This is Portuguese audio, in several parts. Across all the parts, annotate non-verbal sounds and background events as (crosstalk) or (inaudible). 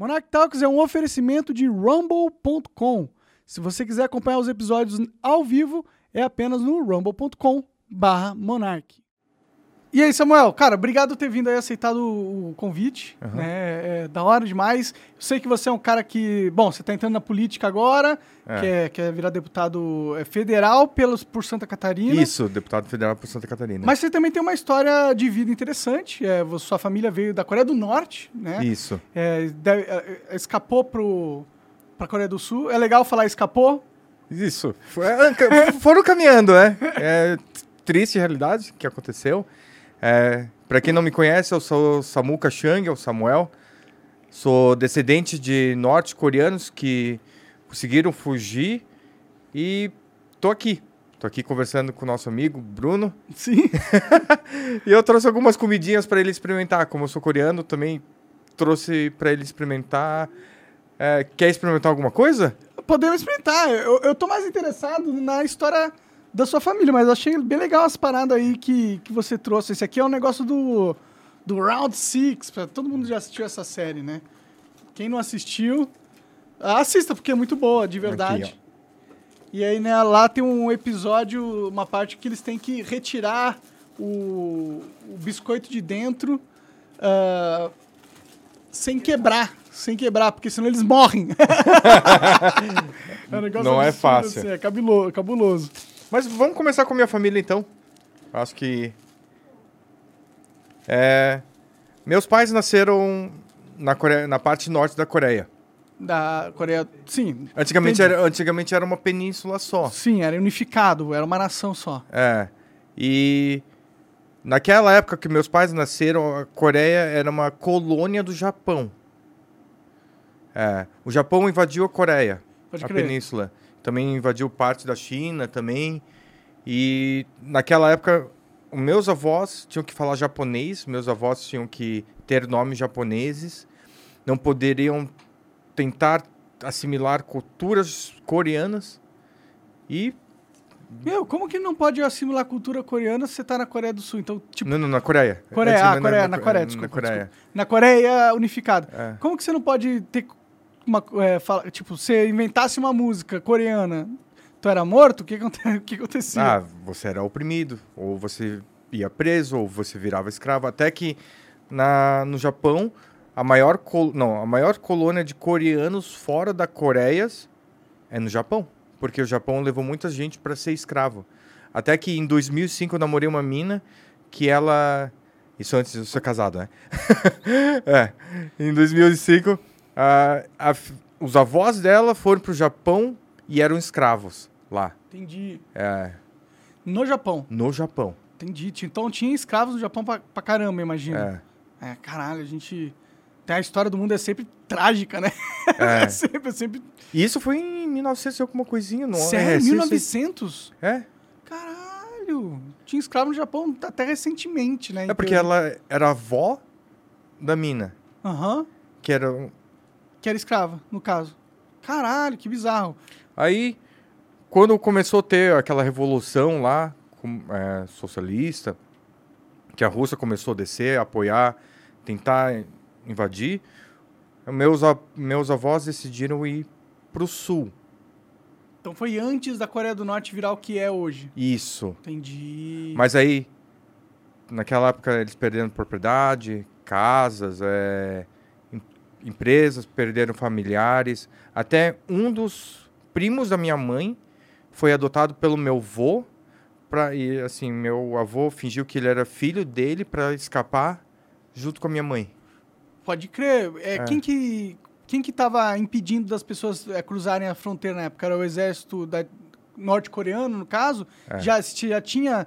Monarch Talks é um oferecimento de rumble.com. Se você quiser acompanhar os episódios ao vivo, é apenas no rumble.com barra monarch. E aí, Samuel, cara, obrigado por ter vindo aí, aceitado o convite. Uhum. Né? É da hora demais. Eu sei que você é um cara que. Bom, você está entrando na política agora, É. Quer, quer virar deputado é, federal pelos, por Santa Catarina. Isso, deputado federal por Santa Catarina. Mas você também tem uma história de vida interessante. É, sua família veio da Coreia do Norte, né? Isso. É, deve- é, é, escapou pro, pra Coreia do Sul. É legal falar escapou? Isso. É, (laughs) Foram caminhando, né? É triste realidade que aconteceu. É, para quem não me conhece, eu sou Samuka Chang, é o Samuel. Sou descendente de norte-coreanos que conseguiram fugir e tô aqui. Tô aqui conversando com o nosso amigo Bruno. Sim. (laughs) E eu trouxe algumas comidinhas para ele experimentar. Como eu sou coreano, também trouxe para ele experimentar. É, quer experimentar alguma coisa? Podemos experimentar. Eu, eu tô mais interessado na história da sua família, mas achei bem legal as paradas aí que, que você trouxe. Esse aqui é um negócio do, do Round Six. Todo mundo já assistiu essa série, né? Quem não assistiu, assista, porque é muito boa, de verdade. Aqui, e aí, né, lá tem um episódio, uma parte que eles têm que retirar o, o biscoito de dentro ah, sem quebrar. Sem quebrar, porque senão eles morrem. (laughs) É um negócio Não é absurdo, fácil. assim, é cabulo- cabuloso. Mas vamos começar com a minha família então. Acho que. É, meus pais nasceram na, Coreia, na parte norte da Coreia. Da Coreia. Sim. Antigamente entendi. era, antigamente era uma península só. Sim, era unificado, era uma nação só. É. E naquela época que meus pais nasceram, a Coreia era uma colônia do Japão. É. O Japão invadiu a Coreia, Pode a crer. península. Também invadiu parte da China também. E naquela época, os meus avós tinham que falar japonês, meus avós tinham que ter nomes japoneses, não poderiam tentar assimilar culturas coreanas. E Meu, como que não pode assimilar cultura coreana se você tá na Coreia do Sul? Então, tipo, Não, não, na Coreia. Coreia, ah, Antigamente Coreia, na- na Coreia, na desculpa, Coreia. desculpa. na Coreia unificada. É. Como que você não pode ter uma. É, fala- tipo, você inventasse uma música coreana, tu era morto? O que, (laughs) o que acontecia? Ah, você era oprimido, ou você ia preso, ou você virava escravo. Até que na, no Japão, a maior, col- não, a maior colônia de coreanos fora da Coreia é no Japão. Porque o Japão levou muita gente para ser escravo. Até que em 2005 eu namorei uma mina que ela. Isso antes de eu ser casado, né? (laughs) é. Em 2005, a- a os avós dela foram pro Japão e eram escravos lá. Entendi. É, No Japão. no Japão. Entendi. Então tinha escravos no Japão pra, pra caramba, imagina. É. É, caralho, a gente. Tem a história do mundo é sempre trágica, né? É. (laughs) É sempre, é sempre. E isso foi em 1900 e alguma coisinha, não Sério? é? sim, 1900? sim. É, Caralho! Tinha escravo no Japão até recentemente, né? é porque ela era avó da mina, Aham. que era... Que era escrava, no caso. Caralho, que bizarro. Aí, quando começou a ter aquela revolução lá, com- é, socialista, que a Rússia começou a descer, a apoiar, tentar invadir, meus, meus avós decidiram ir pro sul. Então foi antes da Coreia do Norte virar o que é hoje. Isso. Entendi. Mas aí, naquela época, eles perderam propriedade, casas, é, empresas, perderam familiares. Até um dos primos da minha mãe foi adotado pelo meu avô. Pra, e, assim, meu avô fingiu que ele era filho dele para escapar junto com a minha mãe. Pode crer. É, É. Quem que quem que tava impedindo das pessoas é, cruzarem a fronteira na época? Era o exército da- norte-coreano, no caso? É. Já, se- já tinha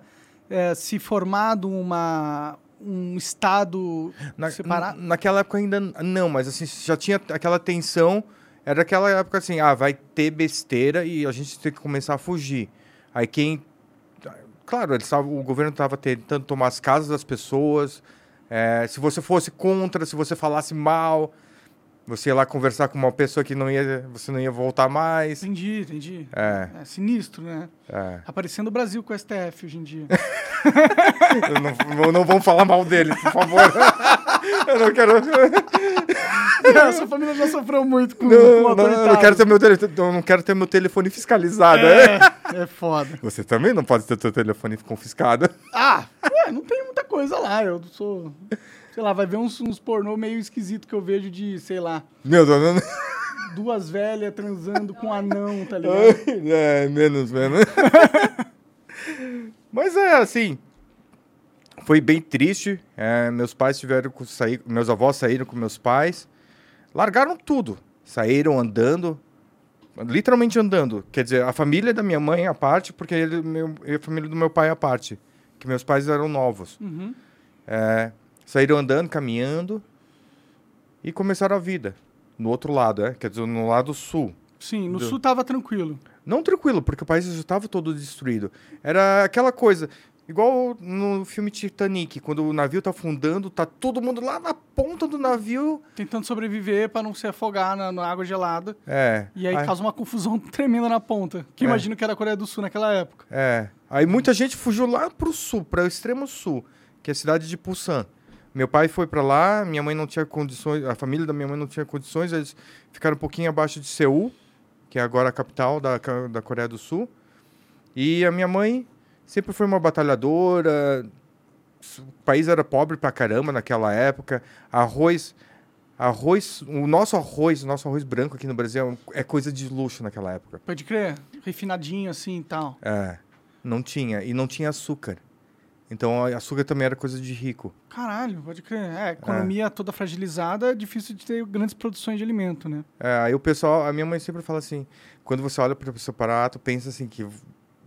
é, se formado uma, um estado Na, separado? naquela época ainda não, mas assim, já tinha aquela tensão. Era aquela época assim, ah, vai ter besteira e a gente tem que começar a fugir. Aí quem. Claro, eles tavam- o governo estava tentando tomar as casas das pessoas. é, se você fosse contra, se você falasse mal, você ia lá conversar com uma pessoa que não ia, você não ia voltar mais. Entendi, entendi. É, É sinistro, né? é. Aparecendo o Brasil com o STF hoje em dia. (laughs) Não, não vamos falar mal dele, por favor. Eu não quero. Sua família já sofreu muito com, com Não, não, não quero ter meu telefone, não quero ter meu telefone fiscalizado. né? É, é foda. Você também não pode ter seu telefone confiscado. Ah, ué, não tem muita coisa lá. Eu sou. Sei lá, vai ver uns, uns pornô meio esquisito que eu vejo de, sei lá, Meu Deus, não... duas velhas transando com um anão, tá (laughs) ligado? É, menos, menos. Mas é assim. Foi bem triste. é, meus pais tiveram que sair. Meus avós saíram com meus pais. Largaram tudo. Saíram andando. Literalmente andando. Quer dizer, a família da minha mãe à parte, porque ele, meu, a família do meu pai à parte. Que meus pais eram novos. Uhum. É, saíram andando, caminhando. E começaram a vida. No outro lado, é? Quer dizer, no lado sul. Sim, no Do- sul tava tranquilo. Não tranquilo, porque o país já estava todo destruído. Era aquela coisa, igual no filme Titanic, quando o navio tá afundando, tá todo mundo lá na ponta do navio. Tentando sobreviver pra não se afogar na, na água gelada. É. E aí causa uma confusão (laughs) tremenda na ponta. Que É. imagino que era a Coreia do Sul naquela época. É. Aí muita gente fugiu lá pro sul, para o extremo sul, que é a cidade de Busan. Meu pai foi para lá, minha mãe não tinha condições, a família da minha mãe não tinha condições, eles ficaram um pouquinho abaixo de Seul, que é agora a capital da, da Coreia do Sul. E a minha mãe sempre foi uma batalhadora. O país era pobre pra caramba naquela época. Arroz, arroz, o nosso arroz, o nosso arroz branco aqui no Brasil é coisa de luxo naquela época. Pode crer? Refinadinho assim e tal. É, não tinha. E não tinha açúcar. Então, a- açúcar também era coisa de rico. Caralho, pode crer. É, economia toda fragilizada, é difícil de ter grandes produções de alimento, né? É, aí o pessoal, a minha mãe sempre fala assim, quando você olha para o seu prato, pensa assim que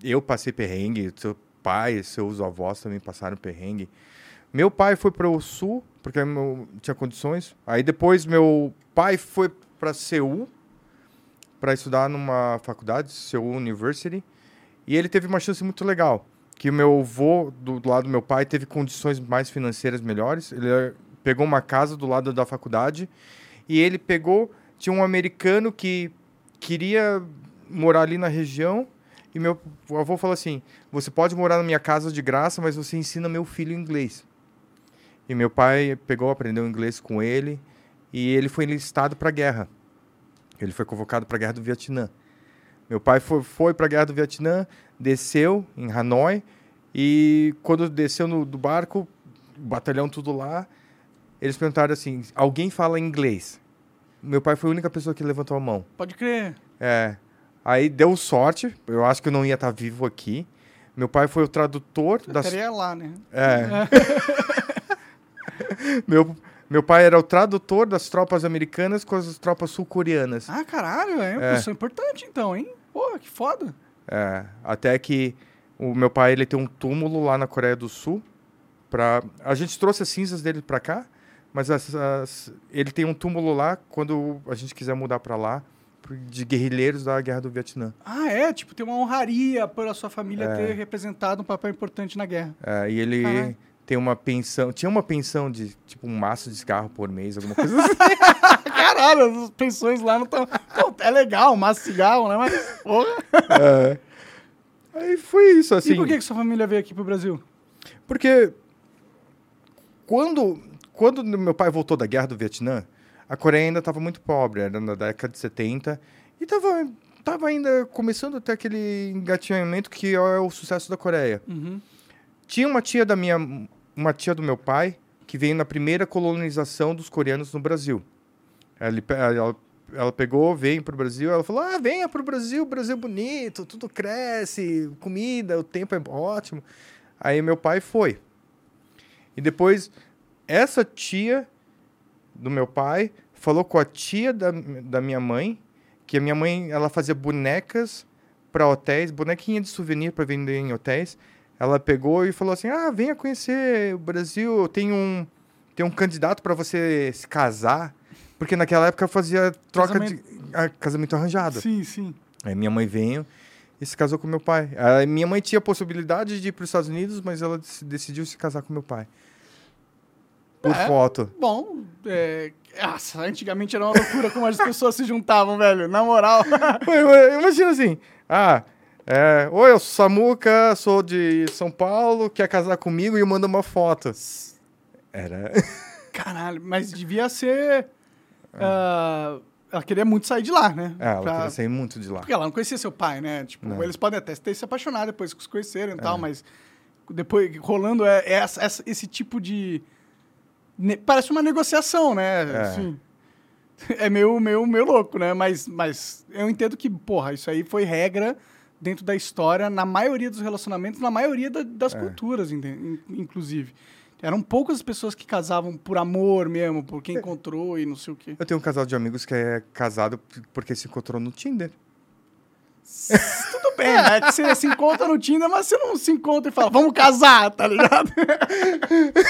eu passei perrengue, seu pai, seus avós também passaram perrengue. Meu pai foi para o sul, porque meu, tinha condições. Aí depois meu pai foi para Seul para estudar numa faculdade, Seul University, e ele teve uma chance muito legal, que o meu avô do, do lado do meu pai teve condições mais financeiras melhores. Ele eh, pegou uma casa do lado da faculdade e ele pegou tinha um americano que queria morar ali na região e meu avô falou assim: "Você pode morar na minha casa de graça, mas você ensina meu filho inglês". E meu pai pegou, aprendeu inglês com ele e ele foi enlistado para a guerra. Ele foi convocado para a guerra do Vietnã. Meu pai foi, foi para a guerra do Vietnã, desceu em Hanoi e quando desceu no, do barco, batalhão tudo lá, eles perguntaram assim: "Alguém fala inglês?" Meu pai foi a única pessoa que levantou a mão. Pode crer. É. Aí deu sorte, eu acho que eu não ia estar vivo aqui. Meu pai foi o tradutor Eu das. estaria lá, né? É. (laughs) meu, meu pai era o tradutor das tropas americanas com as tropas sul-coreanas. Ah, caralho, é uma É. pessoa importante então, hein? Pô, que foda. É, até que o meu pai ele tem um túmulo lá na Coreia do Sul. Pra... A gente trouxe as cinzas dele pra cá, mas as- as- ele tem um túmulo lá quando a gente quiser mudar pra lá, de guerrilheiros da Guerra do Vietnã. Ah, é? Tipo, tem uma honraria pela sua família É. ter representado um papel importante na guerra. É, e ele. Tem uma pensão, tinha uma pensão de tipo um maço de cigarro por mês, alguma coisa (laughs) assim. Caralho, as pensões lá não estão. é legal, mas cigarro, né? Mas, porra. É. Aí foi isso, assim. E por que, que sua família veio aqui pro Brasil? Porque quando, quando meu pai voltou da guerra do Vietnã, a Coreia ainda estava muito pobre, era na década de 70, e estava tava ainda começando a ter aquele engatinhamento que é o sucesso da Coreia. Uhum. Tinha uma tia da minha, uma tia do meu pai que veio na primeira colonização dos coreanos no Brasil. Ela, ela, ela pegou, veio para o Brasil, ela falou: "Ah, venha para o Brasil, Brasil é bonito, tudo cresce, comida, o tempo é ótimo". Aí meu pai foi. E depois essa tia do meu pai falou com a tia da, da minha mãe, que a minha mãe ela fazia bonecas para hotéis, bonequinha de souvenir para vender em hotéis. Ela pegou e falou assim: "Ah, venha conhecer o Brasil, tenho um tem um candidato para você se casar", porque naquela época eu fazia troca de ah, casamento arranjado. Sim, sim. Aí minha mãe veio e se casou com meu pai. Minha mãe tinha a possibilidade de ir para os Estados Unidos, mas ela dec- decidiu se casar com meu pai. Por É. foto. Bom, é... Nossa, antigamente era uma loucura como as pessoas se juntavam, velho. Na moral. (laughs) Imagina assim, ah, é, oi, eu sou Samuca, sou de São Paulo, quer casar comigo e manda uma foto. Era. (laughs) Caralho, mas devia ser ah, ela queria muito sair de lá, né? É, ela Pra- queria sair muito de lá. Porque ela não conhecia seu pai, né? Tipo, Não. eles podem até ter se apaixonado depois que se conheceram e tal, mas depois rolando é, é essa- essa- esse tipo de. ne- Parece uma negociação, né? É. Assim, (laughs) é meio, meio, meio louco, né? Mas, mas eu entendo que, porra, isso aí foi regra dentro da história, na maioria dos relacionamentos, na maioria da- das É. culturas, in- inclusive. Eram poucas as pessoas que casavam por amor mesmo, por É. quem encontrou e não sei o quê. Eu tenho um casal de amigos que é casado porque se encontrou no Tinder. (laughs) Tudo bem, né? Que você se encontra no Tinder, mas você não se encontra e fala, vamos casar, tá ligado? (laughs)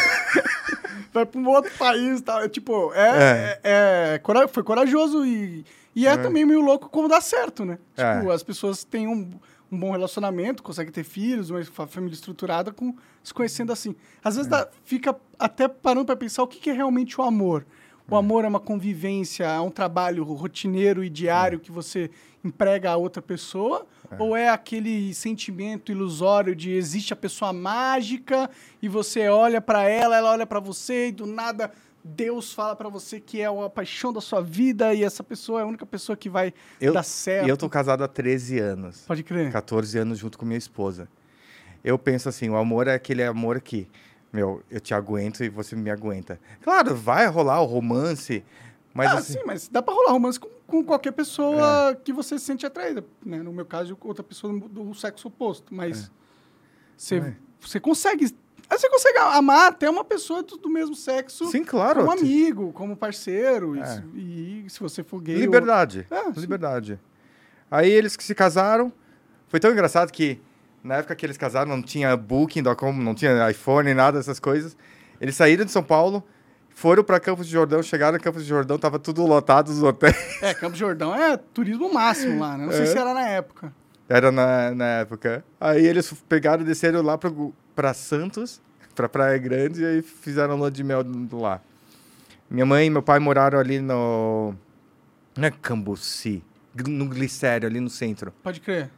Vai pra um outro país e tal. É, Tipo, é, é. é cora- foi corajoso e, e é, também meio louco como dá certo, né? Tipo, É. as pessoas têm um, um bom relacionamento, conseguem ter filhos, uma fa- família estruturada, com, se conhecendo assim. Às vezes dá- fica até parando pra pensar o que, que é realmente o amor. O amor é uma convivência, é um trabalho rotineiro e diário que você emprega a outra pessoa? Ou é aquele sentimento ilusório de existe a pessoa mágica e você olha pra ela, ela olha pra você e do nada Deus fala pra você que é a paixão da sua vida e essa pessoa é a única pessoa que vai Eu, dar certo? E eu tô casado há 13 anos. Pode crer. 14 anos junto com minha esposa. Eu penso assim, o amor é aquele amor que, meu, eu te aguento e você me aguenta. Claro, vai rolar o romance, mas ah, assim, sim, mas dá pra rolar romance com, com qualquer pessoa que você se sente atraída. Né? No meu caso, outra pessoa do, do sexo oposto. Mas você, É. você consegue. Aí Você consegue amar até uma pessoa do, do mesmo sexo sim, claro. como amigo, como parceiro. e É. se- E, se você for gay. ou- Liberdade. É, sim. liberdade. Aí eles que se casaram, foi tão engraçado que na época que eles casaram não tinha booking.com, não tinha iPhone, nada dessas coisas. Eles saíram de São Paulo, foram para Campos de Jordão, chegaram em Campos de Jordão, tava tudo lotado os hotéis. É, Campos Jordão é turismo máximo lá, né? Não sei É. se era na época. Era na, na época. Aí eles pegaram e desceram lá pra, Pra Santos, pra Praia Grande, e aí fizeram lua de mel lá. Minha mãe e meu pai moraram ali no. Não é Cambuci, no Glicério, ali no centro. Pode crer.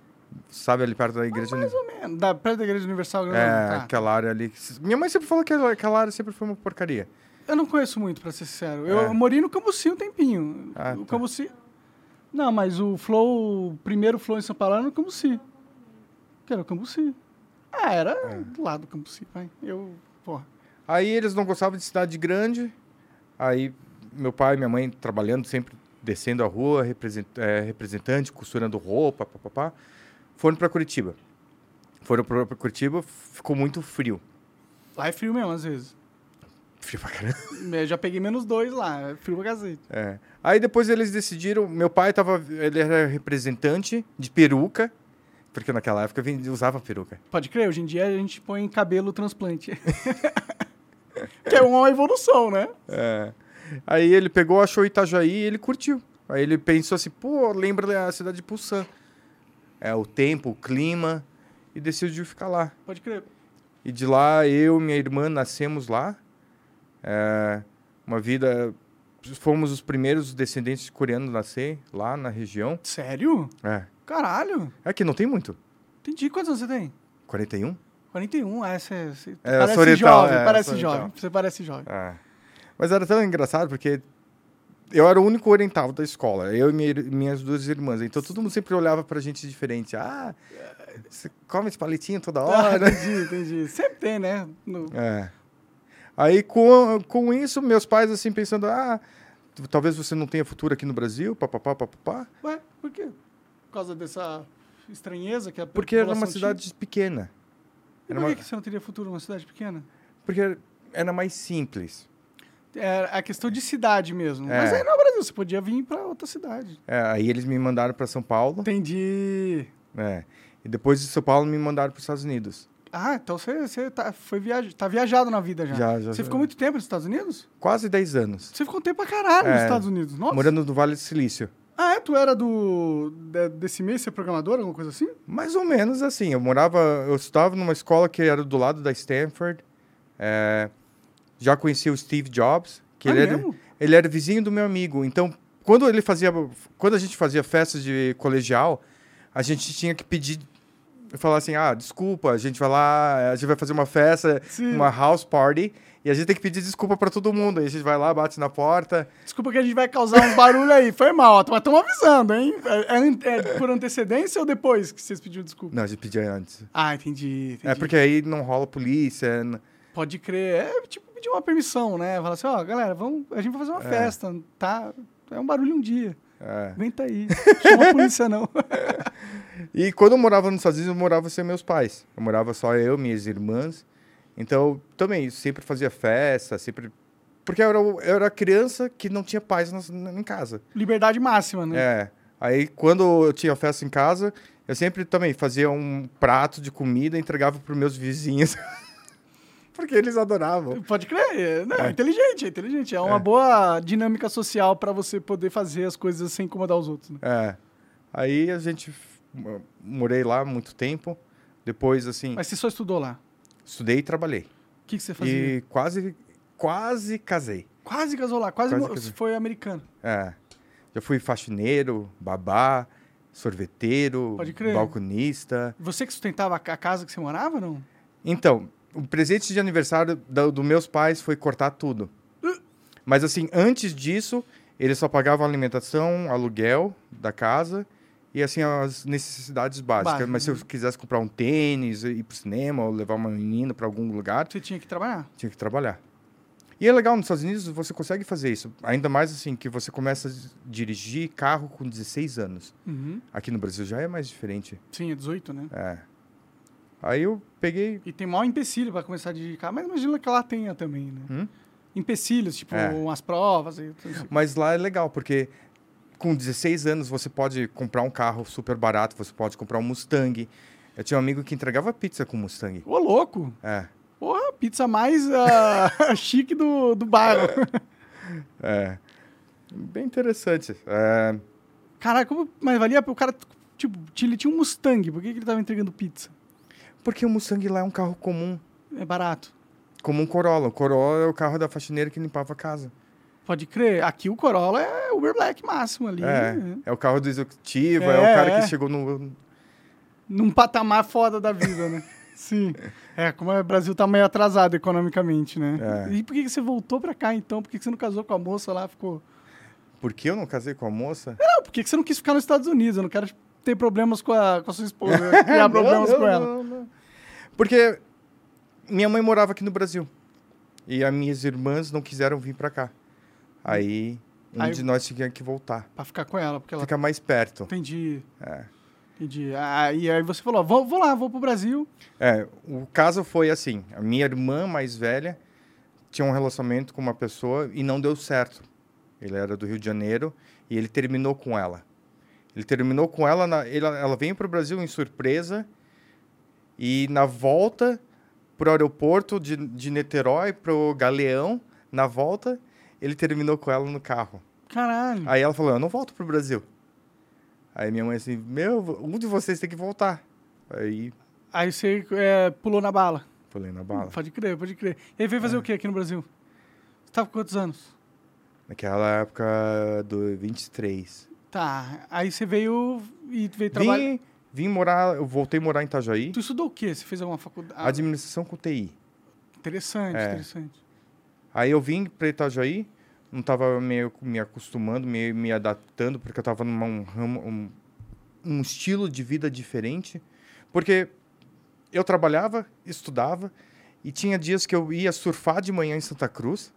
Sabe, ali perto da igreja. Mais ou menos. Da, perto da Igreja Universal. É, tá. aquela área ali. Minha mãe sempre falou que aquela- área sempre foi uma porcaria. Eu não conheço muito, pra ser sincero. Eu É. morei no Cambuci um tempinho. Ah, o tá. Cambuci... Não, mas o Flow, o primeiro Flow em São Paulo era no Cambuci. Que era o Cambuci. Ah, era É. do lado do vai. Eu, porra. Aí eles não gostavam de cidade grande. Aí meu pai e minha mãe trabalhando, sempre descendo a rua, é, representante, costurando roupa, papapá. Foram para Curitiba. Foram para Curitiba, ficou muito frio. Lá é frio mesmo, às vezes. Frio pra caramba. Eu (laughs) já peguei menos dois lá, é frio pra cacete. É. Aí depois eles decidiram, meu pai tava, ele era representante de peruca, porque naquela época vendi- usava peruca. Pode crer, hoje em dia a gente põe cabelo transplante. (laughs) que é uma evolução, né? É. Aí ele pegou, achou Itajaí e ele curtiu. Aí ele pensou assim, pô, lembra a cidade de Pulsan. É, o tempo, o clima, e decidiu ficar lá. Pode crer. E de lá, eu e minha irmã nascemos lá. É, uma vida... Fomos os primeiros descendentes de coreanos a nascer lá na região. Sério? É. Caralho. É que não tem muito. Entendi. Quantos anos você tem? 41? 41, é, você, você É, parece jovem, é, parece jovem. Você parece jovem. É. Mas era tão engraçado porque eu era o único oriental da escola, eu e minha minhas duas irmãs. Então todo mundo sempre olhava pra gente diferente. Ah, você come esse palitinho toda Ah, (laughs) hora. entendi, entendi. Sempre tem, né? No- é. Aí com, com isso, meus pais assim pensando, ah, talvez você não tenha futuro aqui no Brasil, papapá, papapá. Ué, por quê? Por causa dessa estranheza que a Porque era uma cidade pequena. tinha? E Era por uma- que você não teria futuro numa cidade pequena? Porque era mais simples. É a questão de cidade mesmo. É. Mas aí no Brasil, você podia vir pra outra cidade. É, aí eles me mandaram para São Paulo. Entendi. É. E depois de São Paulo me mandaram para os Estados Unidos. Ah, então você, você tá, foi viaj... tá viajado na vida já. Já, já, Você já. ficou muito tempo nos Estados Unidos? Quase 10 anos. Você ficou tempo pra caralho nos É, Estados Unidos. Nossa. Morando no Vale do Silício. Ah, é? Tu era do. de- desse mês ser programador, alguma coisa assim? Mais ou menos assim. Eu morava. Eu estava numa escola que era do lado da Stanford. É, já conheci o Steve Jobs, que Ah, ele, era, ele era vizinho do meu amigo. Então, quando ele fazia. Quando a gente fazia festas de colegial, a gente tinha que pedir falar assim, ah, desculpa, a gente vai lá, a gente vai fazer uma festa, Sim. uma house party, e a gente tem que pedir desculpa pra todo mundo. Aí a gente vai lá, bate na porta. Desculpa que a gente vai causar uns barulho aí. Foi mal, mas estamos avisando, hein? É, é por antecedência ou depois que vocês pediram desculpa? Não, a gente pedia antes. Ah, entendi. entendi. É porque aí não rola polícia. Pode crer. É tipo pedir uma permissão, né? Fala assim, ó, galera, vamos, a gente vai fazer uma É. festa, tá? É um barulho um dia. É. Aguenta aí. Chama a polícia, não. (laughs) E quando eu morava nos Estados Unidos, eu morava sem meus pais. Eu morava só eu, minhas irmãs. Então, também, sempre fazia festa, sempre... Porque eu era, eu era criança que não tinha pais nas- em casa. Liberdade máxima, né? É. Aí, quando eu tinha festa em casa, eu sempre também fazia um prato de comida e entregava para meus vizinhos. (laughs) Porque eles adoravam. Pode crer. É, Não, é inteligente, é inteligente. É uma É. boa dinâmica social pra você poder fazer as coisas sem incomodar os outros. Né? É. Aí a gente... Morei lá muito tempo. Depois, assim, Mas você só estudou lá. Estudei e trabalhei. O que, que você fazia? E quase, quase casei. Quase casou lá, quase, Quase casei. foi americano. É. Já fui faxineiro, babá, sorveteiro, Pode crer. balconista. Você que sustentava a ca- a casa que você morava, não? Então, o presente de aniversário dos do meus pais foi cortar tudo. Mas assim, antes disso, eles só pagavam alimentação, aluguel da casa e assim as necessidades básicas. Básico, Mas se eu né? quisesse comprar um tênis, ir pro cinema ou levar uma menina para algum lugar, Você tinha que trabalhar. tinha que trabalhar. E é legal, nos Estados Unidos você consegue fazer isso. Ainda mais assim, que você começa a dirigir carro com 16 anos. Uhum. Aqui no Brasil já é mais diferente. Sim, é 18, né? É. Aí eu peguei. E tem maior empecilho pra começar a dirigir carro, mas imagina que lá tenha também, né? Hum? Empecilhos, tipo, É. umas provas. E, tudo isso. Mas lá é legal, porque com 16 anos você pode comprar um carro super barato, você pode comprar um Mustang. Eu tinha um amigo que entregava pizza com Mustang. Ô, louco! É. Porra, pizza mais ah, (laughs) chique do, do bairro. É. Bem interessante. É, Caraca, como, mas valia o cara, tipo, ele tinha um Mustang, por que, que ele tava entregando pizza? porque o Mustang lá é um carro comum. É barato. Como um Corolla. O Corolla é o carro da faxineira que limpava a casa. Pode crer. Aqui o Corolla é Uber Black máximo ali. É. né? É o carro do executivo, é, É, o cara é. que chegou no. Num patamar foda da vida, né? (laughs) Sim. É, como o Brasil tá meio atrasado economicamente, né? É. E por que, você voltou pra cá, então? Por que, você não casou com a moça lá? Ficou... Por que eu não casei com a moça? Não, por que, você não quis ficar nos Estados Unidos? Eu não quero ter problemas com a, com a sua esposa. (laughs) Criar problemas Não, com ela. não. Porque minha mãe morava aqui no Brasil. E as minhas irmãs não quiseram vir pra cá. Aí um Aí- de nós tinha que voltar. Pra ficar com ela, porque ela... Ficar mais perto. Entendi, É. entendi. E aí você falou, vou, vou lá, vou pro Brasil. É, o caso foi assim: a minha irmã mais velha tinha um relacionamento com uma pessoa e não deu certo. Ele era do Rio de Janeiro e ele terminou com ela. Ele terminou com ela, na, ele- ela veio para o Brasil em surpresa e na volta para o aeroporto de, de Niterói, para o Galeão, na volta, ele terminou com ela no carro. Caralho. Aí ela falou: Eu não volto pro Brasil. Aí minha mãe assim: Meu, um de vocês tem que voltar. Aí Aí você é, pulou na bala. pulei na bala. Pode crer, pode crer. E aí veio fazer É. o que aqui no Brasil? Você tava com quantos anos? Naquela época do 23. Tá, aí você veio e veio trabalhar. Vim, vim morar, eu voltei a morar em Itajaí. Tu estudou o quê? Você fez alguma faculdade? Administração com TI. Interessante, É. interessante. Aí eu vim para Itajaí, não estava meio me acostumando, me, me adaptando, porque eu estava num ramo, um, um estilo de vida diferente. Porque eu trabalhava, estudava, e tinha dias que eu ia surfar de manhã em Santa Cruz,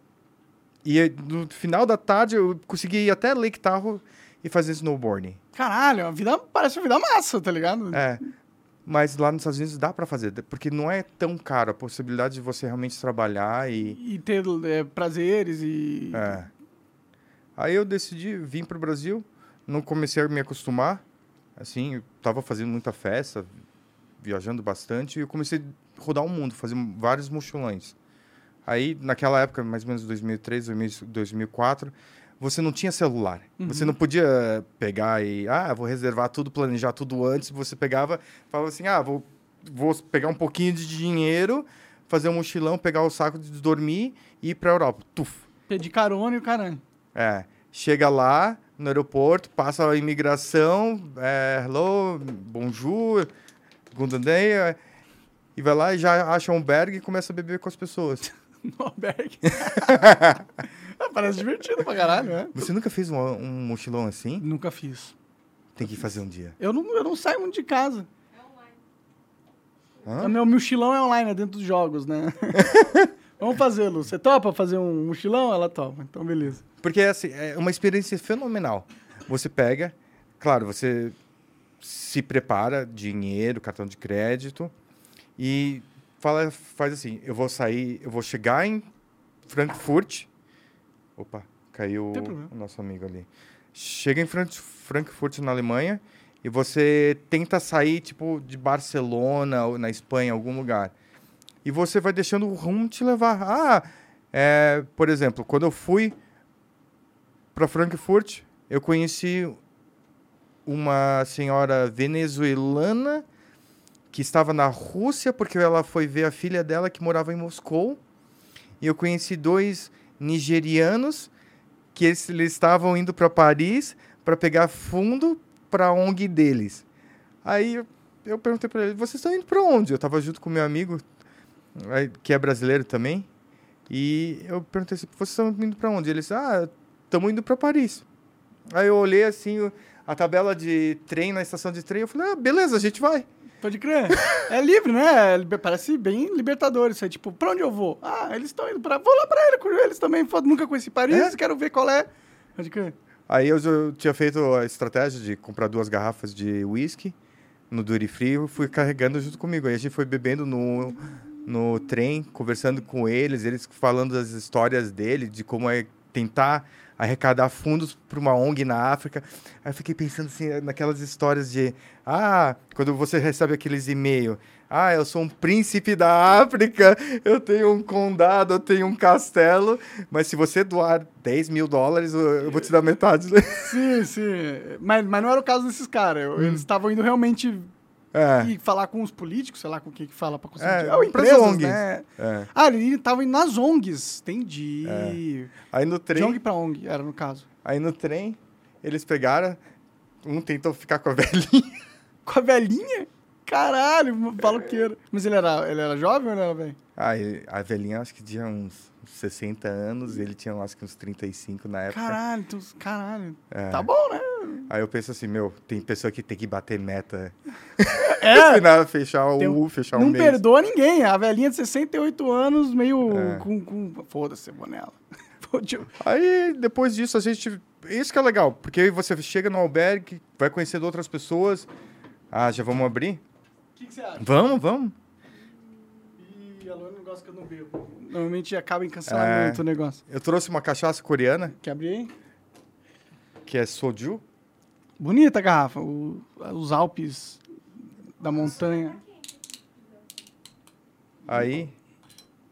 e no final da tarde eu conseguia ir até Lake Tahoe e fazer snowboarding. Caralho, a vida parece uma vida massa, tá ligado? É. Mas lá nos Estados Unidos dá para fazer, porque não é tão caro a possibilidade de você realmente trabalhar e. E ter é, prazeres e. É. Aí eu decidi vir para o Brasil, não comecei a me acostumar, assim, eu tava fazendo muita festa, viajando bastante, e eu comecei a rodar o mundo, fazer vários mochilões. Aí, naquela época, mais ou menos 2003, 2004, você não tinha celular. Você não podia pegar e, ah, vou reservar tudo, planejar tudo antes. Você pegava, falava assim, ah, vou, vou pegar um pouquinho de dinheiro, fazer um mochilão, pegar o saco de dormir e ir para Europa. Tuf. Pedir carona e o caralho. É, chega lá no aeroporto, passa a imigração, é, hello, bonjour, segundo andar, e vai lá e já acha um berg e começa a beber com as pessoas. No (laughs) albergue. (laughs) (laughs) Parece divertido pra caralho, né? Você nunca fez um, um mochilão assim? Nunca fiz. Tem que fazer um dia. Eu não, eu não saio muito de casa. Hã? O meu mochilão é online, é dentro dos jogos, né? (laughs) Vamos fazê-lo. Você topa fazer um mochilão? Ela topa. Então, beleza. Porque assim, é uma experiência fenomenal. Você pega, claro, você se prepara, dinheiro, cartão de crédito, e fala, faz assim, eu vou sair, eu vou chegar em Frankfurt. Opa, caiu o nosso amigo ali. Chega em Fran- Frankfurt, na Alemanha, e você tenta sair, tipo, de Barcelona ou na Espanha, algum lugar. E você vai deixando o rumo te levar. Ah, é, por exemplo, quando eu fui para Frankfurt, eu conheci uma senhora venezuelana que estava na Rússia porque ela foi ver a filha dela que morava em Moscou. E eu conheci dois nigerianos que eles, eles estavam indo para Paris para pegar fundo para a ONG deles. Aí eu, perguntei para ele: "Vocês estão indo para onde?" Eu estava junto com meu amigo que é brasileiro também. E eu perguntei assim: "Vocês estão indo para onde?" Eles: "Ah, estamos indo para Paris." Aí eu olhei assim a tabela de trem na estação de trem, eu falei: "Ah, beleza, a gente vai." Pode crer. É livre, né? É Parece bem libertador isso aí. Tipo, pra onde eu vou? Ah, eles estão indo pra... Vou lá pra ele com eles também. Nunca conheci Paris, É? quero ver qual é. Pode crer. Aí eu, já tinha feito a estratégia de comprar duas garrafas de whisky no Duty Free, eu fui carregando junto comigo. Aí a gente foi bebendo no, no trem, conversando com eles, eles falando das histórias dele, de como é tentar arrecadar fundos para uma ONG na África. Aí eu fiquei pensando assim, naquelas histórias de, ah, quando você recebe aqueles e-mails, ah, eu sou um príncipe da África, (laughs) eu tenho um condado, eu tenho um castelo, mas se você doar 10 mil dólares, eu vou te dar metade. (laughs) Sim, sim. Mas, mas não era o caso desses caras. Eu- Eles estavam indo realmente Hum. É, ir falar com os políticos, sei lá com quem que fala pra conseguir. É. Ou pras empresas, ONGs. né? é. Ah, ele tava indo nas ONGs. Entendi. Aí no De trem, ONG pra ONG, era no caso. aí no trem, eles pegaram, um tentou ficar com a (laughs) velhinha. Com a velhinha? Caralho, maluqueiro. Mas ele era, ele era jovem ou ele era velho? Aí a velhinha acho que tinha uns 60 anos, ele tinha acho que uns 35 na época. Caralho, então, caralho. É. Tá bom, né? Aí eu penso assim, meu, tem pessoa que tem que bater meta. (laughs) É, (laughs) Final, fechar Tem o, fechar não o perdoa ninguém. A velhinha de 68 anos, meio É. com, com... Foda-se, eu vou nela. (laughs) Fode- Aí, depois disso, a gente... Isso que é legal, porque aí você chega no albergue, vai conhecendo outras pessoas. Ah, já vamos abrir? O que, que você acha? Vamos, vamos. Luana não gosta que eu não bebo. Normalmente acaba em cancelamento É. o negócio. Eu trouxe uma cachaça coreana, Quer abrir aí? que é soju. Bonita a garrafa. o- os Alpes da montanha. Aí,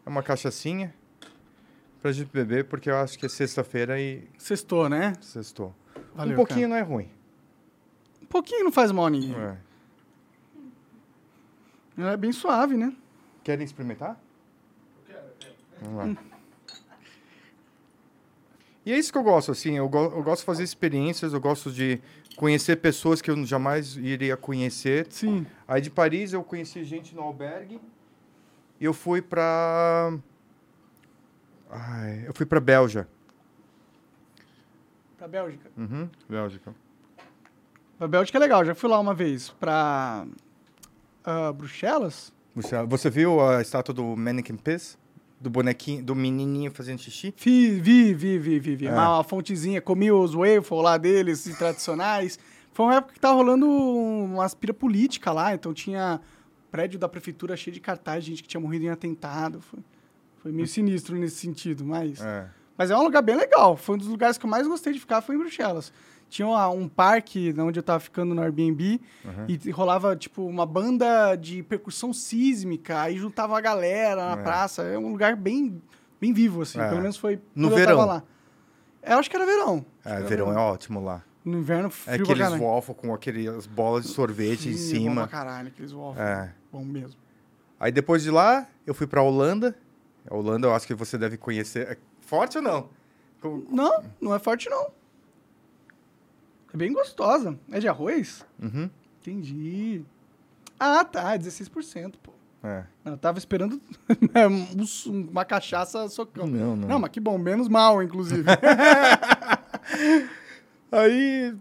é uma cachaçinha pra gente beber, porque eu acho que é sexta-feira e Sextou, né? sextou. Valeu, um pouquinho cara. não é ruim. Um pouquinho não faz mal a ninguém. É. Ela é bem suave, né? Querem experimentar? Vamos lá. E é isso que eu gosto, assim, eu, go- eu gosto de fazer experiências, eu gosto de conhecer pessoas que eu jamais iria conhecer. Sim. Aí de Paris eu conheci gente no albergue e eu fui pra... Ai, eu fui pra Bélgica. Pra Bélgica. Uhum, Bélgica. Pra Bélgica é legal. Já fui lá uma vez. Pra ah, Bruxelas. Você, viu a estátua do Mannequin Piss? Do bonequinho, do menininho fazendo xixi? Vi, vi, vi, vi, vi. vi. É. Uma, uma fontezinha. Comi os waffles lá deles, assim, tradicionais. Foi uma época que tava rolando uma aspira política lá. Então tinha prédio da prefeitura cheio de cartaz, gente que tinha morrido em atentado. Foi, foi meio sinistro nesse sentido, mas... É. Mas é um lugar bem legal. Foi um dos lugares que eu mais gostei de ficar, foi em Bruxelas. Tinha uma- um parque onde eu tava ficando no Airbnb e rolava, tipo, uma banda de percussão sísmica, aí juntava a galera na É. praça. É um lugar bem, bem vivo, assim. É. Pelo menos foi No quando eu verão? tava lá. Eu acho que era verão. É, era verão é ótimo lá. No inverno, É frio pra aqueles waffle com aquelas bolas de sorvete em Sim, Bom cima. pra caralho, aqueles waffles. É. Bom mesmo. Aí depois de lá, eu fui pra Holanda. A Holanda eu acho que você deve conhecer. É forte ou não? Não, não é forte, não. É bem gostosa. É de arroz? Uhum. Entendi. Ah, tá, 16%, pô. É. Eu tava esperando (laughs) uma cachaça socão. Não, não. Não, mas que bom, menos mal, inclusive. (laughs) Aí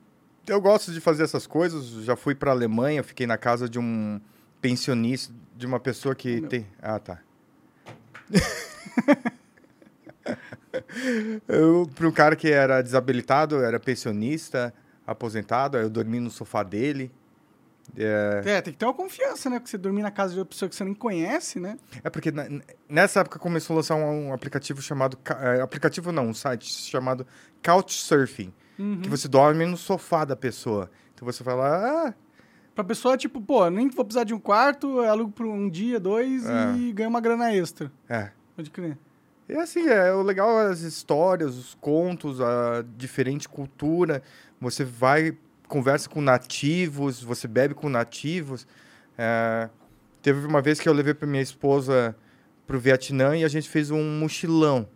eu gosto de fazer essas coisas. Já fui pra Alemanha, fiquei na casa de um pensionista, de uma pessoa que meu. tem. Ah, tá. (laughs) eu, para um cara que era desabilitado, era pensionista, aposentado, aí eu dormi no sofá dele. É, é, tem que ter uma confiança, né? Porque você dormir na casa de uma pessoa que você nem conhece, né? é porque na- nessa época começou a lançar um, um aplicativo chamado. é, aplicativo não, um site chamado Couchsurfing. Uhum. Que você dorme no sofá da pessoa. Então você vai lá, ah, Pra pessoa, tipo, pô, nem vou precisar de um quarto, alugo por um dia, dois É. e ganho uma grana extra. é. Pode crer. E assim, é o legal as histórias, os contos, a diferente cultura. Você vai, conversa com nativos, você bebe com nativos. É, teve uma vez que eu levei para minha esposa pro Vietnã e a gente fez um mochilão.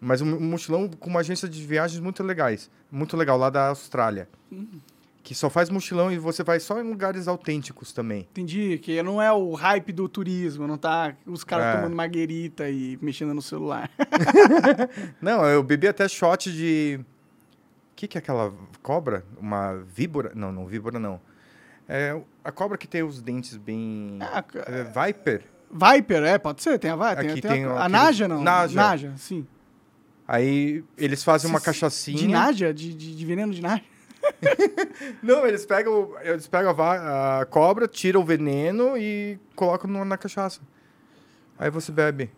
Mas um mochilão com uma agência de viagens muito legais. Muito legal, lá da Austrália. Que só faz mochilão e você vai só em lugares autênticos também. Entendi, que não é o hype do turismo, não tá os caras É. tomando marguerita e mexendo no celular. (laughs) Não, eu bebi até shot de. Que, que é aquela cobra? Uma víbora? Não, não, víbora não. É a cobra que tem os dentes bem. Ah, ca- É Viper. Viper, é, pode ser, tem a Viper. Tem, Aqui tem tem a, a Naja, não? Naja. Naja, sim. Aí eles fazem uma cachaçinha. De Naja? De, de, de veneno de Naja? (laughs) Não, eles pegam, eles pegam a, a cobra, tiram o veneno e colocam na cachaça. Aí você bebe.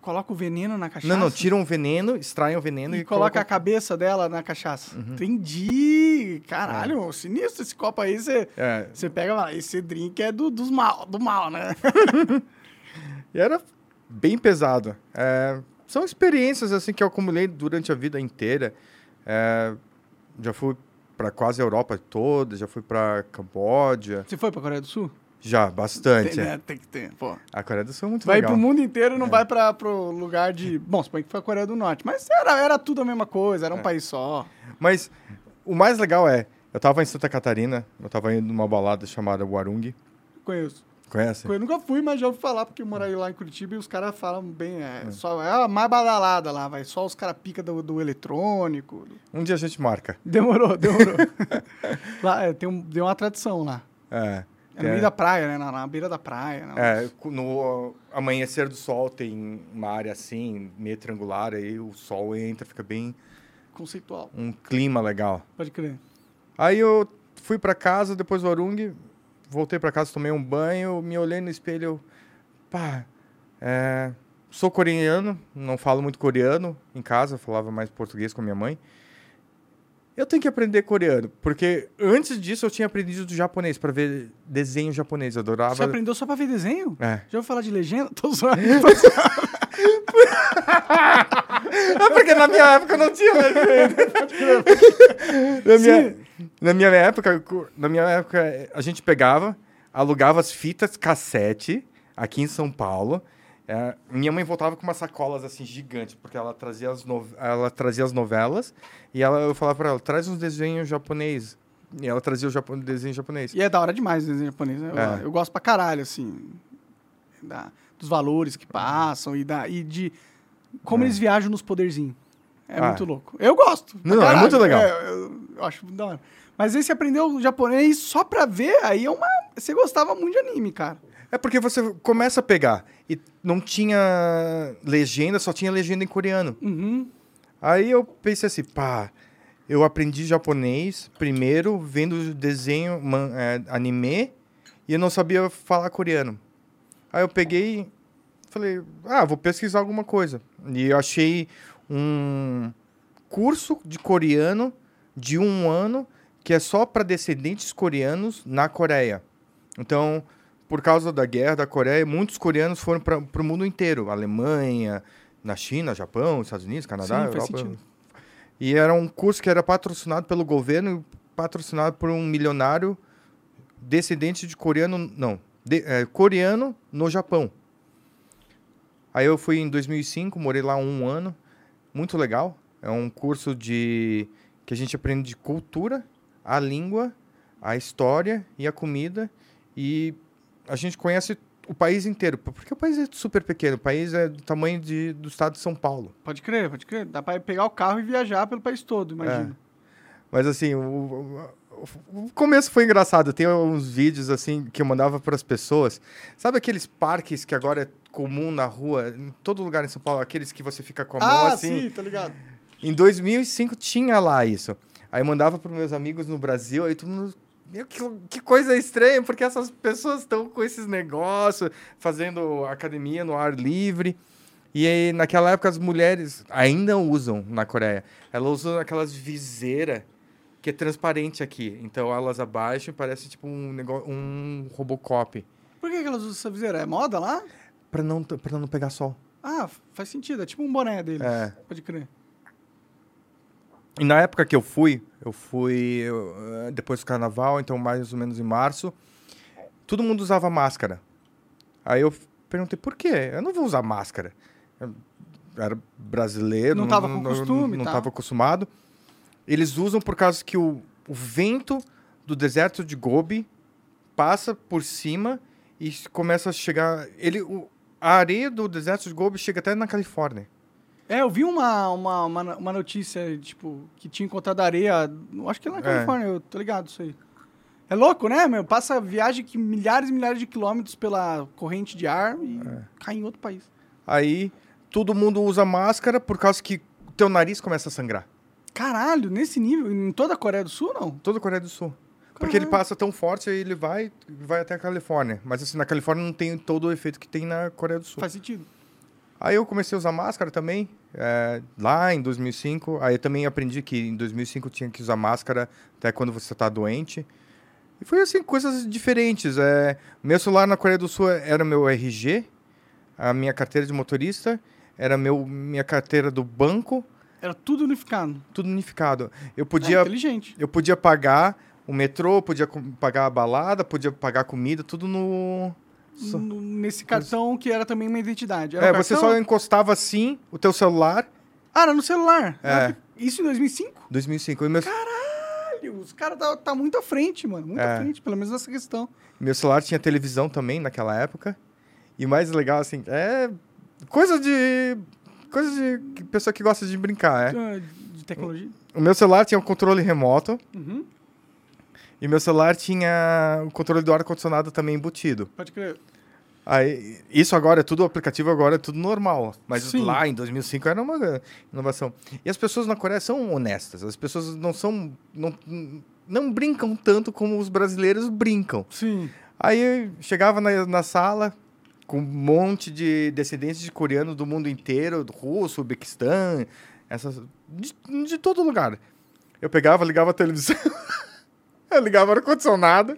Coloca o veneno na cachaça? Não, não, tiram o veneno, extraem o veneno E, e, coloca a colocam- cabeça dela na cachaça. Entendi! Caralho, sinistro esse copo aí. Você É, você pega lá, esse drink é do, dos mal, do mal, né? (laughs) E era bem pesado. É, são experiências assim que eu acumulei durante a vida inteira. É, já fui para quase a Europa toda, já fui para Camboja, Você foi pra Coreia do Sul? Já bastante. Tem, é. né? Tem que ter, pô. A Coreia do Sul é muito Vai legal. pro mundo inteiro e É. não vai pra, pro lugar de... Bom, suponho que foi a Coreia do Norte. Mas era, era tudo a mesma coisa, É. era um país só. Mas o mais legal é, eu tava em Santa Catarina, eu tava indo numa balada chamada Warung. Conheço. Conhece? Eu nunca fui, mas já ouvi falar, porque eu morei lá em Curitiba e os caras falam bem. Hum. É, só, é a mais badalada lá, vai. Só os caras pica do, do eletrônico. Um dia a gente marca. Demorou, demorou. (laughs) lá, é, tem, um, tem uma tradição lá. É. É no meio da praia, né? Na, na beira da praia. Né? É, no amanhecer do sol tem uma área assim, meio triangular, aí o sol entra, fica bem Conceitual. um clima legal. Pode crer. Aí eu fui pra casa, depois do Orung, voltei pra casa, tomei um banho, me olhei no espelho, pá, é, sou coreano, não falo muito coreano em casa, falava mais português com minha mãe. Eu tenho que aprender coreano, porque antes disso eu tinha aprendido japonês para ver desenho japonês, eu adorava. Você aprendeu só pra ver desenho? É. Já ouviu falar de legenda? Tô zoando. tô (laughs) zoando. (laughs) É porque na minha época não tinha legenda. (laughs) na, minha, na minha época, na minha época, a gente pegava, alugava as fitas cassete aqui em São Paulo. É, minha mãe voltava com umas sacolas assim gigantes, porque ela trazia as, no- ela trazia as novelas e ela, eu falava pra ela, traz uns desenhos japonês. E ela trazia o japo- desenho japonês. E é da hora demais o desenho japonês, né? Eu, É. eu gosto pra caralho, assim. da- dos valores que passam e, da, e de como É. eles viajam nos poderzinhos. É Ah. muito louco. Eu gosto. Não, é muito legal. É, eu, eu acho da hora. Mas aí você aprendeu japonês só pra ver, aí é uma. Você gostava muito de anime, cara. É porque você começa a pegar e não tinha legenda, só tinha legenda em coreano. Uhum. Aí eu pensei assim, pá, eu aprendi japonês primeiro vendo desenho, man- é, anime, e eu não sabia falar coreano. Aí eu peguei falei, ah, vou pesquisar alguma coisa. E eu achei um curso de coreano de um ano que é só para descendentes coreanos na Coreia. Então, por causa da guerra da Coreia, muitos coreanos foram para o mundo inteiro. Alemanha, na China, Japão, Estados Unidos, Canadá, Sim, Europa. E era um curso que era patrocinado pelo governo e patrocinado por um milionário descendente de coreano, não, de- é, coreano no Japão. Aí eu fui em 2005, morei lá um ano, muito legal. É um curso de que a gente aprende de cultura, a língua, a história e a comida. E a gente conhece o país inteiro. Porque o país é super pequeno. O país é do tamanho de, do estado de São Paulo. Pode crer, pode crer. Dá pra pegar o carro e viajar pelo país todo, imagina. Mas assim, o, o- o começo foi engraçado. Tem uns vídeos assim que eu mandava para as pessoas. Sabe aqueles parques que agora é comum na rua, em todo lugar em São Paulo, aqueles que você fica com a mão Ah, assim? sim, tá ligado. Em 2005 tinha lá isso. Aí mandava para meus amigos no Brasil, aí todo mundo. Meu, que, que coisa estranha, porque essas pessoas estão com esses negócios, fazendo academia no ar livre. E aí, naquela época, as mulheres ainda usam na Coreia. Elas usam aquelas viseiras que é transparente aqui. Então elas abaixam e parece tipo um, negócio, um Robocop. Por que, que elas usam essa viseira? É moda lá? Pra não, pra não pegar sol. Ah, faz sentido. É tipo um boné deles. É. Pode crer. E na época que eu fui, eu fui eu, eh, depois do carnaval, então mais ou menos em março, todo mundo usava máscara. Aí eu perguntei, por quê? Eu não vou usar máscara. Eu era brasileiro, Não tava com costume, não tá. estava acostumado. Eles usam por causa que o, o vento do deserto de Gobi passa por cima e começa a chegar... Ele, o- a areia do deserto de Gobi chega até na Califórnia. É, eu vi uma, uma, uma, uma notícia, tipo, que tinha encontrado areia. Acho que é na Califórnia, eu tô ligado isso aí. É louco, né, meu? Passa viagem que milhares e milhares de quilômetros pela corrente de ar e É. cai em outro país. Aí todo mundo usa máscara por causa que o teu nariz começa a sangrar. Caralho, nesse nível? Em toda a Coreia do Sul, não? Toda a Coreia do Sul. Porque ele Caralho. passa tão forte, aí ele vai, vai até a Califórnia. Mas assim, na Califórnia não tem todo o efeito que tem na Coreia do Sul. Faz sentido. Aí eu comecei a usar máscara também, é, lá em 2005. Aí eu também aprendi que em 2005 tinha que usar máscara até quando você está doente. E foi assim, coisas diferentes. É, meu celular na Coreia do Sul era meu RG, a minha carteira de motorista, era meu, minha carteira do banco, Era tudo unificado. tudo unificado. Eu É podia inteligente. eu podia pagar o metrô, podia pagar a balada, podia pagar a comida, tudo no. Só- Nesse cartão que era também uma identidade. Era É, um você cartão? só encostava assim o teu celular. Ah, era no celular. É. Isso em 2005? 2005. E meu, Caralho, os caras tá, tá muito à frente, mano. Muito É. à frente, pelo menos nessa questão. meu celular tinha televisão também naquela época. E mais legal, assim, é. Coisa de. Coisa de pessoa que gosta de brincar, é. Ah, De tecnologia. O meu celular tinha um controle remoto. Uhum. E meu celular tinha o controle do ar-condicionado também embutido. Pode crer. Aí, isso agora é tudo aplicativo, agora é tudo normal. Mas Sim. lá em 2005 era uma inovação. E as pessoas na Coreia são honestas. As pessoas não são. Não, não brincam tanto como os brasileiros brincam. Sim. Aí eu chegava na, na sala com um monte de descendentes de coreanos do mundo inteiro, do russo, Uzbequistão, essas, de, de todo lugar. Eu pegava, ligava a televisão, (laughs) (laughs) eu ligava o ar-condicionado,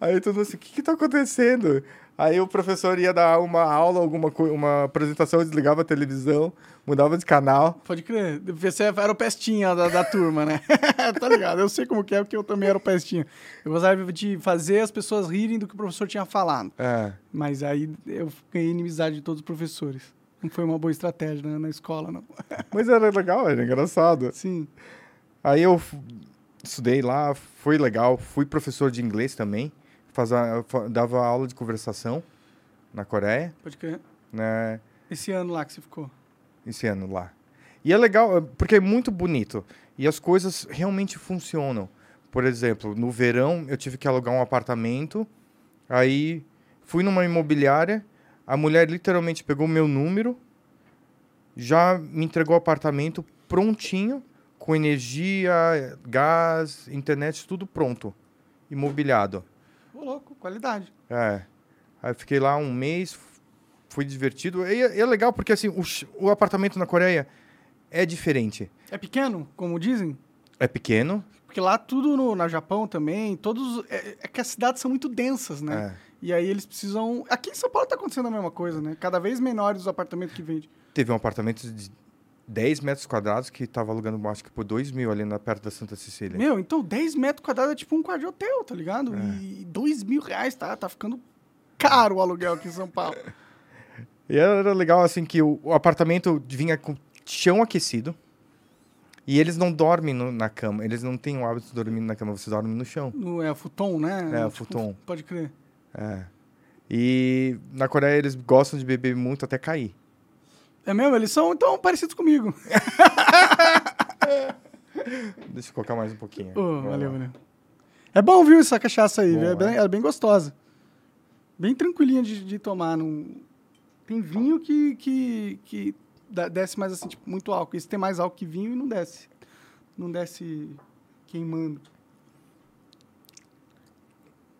aí todo mundo assim, o que que tá acontecendo? Aí o professor ia dar uma aula, alguma uma apresentação, desligava a televisão, mudava de canal. Pode crer. Você era o pestinha da, da turma, né? (laughs) tá ligado? Eu sei como que é, porque eu também era o pestinha. Eu gostava de fazer as pessoas rirem do que o professor tinha falado. É, Mas aí eu ganhei inimizade de todos os professores. Não foi uma boa estratégia né, na escola, não. mas era legal, era engraçado. Sim. Aí eu estudei lá, foi legal. Fui professor de inglês também. Fazia, fa- dava aula de conversação na Coreia, Pode crer. né? Esse ano lá que você ficou. Esse ano lá. E é legal, é, porque é muito bonito. E as coisas realmente funcionam. Por exemplo, no verão eu tive que alugar um apartamento. Aí fui numa imobiliária. A mulher literalmente pegou meu número, já me entregou o apartamento prontinho, com energia, gás, internet, tudo pronto. Imobiliado. Ô, louco, qualidade. É. Aí eu fiquei lá um mês, f- fui divertido. E é, é legal porque assim, o, o apartamento na Coreia é diferente. É pequeno, como dizem? É pequeno. Porque lá tudo no na Japão também, todos. É, é que as cidades são muito densas, né? é. E aí eles precisam. Aqui em São Paulo tá acontecendo a mesma coisa, né? Cada vez menores os apartamentos que vende. Teve um apartamento de 10 metros quadrados que tava alugando, acho que por 2 mil ali na, perto da Santa Cecília. Meu, então 10 metros quadrados é tipo um quarto de hotel, tá ligado? É. E 2 mil reais, tá? Tá ficando caro o aluguel aqui em São Paulo. (laughs) E era legal assim que o, o apartamento vinha com chão aquecido. E eles não dormem no- na cama. Eles não têm o hábito de dormir na cama, você dorme no chão. No, é futon, né? É, Tipo, futon. Pode crer. É. E na Coreia eles gostam de beber muito até cair. É mesmo? Eles são então parecidos comigo. (laughs) Deixa eu colocar mais um pouquinho. Vamos valeu, valeu. É bom, viu, essa cachaça aí. Bom, é, bem, é. bem gostosa. Bem tranquilinha de, de tomar. Não... Tem vinho que, que, que desce mais assim, tipo, muito álcool. Esse tem mais álcool que vinho e não desce. Não desce queimando.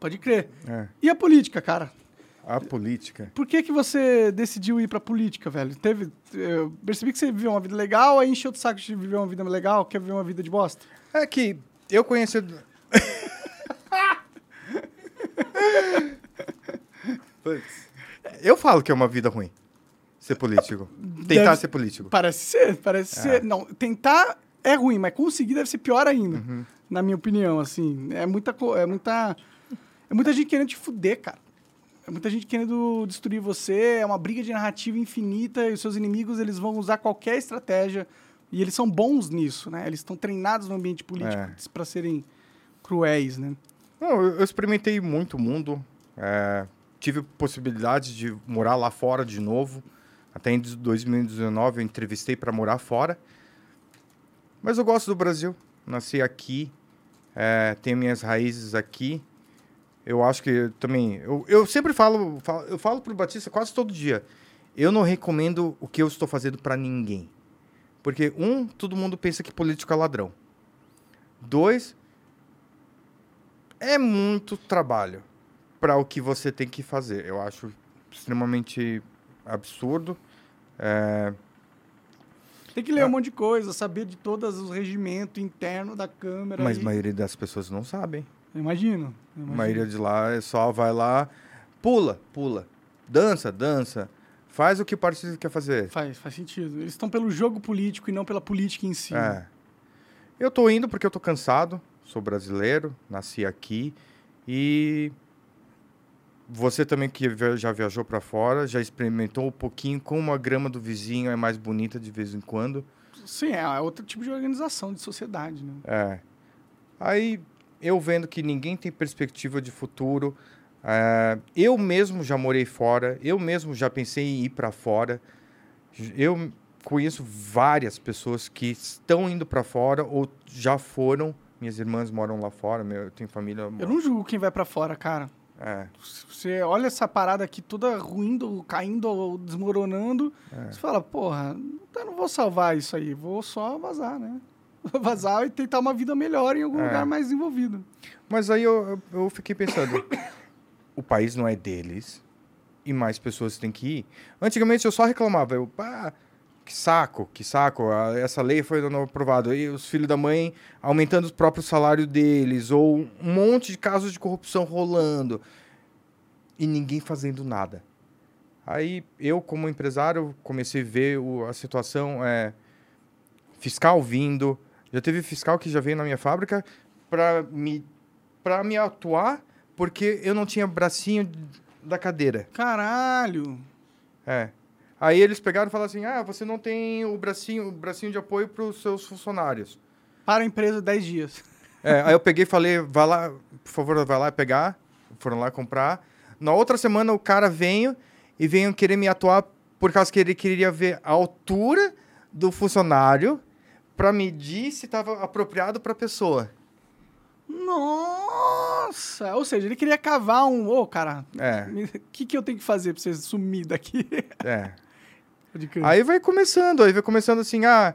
Pode crer. É. E a política, cara? A política. Por que, que você decidiu ir pra política, velho? Teve. Eu percebi que você viveu uma vida legal, aí encheu o saco de viver uma vida legal, quer viver uma vida de bosta? É que eu conheci. (laughs) Putz. eu falo que é uma vida ruim ser político. Tentar Deve- ser político. Parece ser, parece ser. Não, tentar é ruim, mas conseguir deve ser pior ainda, na minha opinião, assim. É muita, é muita, é muita gente querendo te fuder, cara. É muita gente querendo destruir você, é uma briga de narrativa infinita e os seus inimigos, eles vão usar qualquer estratégia e eles são bons nisso, né? Eles estão treinados no ambiente político É. pra serem cruéis, né? Não, eu experimentei muito mundo. é, tive possibilidade de morar lá fora de novo. Até em 2019 eu entrevistei para morar fora. Mas eu gosto do Brasil. Nasci aqui. é, tenho minhas raízes aqui. Eu acho que também. Eu, eu sempre falo, falo. Eu falo pro Batista quase todo dia. Eu não recomendo o que eu estou fazendo para ninguém. Porque, um, todo mundo pensa que político é ladrão. Dois, é muito trabalho para o que você tem que fazer. Eu acho extremamente absurdo. É, Tem que ler Ah. um monte de coisa, saber de todos os regimentos internos da Câmara. mas e- a maioria das pessoas não sabem. Eu imagino. eu A imagino. maioria de lá é só vai lá, pula, pula, dança, dança, faz o que o partido quer fazer. Faz, faz sentido. Eles estão pelo jogo político e não pela política em si. É. Eu tô indo porque eu tô cansado, sou brasileiro, nasci aqui e você também que já viajou para fora, já experimentou um pouquinho como a grama do vizinho é mais bonita de vez em quando. Sim, é outro tipo de organização, de sociedade, né? É. Aí eu vendo que ninguém tem perspectiva de futuro, é, eu mesmo já morei fora, eu mesmo já pensei em ir para fora. Eu conheço várias pessoas que estão indo para fora ou já foram. Minhas irmãs moram lá fora, meu, eu tenho família. Eu não julgo quem vai pra fora, cara. É, Você olha essa parada aqui toda ruindo, caindo desmoronando, É. você fala, porra, eu não vou salvar isso aí, vou só vazar, né? (laughs) Vazar e tentar uma vida melhor em algum É. lugar mais desenvolvido. Mas aí eu, eu, fiquei pensando, (coughs) o país não é deles e mais pessoas têm que ir. Antigamente eu só reclamava, eu, pá, que saco, que saco, essa lei foi aprovada. E os filhos da mãe aumentando o próprio salário deles, ou um monte de casos de corrupção rolando e ninguém fazendo nada. Aí eu, como empresário, comecei a ver o- a situação, é, fiscal vindo, já teve fiscal que já veio na minha fábrica para me para me atuar porque eu não tinha bracinho da cadeira. Caralho! É. Aí eles pegaram e falaram assim: "Ah, você não tem o bracinho, o bracinho de apoio para os seus funcionários". Para a empresa 10 dias. É, aí eu peguei e falei: "Vai lá, por favor, vai lá pegar". Foram lá comprar. Na outra semana o cara veio e veio querer me atuar por causa que ele queria ver a altura do funcionário para medir se estava apropriado para a pessoa. Nossa! Ou seja, ele queria cavar um. Ô, cara, É, o que, que eu tenho que fazer pra você sumir daqui? é. (laughs) Aí vai começando, aí vai começando assim, ah,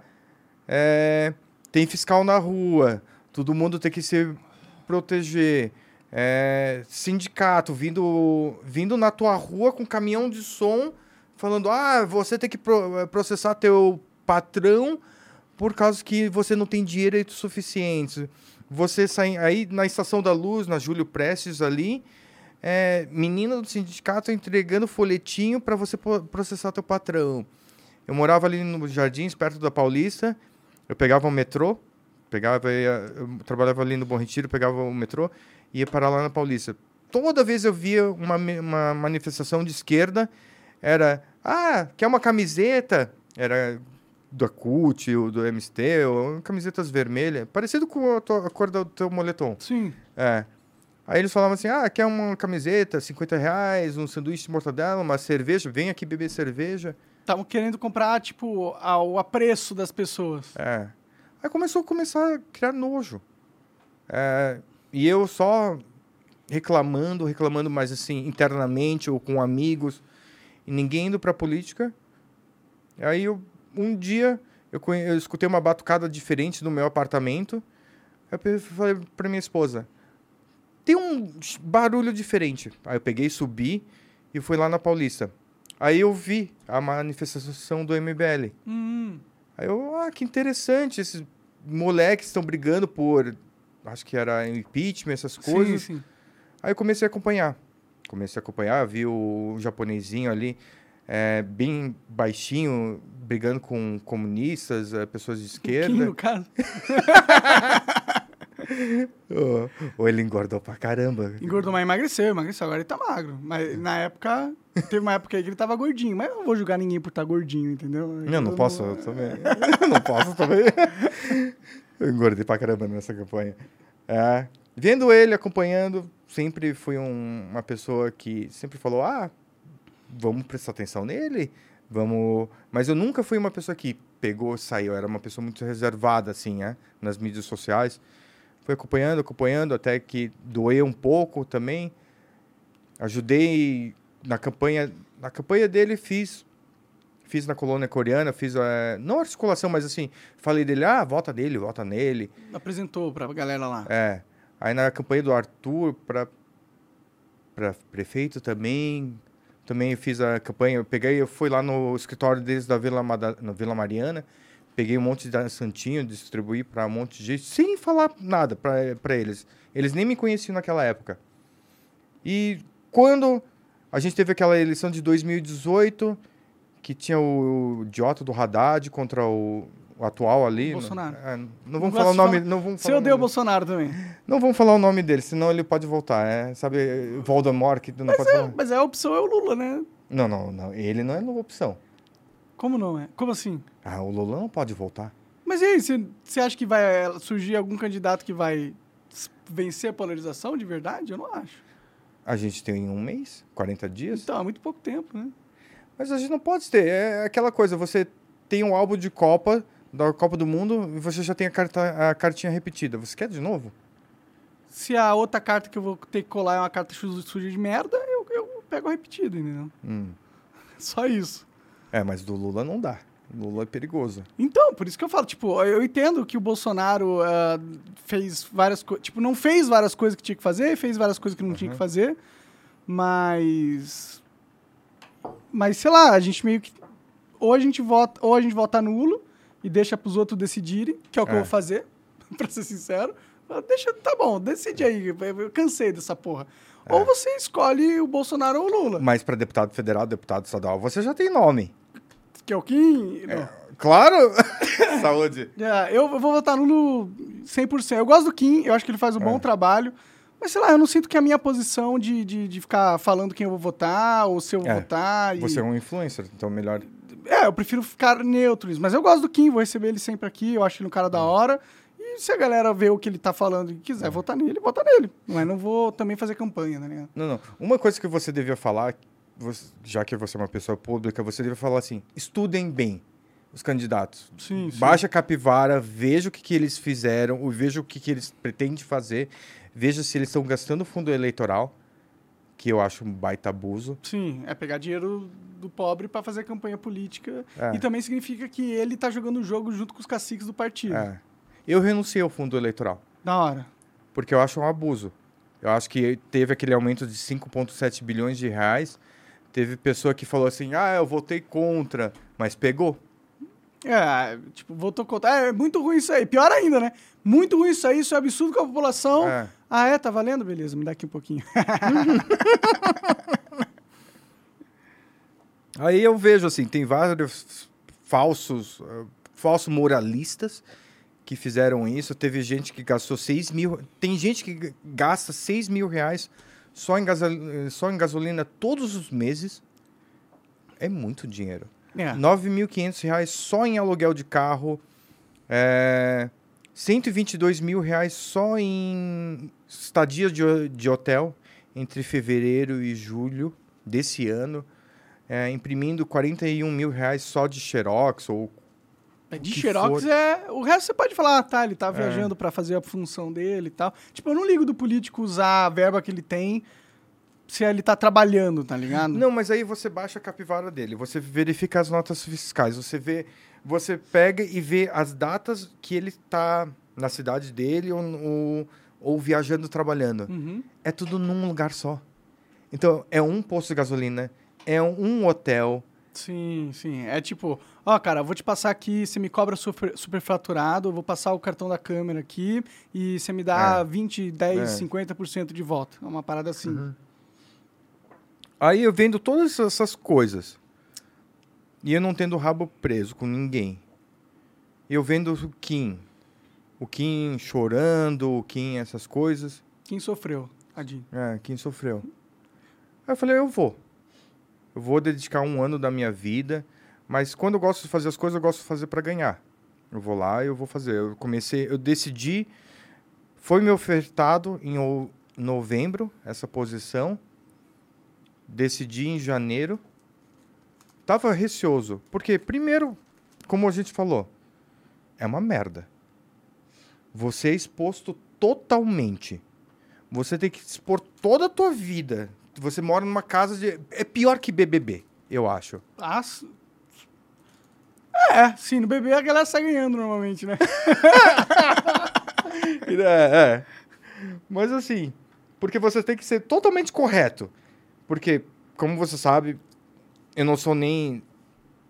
é, tem fiscal na rua, todo mundo tem que se proteger. É, sindicato vindo, vindo na tua rua com caminhão de som, falando, ah, você tem que pro- processar teu patrão por causa que você não tem direitos suficientes. Você sai aí na Estação da Luz, na Júlio Prestes ali, é, menina do sindicato entregando folhetinho para você processar teu patrão. Eu morava ali no Jardins, perto da Paulista. Eu pegava o metrô, pegava, eu trabalhava ali no Bom Retiro, pegava o metrô e ia parar lá na Paulista. Toda vez eu via uma, uma manifestação de esquerda, era, ah, quer uma camiseta? Era da CUT, ou do MST, ou camisetas vermelhas, parecido com a, tua- a cor do teu moletom. Sim. É. Aí eles falavam assim, ah, quer uma camiseta, 50 reais, um sanduíche de mortadela, uma cerveja, vem aqui beber cerveja. Estavam querendo comprar, tipo, ao apreço das pessoas. É. Aí começou a começar a criar nojo. É, e eu só reclamando, reclamando mais assim, internamente ou com amigos, e ninguém indo pra política. Aí eu, um dia eu, conhe- eu escutei uma batucada diferente no meu apartamento. Eu falei pra minha esposa: tem um barulho diferente. Aí eu peguei, subi e fui lá na Paulista. Aí eu vi a manifestação do MBL. Hum, Aí eu, ah, que interessante, esses moleques estão brigando por, acho que era impeachment, essas sim, coisas. sim. Aí eu comecei a acompanhar. Comecei a acompanhar, vi o japonesinho ali, é, bem baixinho, brigando com comunistas, é, pessoas de Quem, esquerda. no caso? (laughs) Ou ou ele engordou pra caramba. Engordou, mas emagreceu, emagreceu. Agora ele tá magro. Mas na época, teve uma época aí que ele tava gordinho. Mas eu não vou julgar ninguém por estar gordinho, entendeu? Eu não posso eu também. Eu (laughs) não posso também. Eu engordei pra caramba nessa campanha. É, vendo ele, acompanhando, sempre fui um- uma pessoa que sempre falou: ah, vamos prestar atenção nele, vamos. Mas eu nunca fui uma pessoa que pegou saiu. Eu era uma pessoa muito reservada, assim, né? Nas mídias sociais. Fui acompanhando, acompanhando, até que doeu um pouco também. Ajudei na campanha. Na campanha dele, fiz fiz na colônia coreana, fiz eh, não articulação, mas assim, falei dele, ah, vota nele, vota nele. Apresentou pra galera lá. É. Aí na campanha do Arthur para para prefeito também, também fiz a campanha, eu peguei, eu fui lá no escritório deles da Vila Mada, na Vila Mariana, peguei um monte de santinho, distribuí para um monte de gente, sem falar nada para eles. Eles nem me conheciam naquela época. E quando a gente teve aquela eleição de 2018, que tinha o, idiota do Haddad contra o, o atual ali. Bolsonaro. É, não Não vamos falar o nome. falar- Não vamos falar o odeia o. Bolsonaro também. Não vamos falar o nome dele, senão ele pode voltar. É, sabe, Voldemort que não pode falar. Mas a opção é o Lula, né? Não, não, não. Ele não é uma opção. Como não é? Como assim? Ah, o Lula não pode voltar. Mas e aí, você- acha que vai eh, surgir algum candidato que vai vencer a polarização de verdade? Eu não acho. A gente tem um mês, 40 dias. Então, é muito pouco tempo, né? Mas a gente não pode ter. É aquela coisa, você tem um álbum de Copa, da Copa do Mundo, e você já tem a, carta, a cartinha repetida. Você quer de novo? Se a outra carta que eu vou ter que colar é uma carta su- suja de merda, eu, eu pego a repetida, entendeu? Hum. (laughs) Só isso. É, mas do Lula não dá. Lula é perigoso. Então, por isso que eu falo, tipo, eu entendo que o Bolsonaro ah, fez várias coisas, tipo, não fez várias coisas que tinha que fazer, fez várias coisas que não tinha que fazer, mas mas sei lá, a gente meio que ou a gente vota, ou a gente vota nulo e deixa pros outros decidirem, que é o que É. eu vou fazer, (laughs) pra ser sincero. Deixa, tá bom, decide aí, eu cansei dessa porra. É. Ou você escolhe o Bolsonaro ou o Lula, Mas para deputado federal, deputado estadual, você já tem nome. que é o Kim. não. Claro! (laughs) Saúde. (laughs) É, eu vou votar nulo 100%. Eu gosto do Kim, eu acho que ele faz um bom trabalho. Mas, sei lá, eu não sinto que é a minha posição de, de, de ficar falando quem eu vou votar ou se eu vou É, votar. e- Você é um influencer, então melhor. É, eu prefiro ficar neutro nisso. Mas eu gosto do Kim, vou receber ele sempre aqui, eu acho ele um cara da hora. E se a galera ver o que ele tá falando e quiser votar nele, vota nele. Mas não vou também fazer campanha, ligado? Não, não. Uma coisa que você devia falar, já que você é uma pessoa pública, você devia falar assim: estudem bem os candidatos. Sim, sim. Baixa a capivara, veja o que, que eles fizeram, veja o que, que eles pretendem fazer, veja se eles estão gastando fundo eleitoral, que eu acho um baita abuso. Sim, é pegar dinheiro do pobre pra fazer campanha política. É. E também significa que ele tá jogando o jogo junto com os caciques do partido. É. Eu renunciei ao fundo eleitoral. Da hora. porque eu acho um abuso. Eu acho que teve aquele aumento de 5,7 bilhões de reais. Teve pessoa que falou assim: ah, eu votei contra, mas pegou. É, tipo, votou contra. É, é muito ruim isso aí. Pior ainda, né? Muito ruim isso aí, isso é absurdo com a população. É. Ah, é? Tá valendo? Beleza, me dá aqui um pouquinho. (laughs) Aí eu vejo assim: tem vários falsos, eh, falsos moralistas que fizeram isso. Teve gente que gastou 6 mil. Tem gente que gasta 6 mil reais só em, gasol- só em gasolina todos os meses. É muito dinheiro. É. 9.500 reais só em aluguel de carro. É, 122 mil reais só em estadias de, de hotel entre fevereiro e julho desse ano, é, imprimindo 41 mil reais só de xerox ou É, De Xerox for. é. O resto você pode falar, ah, tá, ele tá É. viajando pra fazer a função dele e tal. Tipo, eu não ligo do político usar a verba que ele tem se ele tá trabalhando, tá ligado? Não, mas aí você baixa a capivara dele, você verifica as notas fiscais, você vê, você pega e vê as datas que ele tá na cidade dele ou, ou, ou viajando trabalhando. Uhum. É tudo num lugar só. Então, é um posto de gasolina, é um hotel. Sim, sim. É tipo, ó, cara, vou te passar aqui, você me cobra super, superfaturado, eu vou passar o cartão da câmera aqui e você me dá É. 20, 10, É. 50% de volta. É uma parada assim. Aí eu vendo todas essas coisas. E eu não tendo o rabo preso com ninguém. Eu vendo o Kim. O Kim chorando, o Kim essas coisas. Quem sofreu, Adin? É, quem sofreu. Aí eu falei, eu vou. Eu vou dedicar um ano da minha vida, mas quando eu gosto de fazer as coisas, eu gosto de fazer para ganhar. Eu vou lá e eu vou fazer. Eu comecei, eu decidi, foi me ofertado em novembro essa posição. Decidi em janeiro. Tava receoso, porque primeiro, como a gente falou, é uma merda. Você é exposto totalmente. Você tem que expor toda a tua vida. Você mora numa casa de. É pior que BBB, eu acho. Ah, é, sim, no bebê a galera sai ganhando normalmente, né? (laughs) É, é. Mas assim, porque você tem que ser totalmente correto. Porque, como você sabe, eu não sou nem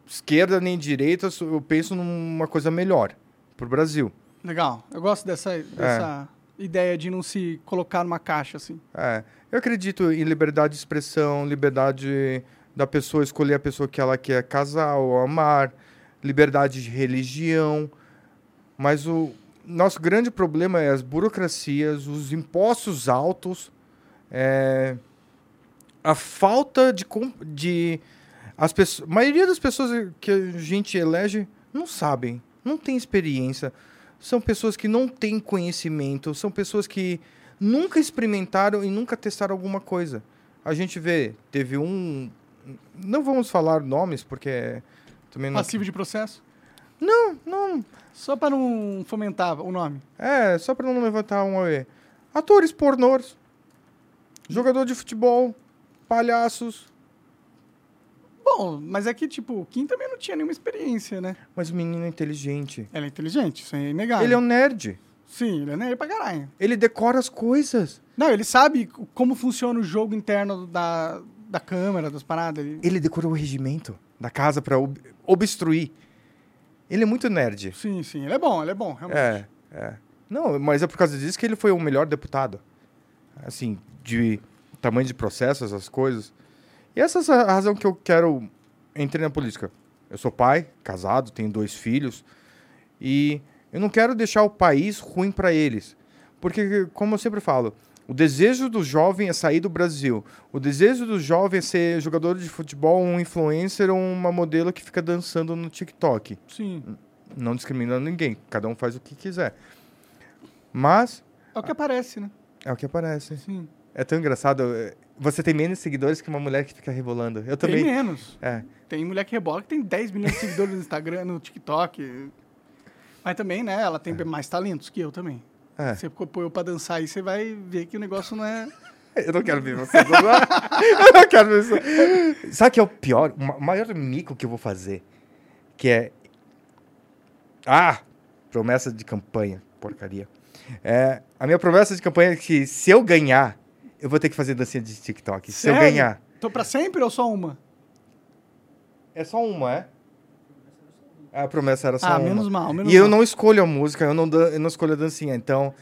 esquerda nem direita, eu penso numa coisa melhor pro Brasil. Legal, eu gosto dessa, dessa ideia de não se colocar numa caixa, assim. É, eu acredito em liberdade de expressão, liberdade da pessoa escolher a pessoa que ela quer casar ou amar, liberdade de religião. Mas o nosso grande problema é as burocracias, os impostos altos, é, a falta de, de as pessoas, a maioria das pessoas que a gente elege não sabem, não tem experiência, são pessoas que não têm conhecimento, são pessoas que nunca experimentaram e nunca testaram alguma coisa. A gente vê, teve um, não vamos falar nomes porque também não, Passivo de processo? não, não, Só pra não fomentar o nome. é só para não levantar um AE. Atores pornôs, jogador de futebol, palhaços, Bom, mas é que, tipo, o Kim também não tinha nenhuma experiência, né? mas o menino é inteligente. Ele é inteligente, isso é inegável. Ele é um nerd. Sim, ele é nerd pra caralho. Ele decora as coisas. Não, ele sabe como funciona o jogo interno da, da câmera, das paradas. Ele... Ele decorou o regimento da casa para ob obstruir. Ele é muito nerd. Sim, sim, ele é bom, ele é bom, realmente. É, é. Não, mas é por causa disso que ele foi o melhor deputado. Assim, de tamanho de processo, essas coisas. E essa é a razão que eu quero entrei na política. Eu sou pai, casado, tenho dois filhos. E eu não quero deixar o país ruim para eles. Porque, como eu sempre falo, o desejo do jovem é sair do Brasil. O desejo do jovem é ser jogador de futebol, um influencer ou uma modelo que fica dançando no TikTok Sim. não discriminando ninguém, cada um faz o que quiser. Mas É o que aparece, né? é o que aparece. Sim. É tão engraçado. Você tem menos seguidores que uma mulher que fica rebolando. Eu Tem também. menos. É. Tem mulher que rebola que tem 10 milhões de seguidores no Instagram, no TikTok. Mas também, né, ela tem mais talentos que eu também. É. Você põe eu pra dançar aí, você vai ver que o negócio não é... (laughs) Eu não quero ver você. dançar. (laughs) eu não quero ver você. Sabe o que é o pior? O ma- maior mico que eu vou fazer? Que é. Ah! Promessa de campanha. Porcaria. É, a minha promessa de campanha é que se eu ganhar, eu vou ter que fazer dancinha de TikTok. Se eu Sério? ganhar. Tô pra sempre ou só uma? É só uma, é? A promessa era só ah, uma. menos mal, menos E eu mal. não escolho a música, eu não, dan- eu não escolho a dancinha, então.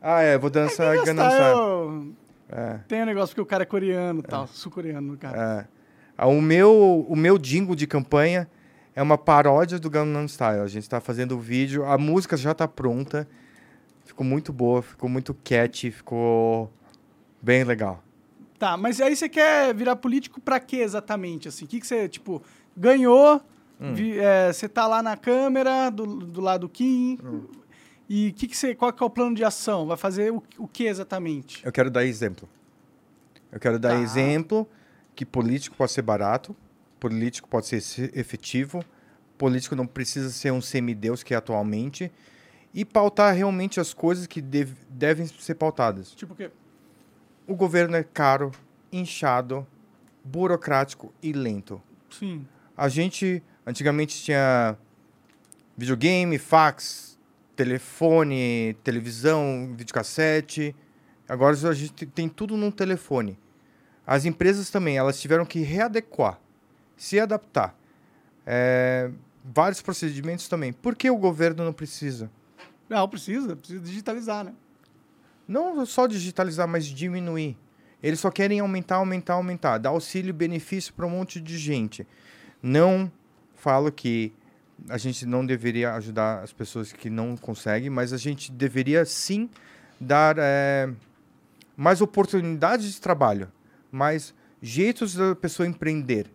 Ah, é, vou dançar Tem que Gangnam Style. eu- É, Tem um negócio porque o cara é coreano e tal, sul-coreano, no cara. é. Ah, O meu, o meu jingle de campanha é uma paródia do Gangnam Style. A gente tá fazendo o vídeo, a música já tá pronta. Ficou muito boa, ficou muito catchy, ficou bem legal. Tá, mas aí você quer virar político pra quê exatamente, assim? O que, que você, tipo, ganhou, Vi- é, Você tá lá na câmera, do, do lado do Kim. E que que você, qual que é o plano de ação? Vai fazer o, o que exatamente? Eu quero dar exemplo. Eu quero dar Tá. exemplo que político pode ser barato, político pode ser se- efetivo, político não precisa ser um semideus que é atualmente, e pautar realmente as coisas que dev- devem ser pautadas. Tipo o quê? O governo é caro, inchado, burocrático e lento. Sim. A gente antigamente tinha videogame, fax, telefone, televisão, videocassete. Agora a gente tem tudo num telefone. As empresas também, elas tiveram que readequar, se adaptar. É, vários procedimentos também. Por que o governo não precisa? Não, precisa. Precisa digitalizar, né? Não só digitalizar, mas diminuir. Eles só querem aumentar, aumentar, aumentar. Dar auxílio benefício para um monte de gente. Não falo que a gente não deveria ajudar as pessoas que não conseguem, mas a gente deveria sim dar eh, mais oportunidades de trabalho, mais jeitos da pessoa empreender.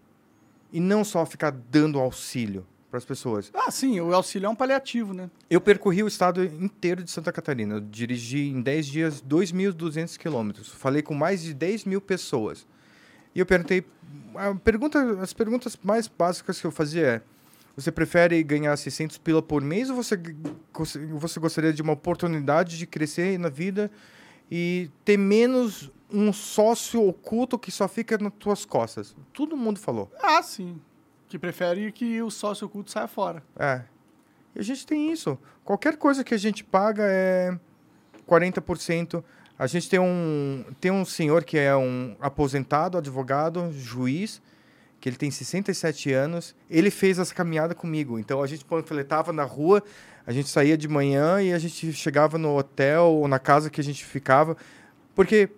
E não só ficar dando auxílio para as pessoas. Ah, sim. O auxílio é um paliativo, né? Eu percorri o estado inteiro de Santa Catarina. Eu dirigi em 10 dias 2.200 quilômetros. Falei com mais de 10 mil pessoas. E eu perguntei... Pergunta, as perguntas mais básicas que eu fazia é... Você prefere ganhar 600 pila por mês ou você, você gostaria de uma oportunidade de crescer na vida e ter menos um sócio oculto que só fica nas tuas costas? Todo mundo falou. Ah, sim. Que prefere que o sócio oculto saia fora. É. E a gente tem isso. Qualquer coisa que a gente paga é 40%. A gente tem um, tem um senhor que é um aposentado, advogado, juiz, que ele tem 67 anos. Ele fez essa caminhada comigo. Então a gente panfletava na rua, a gente saía de manhã e a gente chegava no hotel ou na casa que a gente ficava. Porque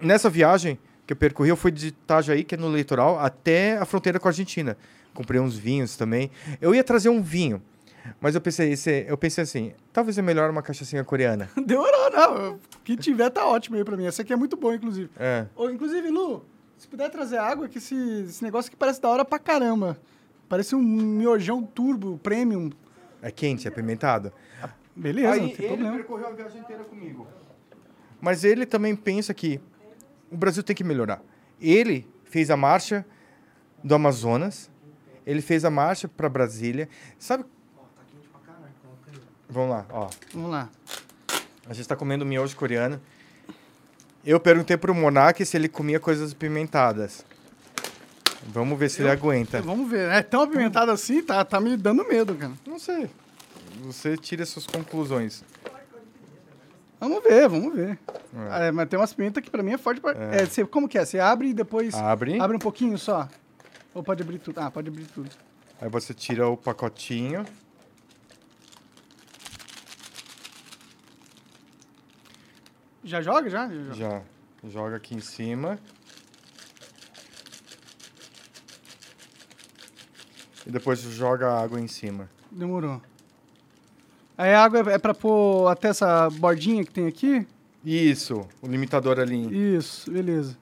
nessa viagem que eu percorri, eu fui de Itajaí, que é no litoral, até a fronteira com a Argentina. Comprei uns vinhos também. Eu ia trazer um vinho, mas eu pensei, esse- eu pensei assim, talvez é melhor uma cachaçinha coreana. (laughs) Demorou, não. O que tiver tá ótimo aí pra mim. Essa aqui é muito boa, inclusive. É. Ô, inclusive, Lu, se puder trazer água, que esse, esse negócio aqui parece da hora pra caramba. Parece um miojão turbo, premium. É quente, é apimentado. Beleza, não Aí tem ele problema. percorreu a viagem inteira comigo. Mas ele também pensa que o Brasil tem que melhorar. Ele fez a marcha do Amazonas, ele fez a marcha para Brasília. Sabe? Vamos lá, ó. Vamos lá. A gente tá comendo miojo coreano. Eu perguntei pro Monark se ele comia coisas apimentadas. Vamos ver se ele aguenta. Vamos ver. É tão apimentado assim, tá, tá me dando medo, cara. Não sei. Você tira suas conclusões. Vamos ver, vamos ver. É. É, mas tem umas pimentas que pra mim é forte. Pra... É, você- como que é? Você abre e depois... Abre. Abre um pouquinho só? Ou pode abrir tudo? Ah, pode abrir tudo. Aí você tira o pacotinho. Já joga, já? Já joga. Já joga aqui em cima. E depois joga a água em cima. Demorou. Aí a água é pra pôr até essa bordinha que tem aqui? Isso, o limitador ali. Isso, beleza.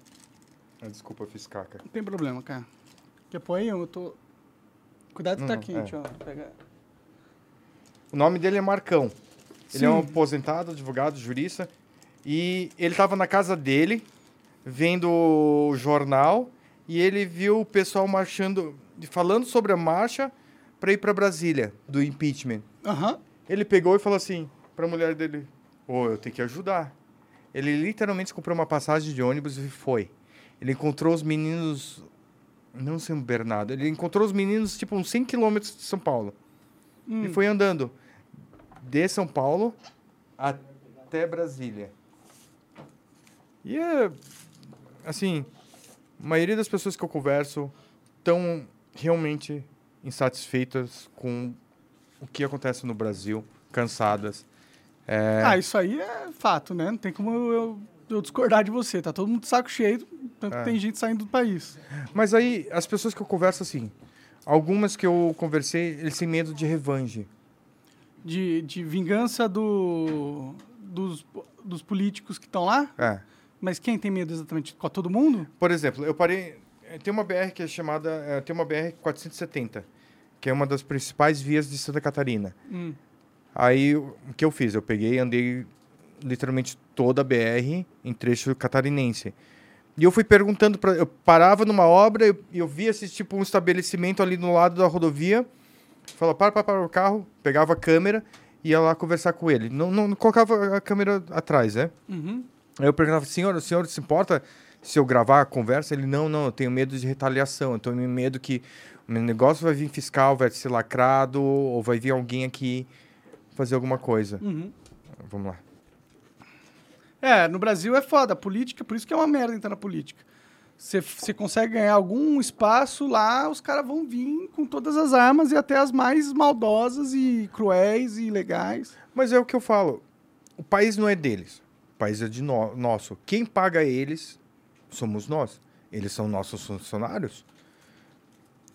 Ah, desculpa, eu fiz caca. Não tem problema, cara. Pôr aí? Eu tô... Cuidado que tá Não, quente, é. ó. Pega... O nome dele é Marcão. Ele é um aposentado, advogado, jurista. E ele estava na casa dele, vendo o jornal, e ele viu o pessoal marchando, falando sobre a marcha para ir para Brasília, do impeachment. Aham. Ele pegou e falou assim para a mulher dele: Ô, eu tenho que ajudar. Ele literalmente comprou uma passagem de ônibus e foi. Ele encontrou os meninos. Não São Bernardo. Ele encontrou os meninos, tipo, uns 100 quilômetros de São Paulo. Hum. E foi andando de São Paulo até Brasília. E é. Assim, a maioria das pessoas que eu converso estão realmente insatisfeitas com o que acontece no Brasil, cansadas. É, Ah, isso aí é fato, né? Não tem como eu, eu discordar de você. Tá todo mundo de saco cheio, tanto que É. tem gente saindo do país. Mas aí, as pessoas que eu converso assim, algumas que eu conversei, eles têm medo de revanche. De, de vingança do, dos, dos políticos que estão lá. É. Mas quem tem medo exatamente? Com todo mundo? Por exemplo, eu parei. eh, Tem uma BR que é chamada. eh, Tem uma BR 470, que é uma das principais vias de Santa Catarina. Hum. Aí o que eu fiz? Eu peguei e andei literalmente toda a BR em trecho catarinense. E eu fui perguntando para eu parava numa obra e eu, eu via esse tipo um estabelecimento ali no lado da rodovia. Falava, para, para, para o carro, pegava a câmera e ia lá conversar com ele. Não, não, não colocava a câmera atrás, né? Uhum. Aí eu perguntava, senhor, o senhor se importa se eu gravar a conversa? Ele, não, não, eu tenho medo de retaliação. Eu tenho medo que o meu negócio vai vir fiscal, vai ser lacrado, ou vai vir alguém aqui fazer alguma coisa. Uhum. Vamos lá. É, no Brasil é foda. A política, por isso que é uma merda entrar na política. Você- consegue ganhar algum espaço lá, os caras vão vir com todas as armas e até as mais maldosas e cruéis e ilegais. Mas é o que eu falo. O país não é deles. O país é de no- nosso. Quem paga eles somos nós. Eles são nossos funcionários.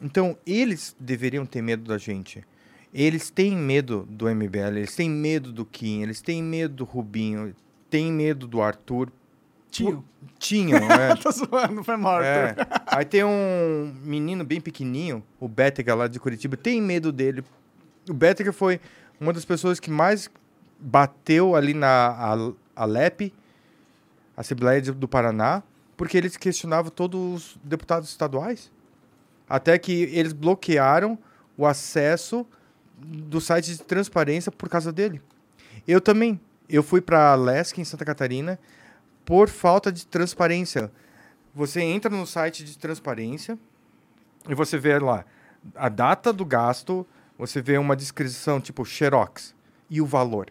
Então, eles deveriam ter medo da gente. Eles têm medo do MBL, eles têm medo do Kim, eles têm medo do Rubinho, têm medo do Arthur. Tio. Tinham, né? (laughs) Tô zoando, foi morto. É. Aí tem um menino bem pequenininho, o Bétega lá de Curitiba, tem medo dele. O Bétega foi uma das pessoas que mais bateu ali na A- Alep, Assembleia do Paraná, porque eles questionavam todos os deputados estaduais. Até que eles bloquearam o acesso do site de transparência por causa dele. Eu também. Eu fui para Lesc, em Santa Catarina, por falta de transparência. Você entra no site de transparência e você vê lá a data do gasto, você vê uma descrição tipo Xerox e o valor.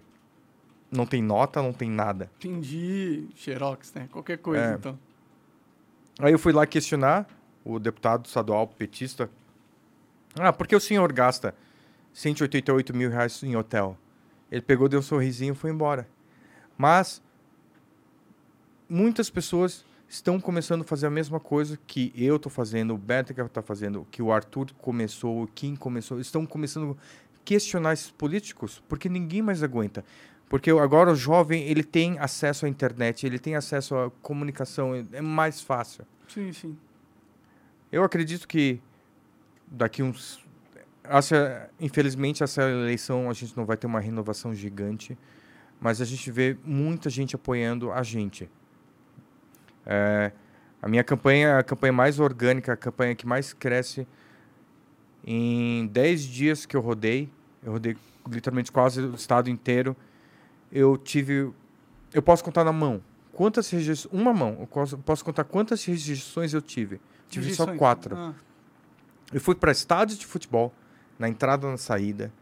Não tem nota, não tem nada. Entendi. Xerox, né? Qualquer coisa, É. então. Aí eu fui lá questionar o deputado estadual petista. Ah, por que o senhor gasta 188 mil reais em hotel? Ele pegou, deu um sorrisinho e foi embora. Mas muitas pessoas estão começando a fazer a mesma coisa que eu estou fazendo, o Beto está fazendo, que o Arthur começou, o Kim começou. Estão começando a questionar esses políticos porque ninguém mais aguenta. Porque agora o jovem ele tem acesso à internet, ele tem acesso à comunicação, é mais fácil. Sim, sim. Eu acredito que daqui uns. Essa, infelizmente, essa eleição a gente não vai ter uma renovação gigante, mas a gente vê muita gente apoiando a gente. É, a minha campanha é a campanha mais orgânica, a campanha que mais cresce. Em 10 dias que eu rodei, eu rodei literalmente quase o estado inteiro, eu tive. Eu posso contar na mão. Quantas rejeições. Uma mão. Eu posso, posso contar quantas rejeições eu tive. Tive só quatro. Ah, Eu fui para estádio de futebol, na entrada e na saída.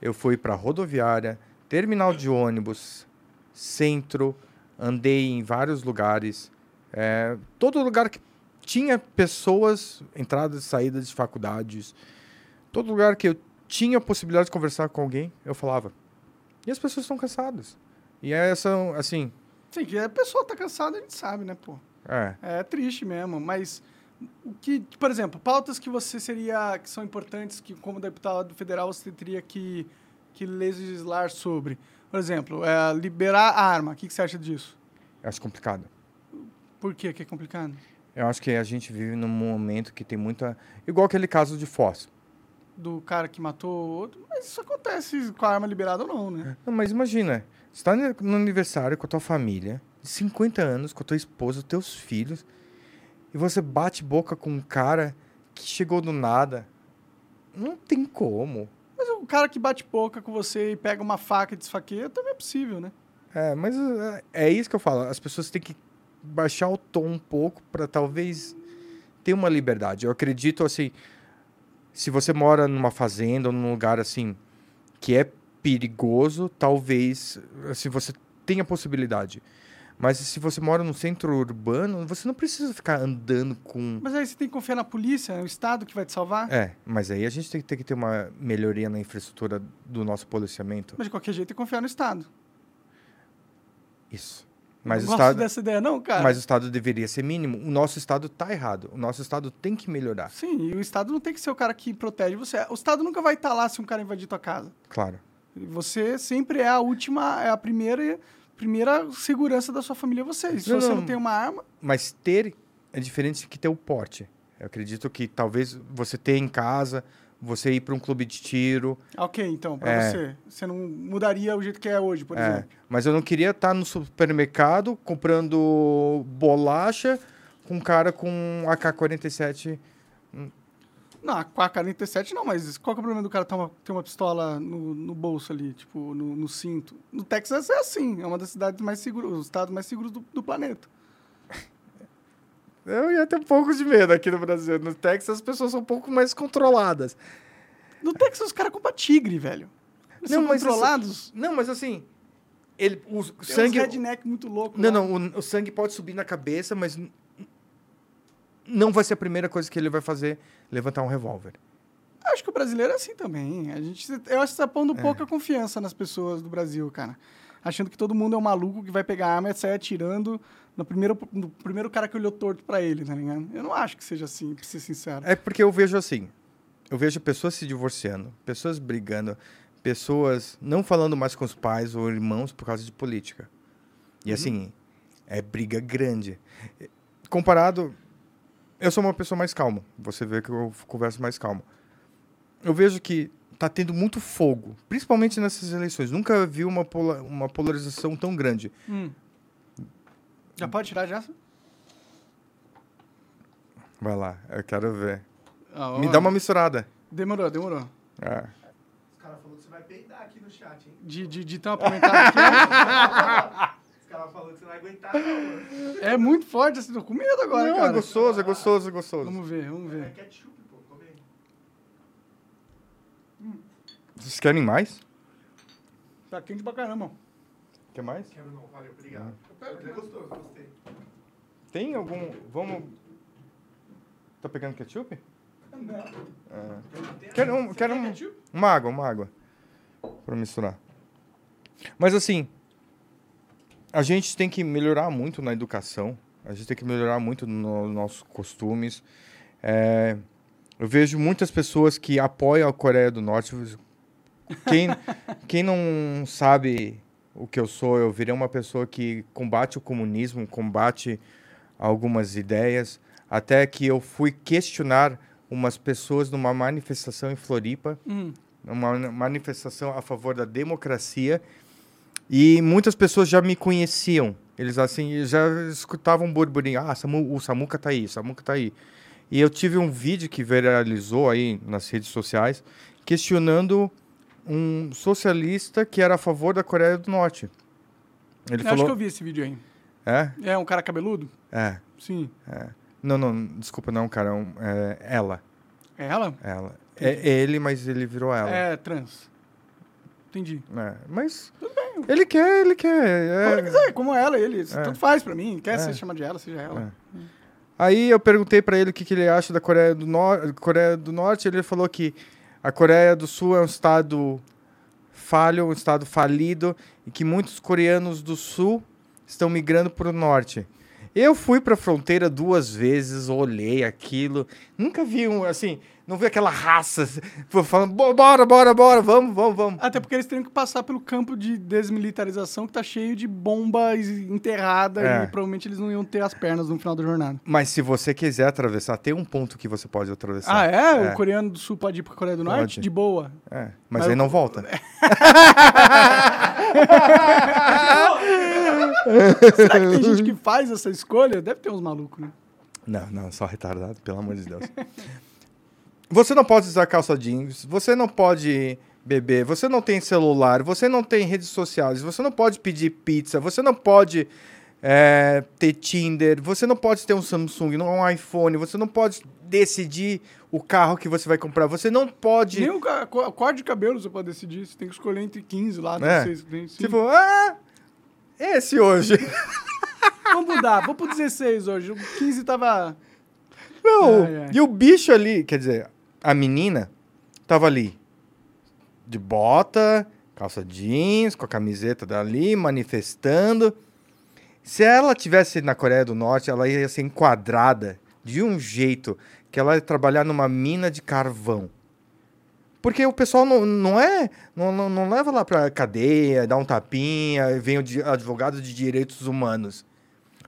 Eu fui para rodoviária, terminal de ônibus, centro, andei em vários lugares. É, todo lugar que tinha pessoas, entradas e saídas de faculdades, todo lugar que eu tinha a possibilidade de conversar com alguém, eu falava. E as pessoas estão cansadas. E essa, assim, Sim, que a pessoa tá cansada, a gente sabe, né, pô? é, É triste mesmo, mas que, por exemplo, pautas que você seria que são importantes que como deputado federal você teria que que legislar sobre. Por exemplo, é, liberar a arma. O que, que você acha disso? eu acho complicado. Por quê que é complicado? Eu acho que a gente vive num momento que tem muita. Igual aquele caso de Foz. Do cara que matou outro, mas isso acontece com a arma liberada ou não, né? Não, mas imagina, você tá no no aniversário com a tua família, de 50 anos, com a tua esposa, teus filhos, e você bate boca com um cara que chegou do nada. Não tem como. Mas o cara que bate boca com você e pega uma faca e desfaqueia também é possível, né? É, mas é, é isso que eu falo. As pessoas têm que baixar o tom um pouco para talvez ter uma liberdade. Eu acredito assim, se você mora numa fazenda ou num lugar assim que é perigoso, talvez assim você tenha possibilidade. Mas se você mora no centro urbano, você não precisa ficar andando com Mas aí você tem que confiar na polícia, é o Estado que vai te salvar. é, mas aí a gente tem que ter, que ter uma melhoria na infraestrutura do nosso policiamento. Mas de qualquer jeito tem que confiar no Estado. Isso. Mas não o gosto estado dessa ideia, não, cara. Mas o Estado deveria ser mínimo. O nosso Estado está errado. O nosso Estado tem que melhorar. Sim, e o Estado não tem que ser o cara que protege você. O Estado nunca vai estar lá se um cara invadir tua casa. Claro. Você sempre é a última, é a primeira, primeira segurança da sua família, você. Se Não, você não. tem uma arma, Mas ter é diferente que ter o porte. Eu acredito que talvez você ter em casa você ir para um clube de tiro. Ok, então, pra É. você. Você não mudaria o jeito que é hoje, por É, exemplo. mas eu não queria estar no supermercado comprando bolacha com um cara com um AK-47. Não, com a 47 não, mas qual que é o problema do cara ter uma, ter uma pistola no, no bolso ali, tipo, no, no cinto? No Texas é assim, é uma das cidades mais seguras, os estados mais seguros do, do planeta. Eu ia ter um pouco de medo aqui no Brasil. No Texas as pessoas são um pouco mais controladas. No Texas os caras compram tigre, velho. Eles Não, são mas controlados. Não, mas assim, ele, o Tem sangue... redneck muito louco Não, lá. não, o, o sangue pode subir na cabeça, mas não vai ser a primeira coisa que ele vai fazer, levantar um revólver. Acho que o brasileiro é assim também. A gente, eu acho que você tá pondo É. pouca confiança nas pessoas do Brasil, cara. Achando que todo mundo é um maluco que vai pegar a arma e sair atirando no primeiro, no primeiro cara que olhou torto pra ele, tá ligado? Eu não acho que seja assim, pra ser sincero. É porque eu vejo assim, eu vejo pessoas se divorciando, pessoas brigando, pessoas não falando mais com os pais ou irmãos por causa de política. E assim, é briga grande. Comparado, eu sou uma pessoa mais calma. Você vê que eu converso mais calmo. Eu vejo que tá tendo muito fogo, principalmente nessas eleições. Nunca vi uma, pola- uma polarização tão grande. Hum. Já pode tirar já? Vai lá, eu quero ver. Ah. Me dá uma misturada. Demorou, demorou. É. Os caras falaram que você vai peidar aqui no chat, hein? De, de, de ter uma apimentada aqui. (laughs) caras falaram que você não vai aguentar, não. É muito forte, assim, tô com medo agora, Não, é cara. gostoso, é gostoso, é gostoso. Vamos ver, vamos É ver. ketchup, pô. Come aí. Vocês querem mais? Tá quente pra caramba. Quer mais? Quero não, valeu, obrigado. É gostoso, gostei. Tem algum. Vamos. Tá pegando ketchup? É. Quero, um, quero um, uma água, uma água. Pra misturar. Mas assim. A gente tem que melhorar muito na educação. A gente tem que melhorar muito nos nossos costumes. É, eu vejo muitas pessoas que apoiam a Coreia do Norte. Quem, (laughs) quem não sabe o que eu sou, eu virei uma pessoa que combate o comunismo, combate algumas ideias, até que eu fui questionar umas pessoas numa manifestação em Floripa, Hum. uma manifestação a favor da democracia, e muitas pessoas já me conheciam. Eles assim já escutavam burburinho, ah, Samu, o Samuca tá aí, o Samuca tá aí. E eu tive um vídeo que viralizou aí nas redes sociais questionando um socialista que era a favor da Coreia do Norte. Ele Eu acho que falou, eu vi esse vídeo aí. é, É um cara cabeludo? é. Sim. Não, não, desculpa, não, cara. é um- É ela. É ela? Ela. É ele, mas ele virou ela. É trans. Entendi. É, Mas. Ele quer, ele quer. é. Como ele quiser, como ela, ele. É. Tudo faz pra mim. Quer É. ser chamado de ela, seja ela. Aí eu perguntei pra ele o que, que ele acha da Coreia do, Nor Coreia do Norte. Ele falou que a Coreia do Sul é um estado falho, um estado falido, e que muitos coreanos do Sul estão migrando para o Norte. Eu fui para a fronteira duas vezes, olhei aquilo, nunca vi um assim, não vi aquela raça (laughs) falando, "Bo- bora, bora, bora, vamos, vamos, vamos. Até porque eles teriam que passar pelo campo de desmilitarização que tá cheio de bombas enterradas É. e provavelmente eles não iam ter as pernas no final da jornada. Mas se você quiser atravessar, tem um ponto que você pode atravessar. Ah, é? É. O coreano do sul pode ir pra Coreia do Pode. Norte? De boa. É, mas, Mas aí eu- não volta. (laughs) (laughs) Será que tem gente que faz essa escolha? Deve ter uns malucos, né? Não, não, só retardado, pelo amor de Deus. Você não pode usar calça jeans, você não pode beber, você não tem celular, você não tem redes sociais, você não pode pedir pizza, você não pode é, ter Tinder, você não pode ter um Samsung, não um iPhone, você não pode decidir o carro que você vai comprar, você não pode. Nem o ca- co- corte de cabelo você pode decidir. Você tem que escolher entre 15 lá, É. 16. tem- sim. Tipo, ah, esse hoje. (laughs) Vamos mudar, vou pro 16 hoje. O 15 tava. Não, Ai, ai. e o bicho ali, quer dizer, a menina tava ali de bota, calça jeans, com a camiseta dali, manifestando. Se ela tivesse na Coreia do Norte, ela ia ser enquadrada de um jeito que ela ia trabalhar numa mina de carvão. Porque o pessoal não, não é. Não, não, não leva lá pra cadeia, dá um tapinha, vem o di- advogado de direitos humanos.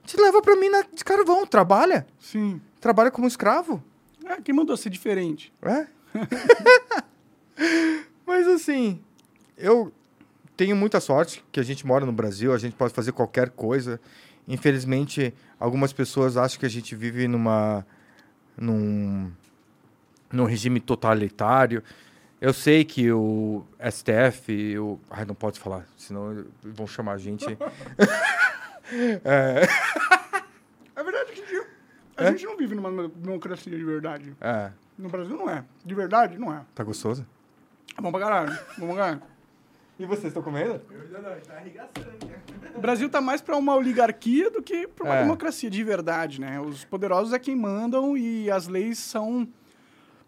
Te leva pra mina de carvão, trabalha. Sim. Trabalha como escravo. É, quem mandou ser diferente? É? (laughs) (laughs) Mas assim, eu tenho muita sorte que a gente mora no Brasil, a gente pode fazer qualquer coisa. Infelizmente, algumas pessoas acham que a gente vive numa num, num regime totalitário. Eu sei que o STF, o, ai, não pode falar, senão vão chamar a gente. (laughs) é, É verdade que a É? gente não vive numa democracia de verdade. é, No Brasil não é. De verdade, não é. tá gostoso? É bom pra caralho. Bom pra caralho. E vocês estão comendo? Eu ainda não, tá arregaçando, né? O Brasil tá mais pra uma oligarquia do que pra uma É. democracia de verdade, né? Os poderosos é quem mandam e as leis são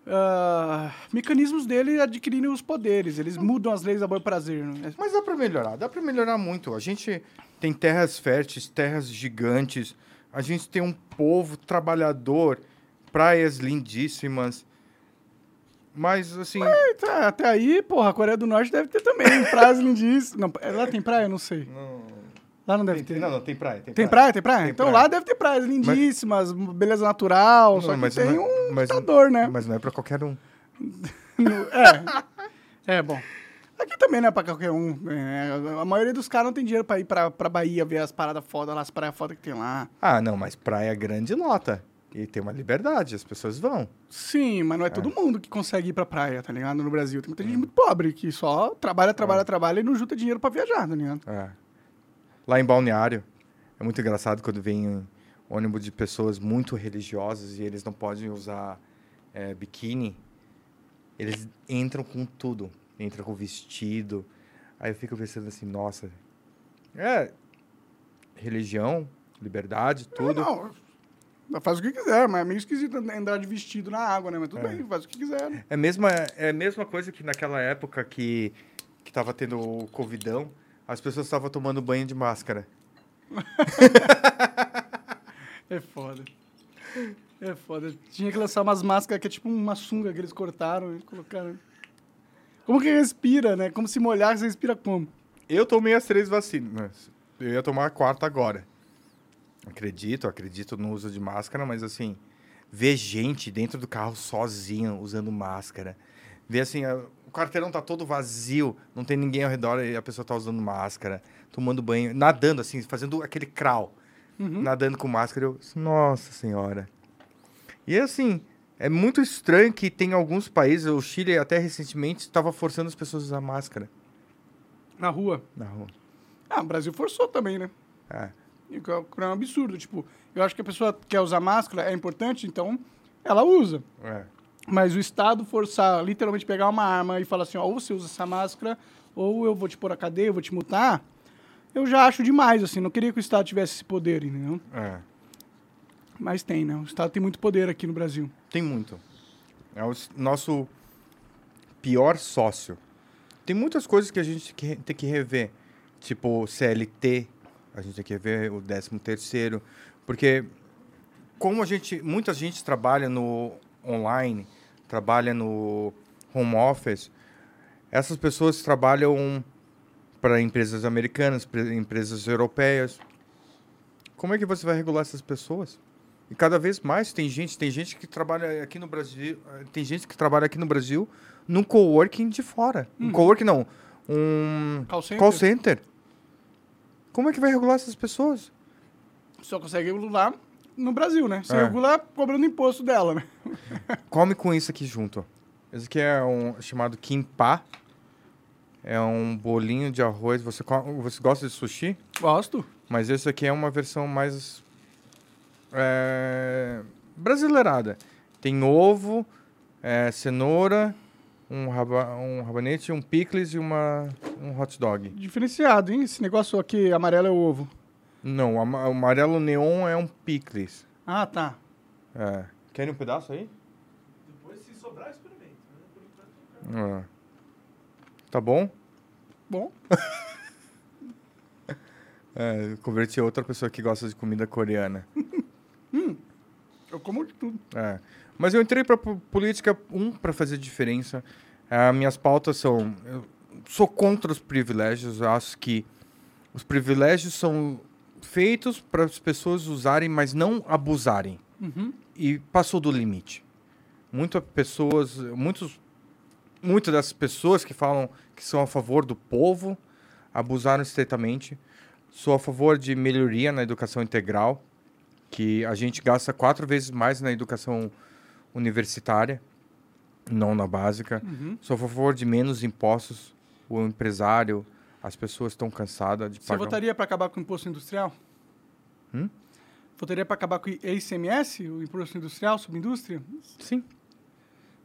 ah, mecanismos dele adquirirem os poderes. Eles mudam as leis a bom prazer. Né? Mas dá pra melhorar, dá pra melhorar muito. A gente tem terras férteis, terras gigantes, a gente tem um povo trabalhador, praias lindíssimas. Mas, assim, Tá, até aí, porra, a Coreia do Norte deve ter também praias lindíssimas. Não, lá tem praia? Não sei. não, Lá não deve tem, ter. não, não, tem praia. Tem, Tem praia, tem praia? Tem então praia. lá deve ter praias lindíssimas, beleza natural, só Não, que mas tem não- um mas- ditador, né? Mas não é pra qualquer um. (laughs) É. É, bom. Aqui também não é pra qualquer um. é, a maioria dos caras não tem dinheiro pra ir pra, pra Bahia ver as paradas foda lá, as praias foda que tem lá. Ah, não, mas praia grande lota. E tem uma liberdade, as pessoas vão. Sim, mas não é todo mundo que consegue ir pra praia, tá ligado? No Brasil. Tem muita gente muito pobre que só trabalha, trabalha, trabalha e não junta dinheiro pra viajar, tá ligado? É. Lá em Balneário, é muito engraçado quando vem ônibus de pessoas muito religiosas e eles não podem usar é, biquíni. Eles entram com tudo. Entram com vestido. Aí eu fico pensando assim, nossa. É. Religião, liberdade, tudo. É, não, faz o que quiser, mas é meio esquisito andar de vestido na água, né? Mas tudo bem, faz o que quiser. É a mesma, é a mesma coisa que naquela época que, que tava tendo o Covidão, as pessoas estavam tomando banho de máscara. (laughs) É foda. É foda. Tinha que lançar umas máscaras que é tipo uma sunga que eles cortaram e colocaram. Como que respira, né? Como se molhar, você respira como? Eu tomei as três vacinas. Eu ia tomar a quarta agora. Acredito, acredito no uso de máscara, mas assim, ver gente dentro do carro sozinho usando máscara. Ver assim, a- o quarteirão tá todo vazio, não tem ninguém ao redor e a pessoa tá usando máscara, tomando banho, nadando assim, fazendo aquele crawl. Nadando com máscara, eu, nossa senhora. E assim, é muito estranho que tem alguns países, o Chile até recentemente estava forçando as pessoas a usar máscara Na rua. na rua. Ah, o Brasil forçou também, né? É. É é um absurdo. Tipo, eu acho que a pessoa quer usar máscara, é importante, então ela usa. É. Mas o Estado forçar, literalmente pegar uma arma e falar assim, ó, ou você usa essa máscara, ou eu vou te pôr na cadeia, eu vou te multar, eu já acho demais, assim. Não queria que o Estado tivesse esse poder, entendeu? É. Mas tem, né? O Estado tem muito poder aqui no Brasil. Tem muito. É o nosso pior sócio. Tem muitas coisas que a gente tem que rever. Tipo CLT, a gente tem que rever o 13 terceiro. Porque como a gente, muita gente trabalha no online, trabalha no home office, essas pessoas trabalham para empresas americanas, empresas europeias. Como é que você vai regular essas pessoas? E cada vez mais tem gente, tem gente que trabalha aqui no Brasil, tem gente que trabalha aqui no Brasil num coworking de fora. Um coworking não, um Call center. call center. Como é que vai regular essas pessoas? Só consegue regular no Brasil, né? Você É. regula cobrando imposto dela, né? (laughs) Come com isso aqui junto. Esse aqui é um chamado kimbap. É um bolinho de arroz. Você, você gosta de sushi? Gosto. Mas esse aqui é uma versão mais é, brasileirada. Tem ovo, é, cenoura, um, raba, um rabanete, um picles e uma, um hot dog. Diferenciado, hein? Esse negócio aqui amarelo é o ovo. Não, o ama- o amarelo neon é um picles. Ah, tá. É. Querem um pedaço aí? Depois, se sobrar, experimenta. Né? Por enquanto, não. É. Tá bom? Bom. (laughs) É, converti a outra pessoa que gosta de comida coreana. (laughs) Eu como de tudo. É. Mas eu entrei para política, um, para fazer diferença. As minhas pautas são. Eu sou contra os privilégios. Eu acho que os privilégios são feitos para as pessoas usarem, mas não abusarem. Uhum. E passou do limite. muitas pessoas, muitos, muitas das pessoas que falam que são a favor do povo abusaram estritamente. Sou a favor de melhoria na educação integral, que a gente gasta quatro vezes mais na educação universitária, não na básica. Uhum. Sou a favor de menos impostos. O empresário, as pessoas estão cansadas de Você pagar. votaria para acabar com o imposto industrial? Hum? Votaria para acabar com o ICMS, o imposto industrial sobre indústria? Sim.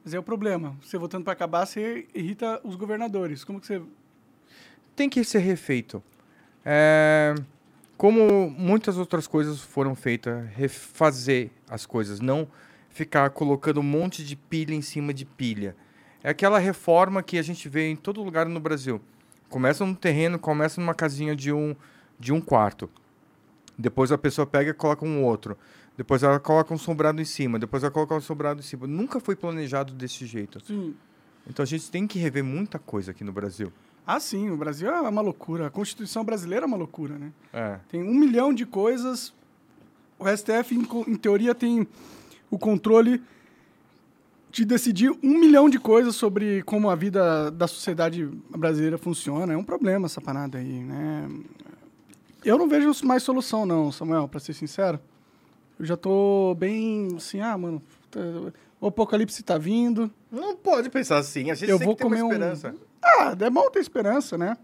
Mas é o problema. Você votando para acabar, você irrita os governadores. Como que você... Tem que ser refeito. É, como muitas outras coisas foram feitas, refazer as coisas, não ficar colocando um monte de pilha em cima de pilha. É aquela reforma que a gente vê em todo lugar no Brasil. Começa num terreno, começa numa casinha de um, de um quarto. Depois a pessoa pega e coloca um outro. Depois ela coloca um sobrado em cima. Depois ela coloca um sobrado em cima. Nunca foi planejado desse jeito. Sim. Então a gente tem que rever muita coisa aqui no Brasil. Ah, sim. O Brasil é uma loucura. A Constituição brasileira é uma loucura, né? É. Tem um milhão de coisas. O STF, em, em teoria, tem o controle de decidir um milhão de coisas sobre como a vida da sociedade brasileira funciona. É um problema essa parada aí, né? Eu não vejo mais solução, não, Samuel, pra ser sincero. Eu já tô bem assim, ah, mano, tá- o apocalipse tá vindo. Não pode pensar assim. A gente Eu tem vou que ter uma comer um- esperança. Ah, é bom ter esperança, né?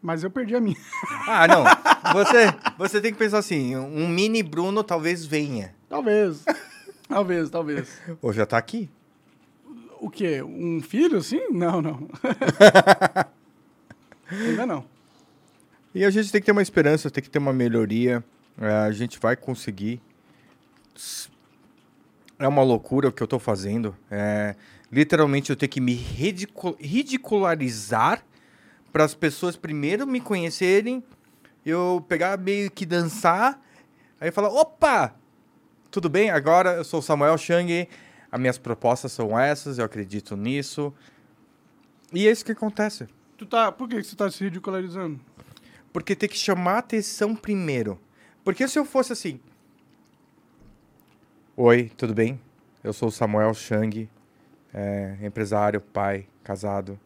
Mas eu perdi a minha. (laughs) Ah, não. Você, você tem que pensar assim, um mini Bruno talvez venha. Talvez. Talvez, talvez. Ou já tá aqui. O quê? Um filho, sim? Não, não. (laughs) Ainda não. E a gente tem que ter uma esperança, tem que ter uma melhoria. É, a gente vai conseguir. É uma loucura o que eu tô fazendo. É, literalmente eu tenho que me ridicu- ridicularizar para as pessoas primeiro me conhecerem, eu pegar meio que dançar, aí falar, opa, tudo bem? Agora eu sou o Samuel Chang, as minhas propostas são essas, eu acredito nisso. E é isso que acontece. Tu tá... Por que você tá se ridicularizando? Porque tem que chamar atenção primeiro. Porque se eu fosse assim. Oi, tudo bem? Eu sou o Samuel Chang, é, empresário, pai, casado.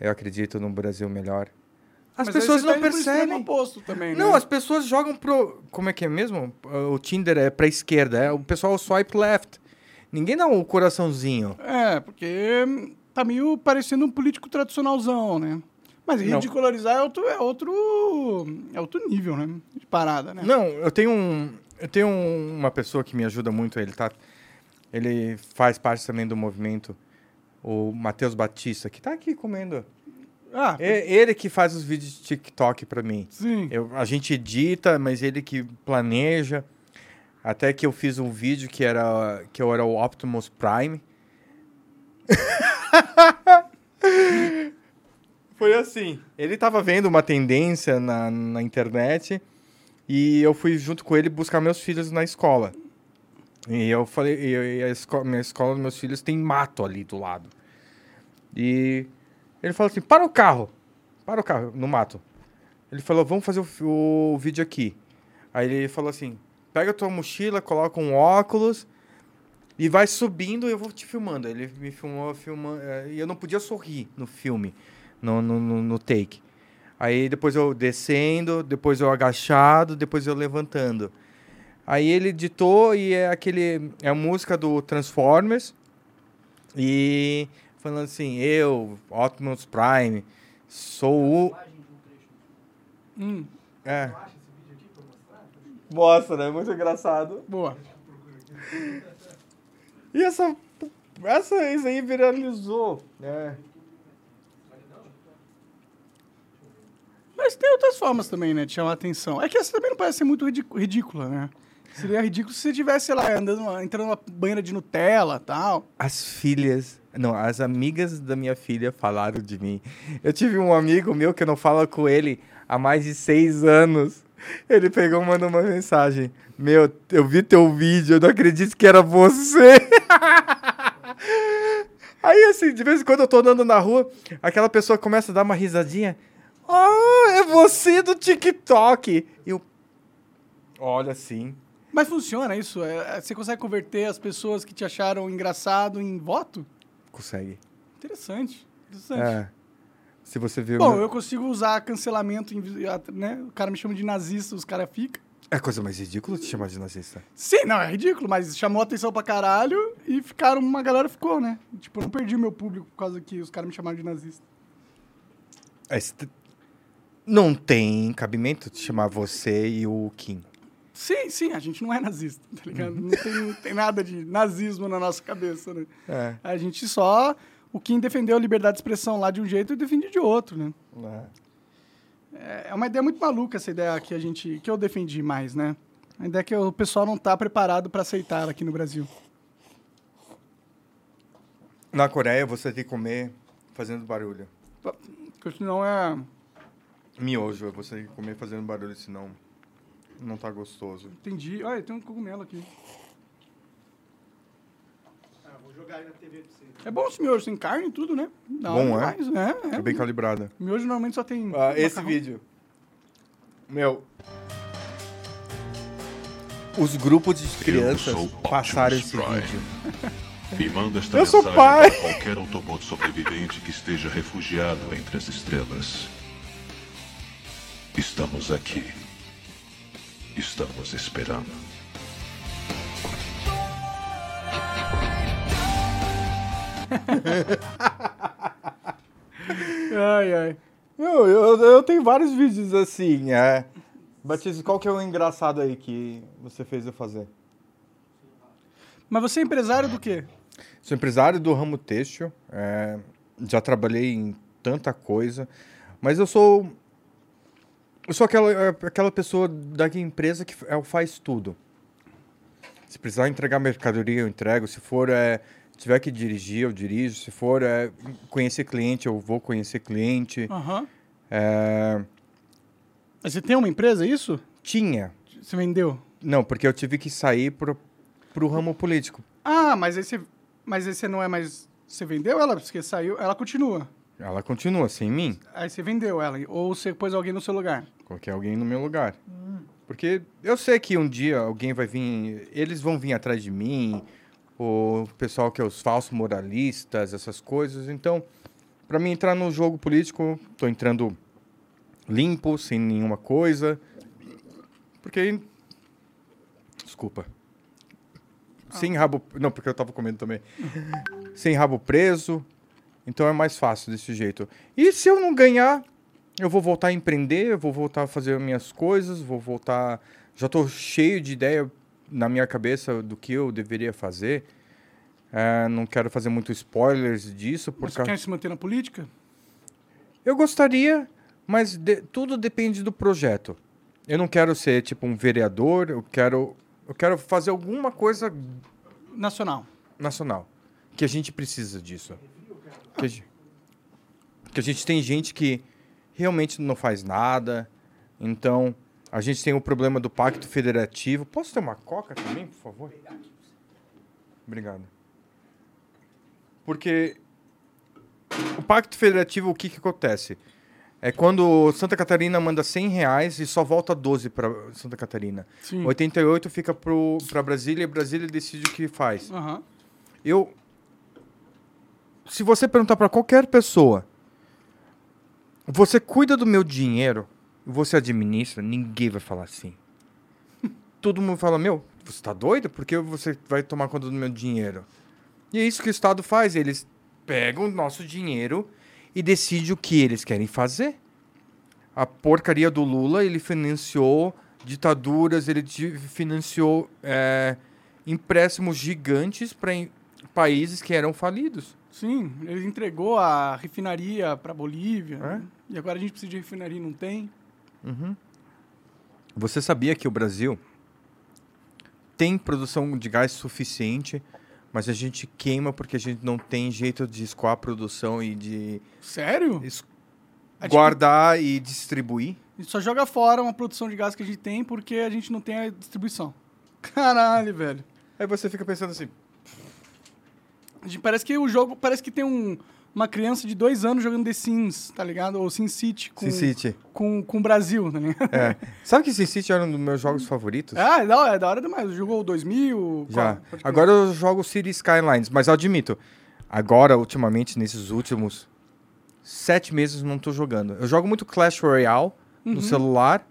Eu acredito num Brasil melhor. As Mas pessoas não tá percebem. oposto também, Não, né? as pessoas jogam pro. Como é que é mesmo? O Tinder é pra esquerda, é o pessoal swipe left. Ninguém dá um coraçãozinho. É, porque tá meio parecendo um político tradicionalzão, né? Mas ridicularizar é outro, é outro, é outro nível, né? De parada, né? Não, eu tenho um, eu tenho um- uma pessoa que me ajuda muito, ele tá ele faz parte também do movimento, o Matheus Batista, que tá aqui comendo. Ah, É ele que faz os vídeos de TikTok pra mim. sim. Eu, a gente edita, mas ele que planeja. Até que eu fiz um vídeo que era que eu era o Optimus Prime. (laughs) Foi assim. Ele tava vendo uma tendência na, na internet e eu fui junto com ele buscar meus filhos na escola. E eu falei, e e a esco- minha escola dos meus filhos tem mato ali do lado. E ele falou assim: para o carro, para o carro, no mato. Ele falou: vamos fazer o, o vídeo aqui. Aí ele falou assim: pega tua mochila, coloca um óculos e vai subindo e eu vou te filmando. Ele me filmou filmando. eh, E eu não podia sorrir no filme, no, no, no take. Aí depois eu descendo, depois eu agachado, depois eu levantando. Aí ele editou e é aquele. É a música do Transformers. E falando assim, eu, Optimus Prime, sou o. Hum, É. Mostra, né? Muito engraçado. boa. E essa. Essa isso aí viralizou. É. Mas tem outras formas também, né, de chamar atenção. É que essa também não parece ser muito ridícu- ridícula, né? Seria ridículo se você tivesse, sei lá, andando, entrando numa banheira de Nutella e tal. As filhas. Não, as amigas da minha filha falaram de mim. Eu tive um amigo meu que eu não falo com ele há mais de seis anos. Ele pegou e mandou uma mensagem. Meu, eu vi teu vídeo, eu não acredito que era você. (laughs) Aí, assim, de vez em quando eu tô andando na rua, aquela pessoa começa a dar uma risadinha. Ah, é você do TikTok. Eu olho assim. Mas funciona isso? É, Você consegue converter as pessoas que te acharam engraçado em voto? Consegue. Interessante. Interessante. É. Se você vê... Bom, eu consigo usar cancelamento, em- né? O cara me chama de nazista, os caras ficam. É a coisa mais ridícula te chamar de nazista. Sim, não, é ridículo, mas chamou atenção pra caralho e ficaram, uma galera ficou, né? Tipo, eu não perdi meu público por causa que os caras me chamaram de nazista. É, não tem cabimento te chamar você e o Kim. Sim, sim, a gente não é nazista, tá ligado? Não tem, não tem nada de nazismo na nossa cabeça, né? É. A gente só. O Kim defendeu a liberdade de expressão lá de um jeito e eu defendi de outro, né? É uma ideia muito maluca essa ideia que a gente. que eu defendi mais, né? A ideia que o pessoal não tá preparado pra aceitar aqui no Brasil. Na Coreia, você tem que comer fazendo barulho. Porque senão é. Miojo, você tem que comer fazendo barulho, senão não tá gostoso. Entendi. Olha, tem um cogumelo aqui. Ah, vou jogar aí na TV pra você. É bom esse miojo, tem carne e tudo, né? Da Bom, é? demais, né? É, É bem calibrada. Miojo normalmente só tem. Ah, esse macarrão. vídeo. Meu. Os grupos de crianças sou passaram esse Prime. vídeo. E manda esta Eu sou mensagem pai. para qualquer Autobot sobrevivente que esteja refugiado entre as estrelas. Estamos aqui. Estamos esperando. Ai, ai. Não, eu, eu tenho vários vídeos assim. É. Batista, qual que é o engraçado aí que você fez eu fazer? Mas você é empresário do quê? Sou empresário do ramo têxtil, é, já trabalhei em tanta coisa, mas eu sou eu sou aquela, é, aquela pessoa da empresa que é, faz tudo. Se precisar entregar mercadoria, eu entrego. Se for é, tiver que dirigir, eu dirijo. Se for é, conhecer cliente, eu vou conhecer cliente. Aham. É, Mas Você tem uma empresa, é isso? tinha, Você vendeu? não, porque eu tive que sair pro, pro ramo político. Ah, mas aí você. Mas aí você não é mais. Você vendeu ela? Porque saiu. Ela continua. Ela continua sem mim. Aí você vendeu ela. Ou você pôs alguém no seu lugar. Coloquei alguém no meu lugar. Porque eu sei que um dia alguém vai vir, eles vão vir atrás de mim, o pessoal que é os falsos moralistas, essas coisas. Então, para mim entrar no jogo político, tô entrando limpo, sem nenhuma coisa. Porque desculpa. Sem rabo, não, porque eu tava comendo também. (laughs) sem rabo preso. Então é mais fácil desse jeito. E se eu não ganhar, eu vou voltar a empreender, eu vou voltar a fazer as minhas coisas, vou voltar. Já estou cheio de ideia na minha cabeça do que eu deveria fazer. É, não quero fazer muito spoilers disso, Mas você porque quer se manter na política? eu gostaria, mas de- tudo depende do projeto. Eu não quero ser tipo um vereador, eu quero, eu quero fazer alguma coisa Nacional. nacional. Que a gente precisa disso. Que a, gen- que a gente tem gente que realmente não faz nada. Então, a gente tem o problema do pacto federativo. Posso ter uma coca também, por favor? Obrigado. Porque o pacto federativo, o que, que acontece? É quando Santa Catarina manda 100 reais e só volta 12 para Santa Catarina. Sim. 88 fica para Brasília e Brasília decide o que faz. Aham. Eu. Se você perguntar para qualquer pessoa, você cuida do meu dinheiro, você administra, ninguém vai falar assim. (laughs) Todo mundo fala, meu, você tá doido? Por que você vai tomar conta do meu dinheiro? E é isso que o Estado faz, eles pegam o nosso dinheiro e decidem o que eles querem fazer. A porcaria do Lula, ele financiou ditaduras, ele financiou é, empréstimos gigantes para países que eram falidos. Sim, ele entregou a refinaria para Bolívia. É? E agora a gente precisa de refinaria e não tem. Você sabia que o Brasil tem produção de gás suficiente, mas a gente queima porque a gente não tem jeito de escoar a produção e de Sério? es- tipo- guardar e distribuir? A gente só joga fora uma produção de gás que a gente tem porque a gente não tem a distribuição. Caralho, velho. Aí você fica pensando assim, gente, parece que o jogo, parece que tem um, uma criança de dois anos jogando The Sims, tá ligado? Ou Sin City com, Sin City. com, com o Brasil, tá ligado? É. Sabe que Sin City era um dos meus jogos favoritos? Ah, é da hora, é da hora demais. Jogou o 2000? Já. qual? Agora eu jogo City Skylines, mas eu admito, agora, ultimamente, nesses últimos sete meses, não tô jogando. Eu jogo muito Clash Royale Uhum. no celular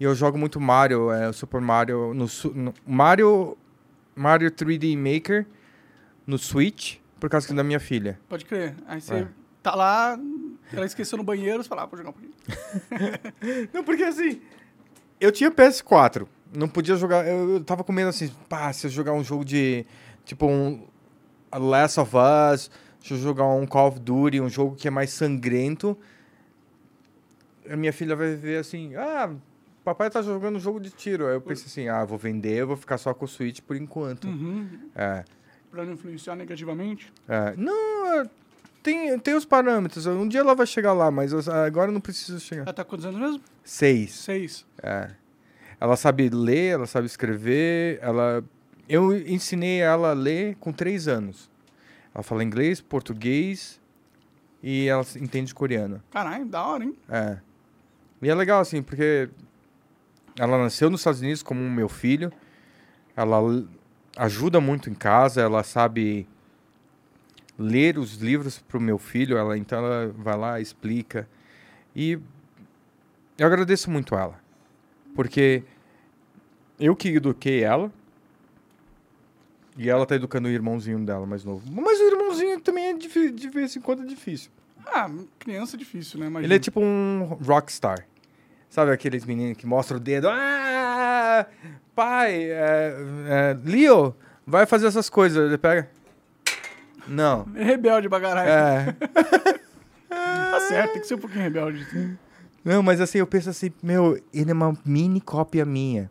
e eu jogo muito Mario, é, Super Mario, no, no- Mario, Mario 3D Maker no Switch, por causa da minha filha. Pode crer. Aí você É. tá lá, ela esqueceu no banheiro, você fala, ah, vou jogar um pouquinho. (laughs) Não, porque assim, eu tinha PS4, não podia jogar, eu, eu tava com medo assim, pá, se eu jogar um jogo de, tipo um Last of Us, se eu jogar um Call of Duty, um jogo que é mais sangrento, a minha filha vai ver assim, ah, papai tá jogando um jogo de tiro. Aí eu pensei assim, ah, vou vender, eu vou ficar só com o Switch por enquanto. Uhum. É, Pra não influenciar negativamente. é. Não, é, tem, tem os parâmetros, um dia ela vai chegar lá, mas eu- agora eu não preciso chegar. Ela tá quantos anos mesmo? Seis. Seis. É. Ela sabe ler, ela sabe escrever, ela... Eu ensinei ela a ler com três anos. Ela fala inglês, português e ela entende coreano. Caralho, da hora, hein? É. E é legal, assim, porque ela nasceu nos Estados Unidos como meu filho. Ela ajuda muito em casa, ela sabe ler os livros pro meu filho, ela então ela vai lá, explica. E eu agradeço muito ela. Porque eu que eduquei ela. E ela tá educando o irmãozinho dela mais novo. Mas o irmãozinho também é difí- de vez em quando é difícil. Ah, criança é difícil, né? Imagina. Ele é tipo um rockstar. Sabe aqueles meninos que mostram o dedo? Ah! Pai, é, é, Leo, vai fazer essas coisas. Ele pega. Não. (laughs) Rebelde pra caralho. É. (laughs) Tá certo, tem que ser um pouquinho rebelde. Não, mas assim, eu penso assim, meu, ele é uma mini cópia minha.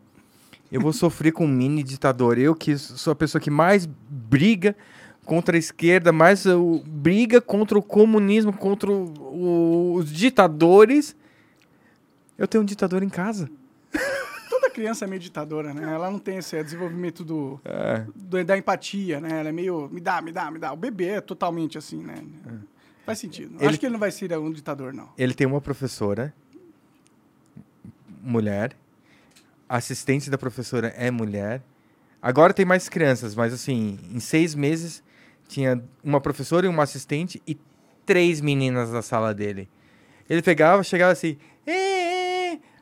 Eu vou sofrer com um mini ditador. Eu que sou a pessoa que mais briga contra a esquerda, mais uh, briga contra o comunismo, contra o- o- os ditadores. Eu tenho um ditador em casa. Criança é meio ditadora, né? Ela não tem esse desenvolvimento do, É. do- da empatia, né? Ela é meio, me dá, me dá, me dá. O bebê é totalmente assim, né? Faz sentido. Ele- Acho que ele não vai ser um ditador, não. Ele tem uma professora, mulher. Assistente da professora é mulher. Agora tem mais crianças, mas assim, em seis meses tinha uma professora e uma assistente e três meninas na sala dele. Ele pegava, chegava assim, "Ê, ê".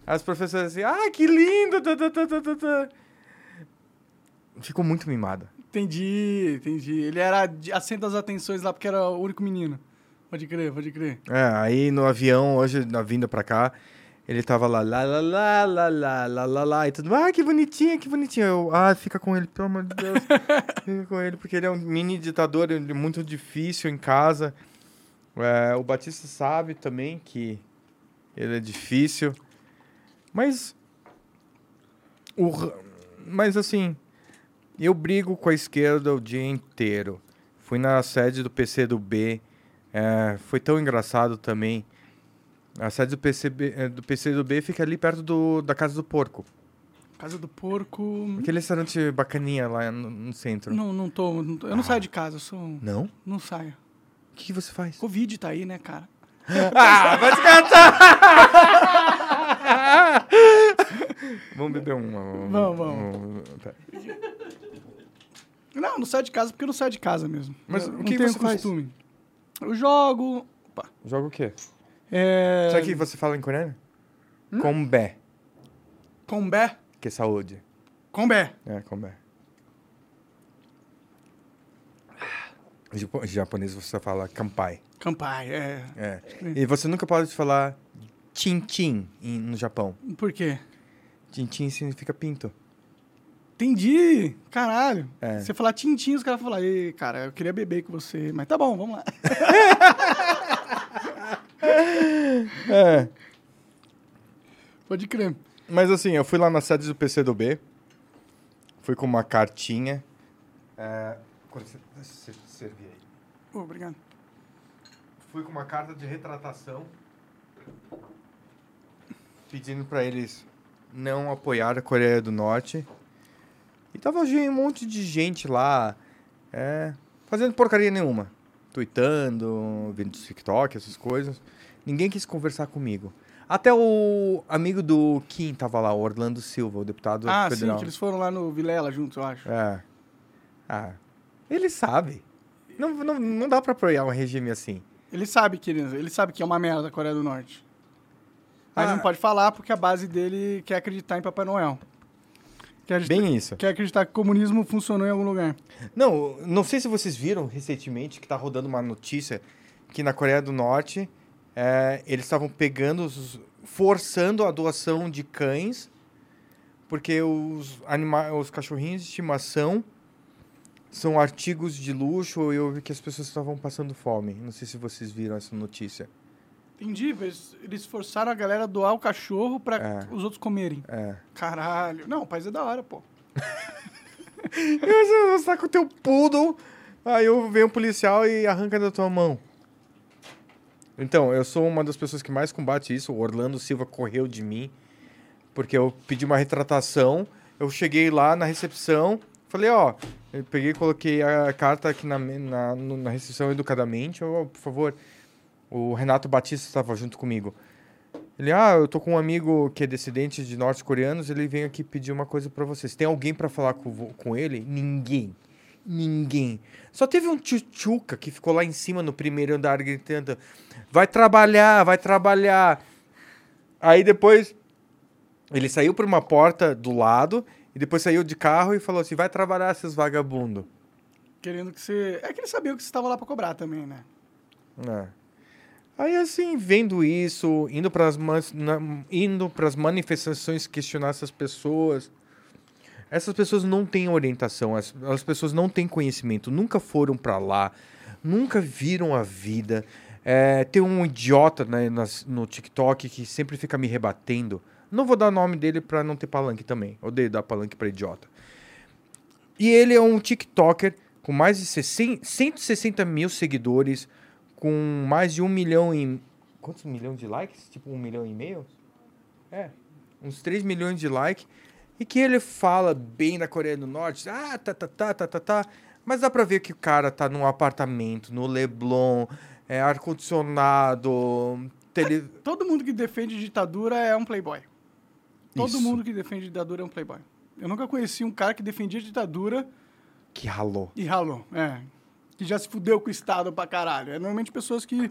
As professoras assim, ah, que lindo! tá, tá, tá, tá, tá, tá." Ficou muito mimado. Entendi, entendi. Ele era de- a centro das atenções lá porque era o único menino. Pode crer, pode crer. É, aí no avião, hoje, na vinda pra cá, ele tava lá, lá, lá, lá, lá, lá, lá, lá, lá, e tudo, ah, que bonitinho, que bonitinho. Eu, ah, fica com ele, pelo amor de Deus, (laughs) fica com ele, porque ele é um mini ditador, ele é muito difícil em casa. É, o Batista sabe também que ele é difícil, mas, o, mas assim, eu brigo com a esquerda o dia inteiro. Fui na sede do PC do B, é, foi tão engraçado também. A sede do, PCB, eh, do PC do B fica ali perto do, da Casa do Porco. Casa do Porco. Aquele restaurante bacaninha lá no, no centro. Não, não tô, não tô- Eu não saio de casa, eu sou. Não? Não saio. O que, que você faz? Covid tá aí, né, cara? (laughs) ah, vai te catar! (laughs) (laughs) vamos beber um. um- Vamos, vamos. um- pera. Não, não saio de casa porque não saio de casa mesmo. Mas Eu o que tenho você faz? costume. Eu jogo. Opa. Joga o quê? É... Sabe que você fala em coreano? Combé, Combé. que é saúde. Combé. É, combé. Em em japonês você fala kampai. Campai, é. É. E você nunca pode falar em- no Japão. Por quê? Chin-chin significa pinto. Entendi. Caralho. É. Você falar tintim, os caras vão falar, ei, cara, eu queria beber com você. Mas tá bom, vamos lá. (laughs) É. Pode crer. Mas assim, eu fui lá na sede do PC do B. Fui com uma cartinha. É... servir aí. Ô, obrigado. Fui com uma carta de retratação. Pedindo pra eles não apoiar a Coreia do Norte. E tava um monte de gente lá. É, fazendo porcaria nenhuma. tweetando, vendo TikTok, essas coisas. Ninguém quis conversar comigo. Até o amigo do Kim tava lá, o Orlando Silva, o deputado Ah, federal. sim, que eles foram lá no Vilela juntos, eu acho. É. Ah, ele sabe. Não, não, não dá pra apoiar um regime assim. Ele sabe que ele, ele sabe que é uma merda a Coreia do Norte. Mas Ah. não pode falar porque a base dele quer acreditar em Papai Noel. Quer Bem isso. quer acreditar que o comunismo funcionou em algum lugar. Não, não sei se vocês viram recentemente que tá rodando uma notícia que na Coreia do Norte é, eles estavam pegando, os, forçando a doação de cães, porque os, anima os cachorrinhos de estimação são artigos de luxo e eu vi que as pessoas estavam passando fome. Não sei se vocês viram essa notícia. Entendi, eles, eles forçaram a galera a doar o cachorro pra É. os outros comerem. É. Caralho. Não, o país é da hora, pô. Você você tá com o teu poodle, aí eu venho um policial e arranca da tua mão. Então, eu sou uma das pessoas que mais combate isso. O Orlando Silva correu de mim, porque eu pedi uma retratação. Eu cheguei lá na recepção, falei, ó, eu peguei e coloquei a carta aqui na, me- na, no- na recepção educadamente. Ó, por favor, o Renato Batista estava junto comigo. Ele, ah, eu tô com um amigo que é descendente de norte-coreanos, ele vem aqui pedir uma coisa pra vocês. Tem alguém pra falar com, com ele? Ninguém. Ninguém. Só teve um tchutchuca que ficou lá em cima no primeiro andar gritando: vai trabalhar, vai trabalhar. Aí depois ele saiu por uma porta do lado e depois saiu de carro e falou assim: vai trabalhar, seus vagabundos. Querendo que você. É que ele sabia que você estava lá pra cobrar também, né? É. Aí assim, vendo isso, indo para as indo pras manifestações questionar essas pessoas, essas pessoas não têm orientação, as, as pessoas não têm conhecimento, nunca foram para lá, nunca viram a vida. É, tem um idiota né, nas- no TikTok que sempre fica me rebatendo. Não vou dar o nome dele para não ter palanque também. Odeio dar palanque para idiota. E ele é um TikToker com mais de 60, 160 mil seguidores, com mais de um milhão e. Quantos milhões de likes? Tipo um milhão e meio? É. Uns 3 milhões de likes. E que ele fala bem da Coreia do Norte. Ah, tá, tá, tá, tá, tá, tá. Mas dá pra ver que o cara tá num apartamento, no Leblon, é, ar-condicionado, tele... Todo mundo que defende ditadura é um playboy. Todo Isso. mundo que defende ditadura é um playboy. Eu nunca conheci um cara que defendia ditadura que ralou. e ralou. É. Que já se fudeu com o Estado pra caralho. É normalmente pessoas que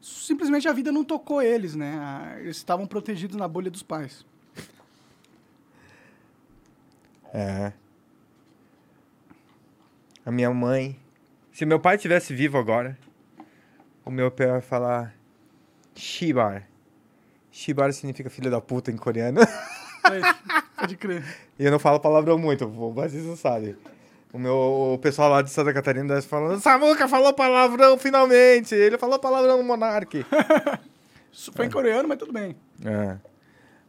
simplesmente a vida não tocou eles, né? Eles estavam protegidos na bolha dos pais. É. A minha mãe. Se meu pai tivesse vivo agora, o meu pai vai falar Shibar. Shibar significa filho da puta em coreano. É, (laughs) Pode crer. e eu não falo palavrão muito, o vocês não sabem. O meu o pessoal lá de Santa Catarina deve falando, Samuca falou palavrão finalmente! Ele falou palavrão no Monark. (laughs) Isso foi em coreano, mas tudo bem. É.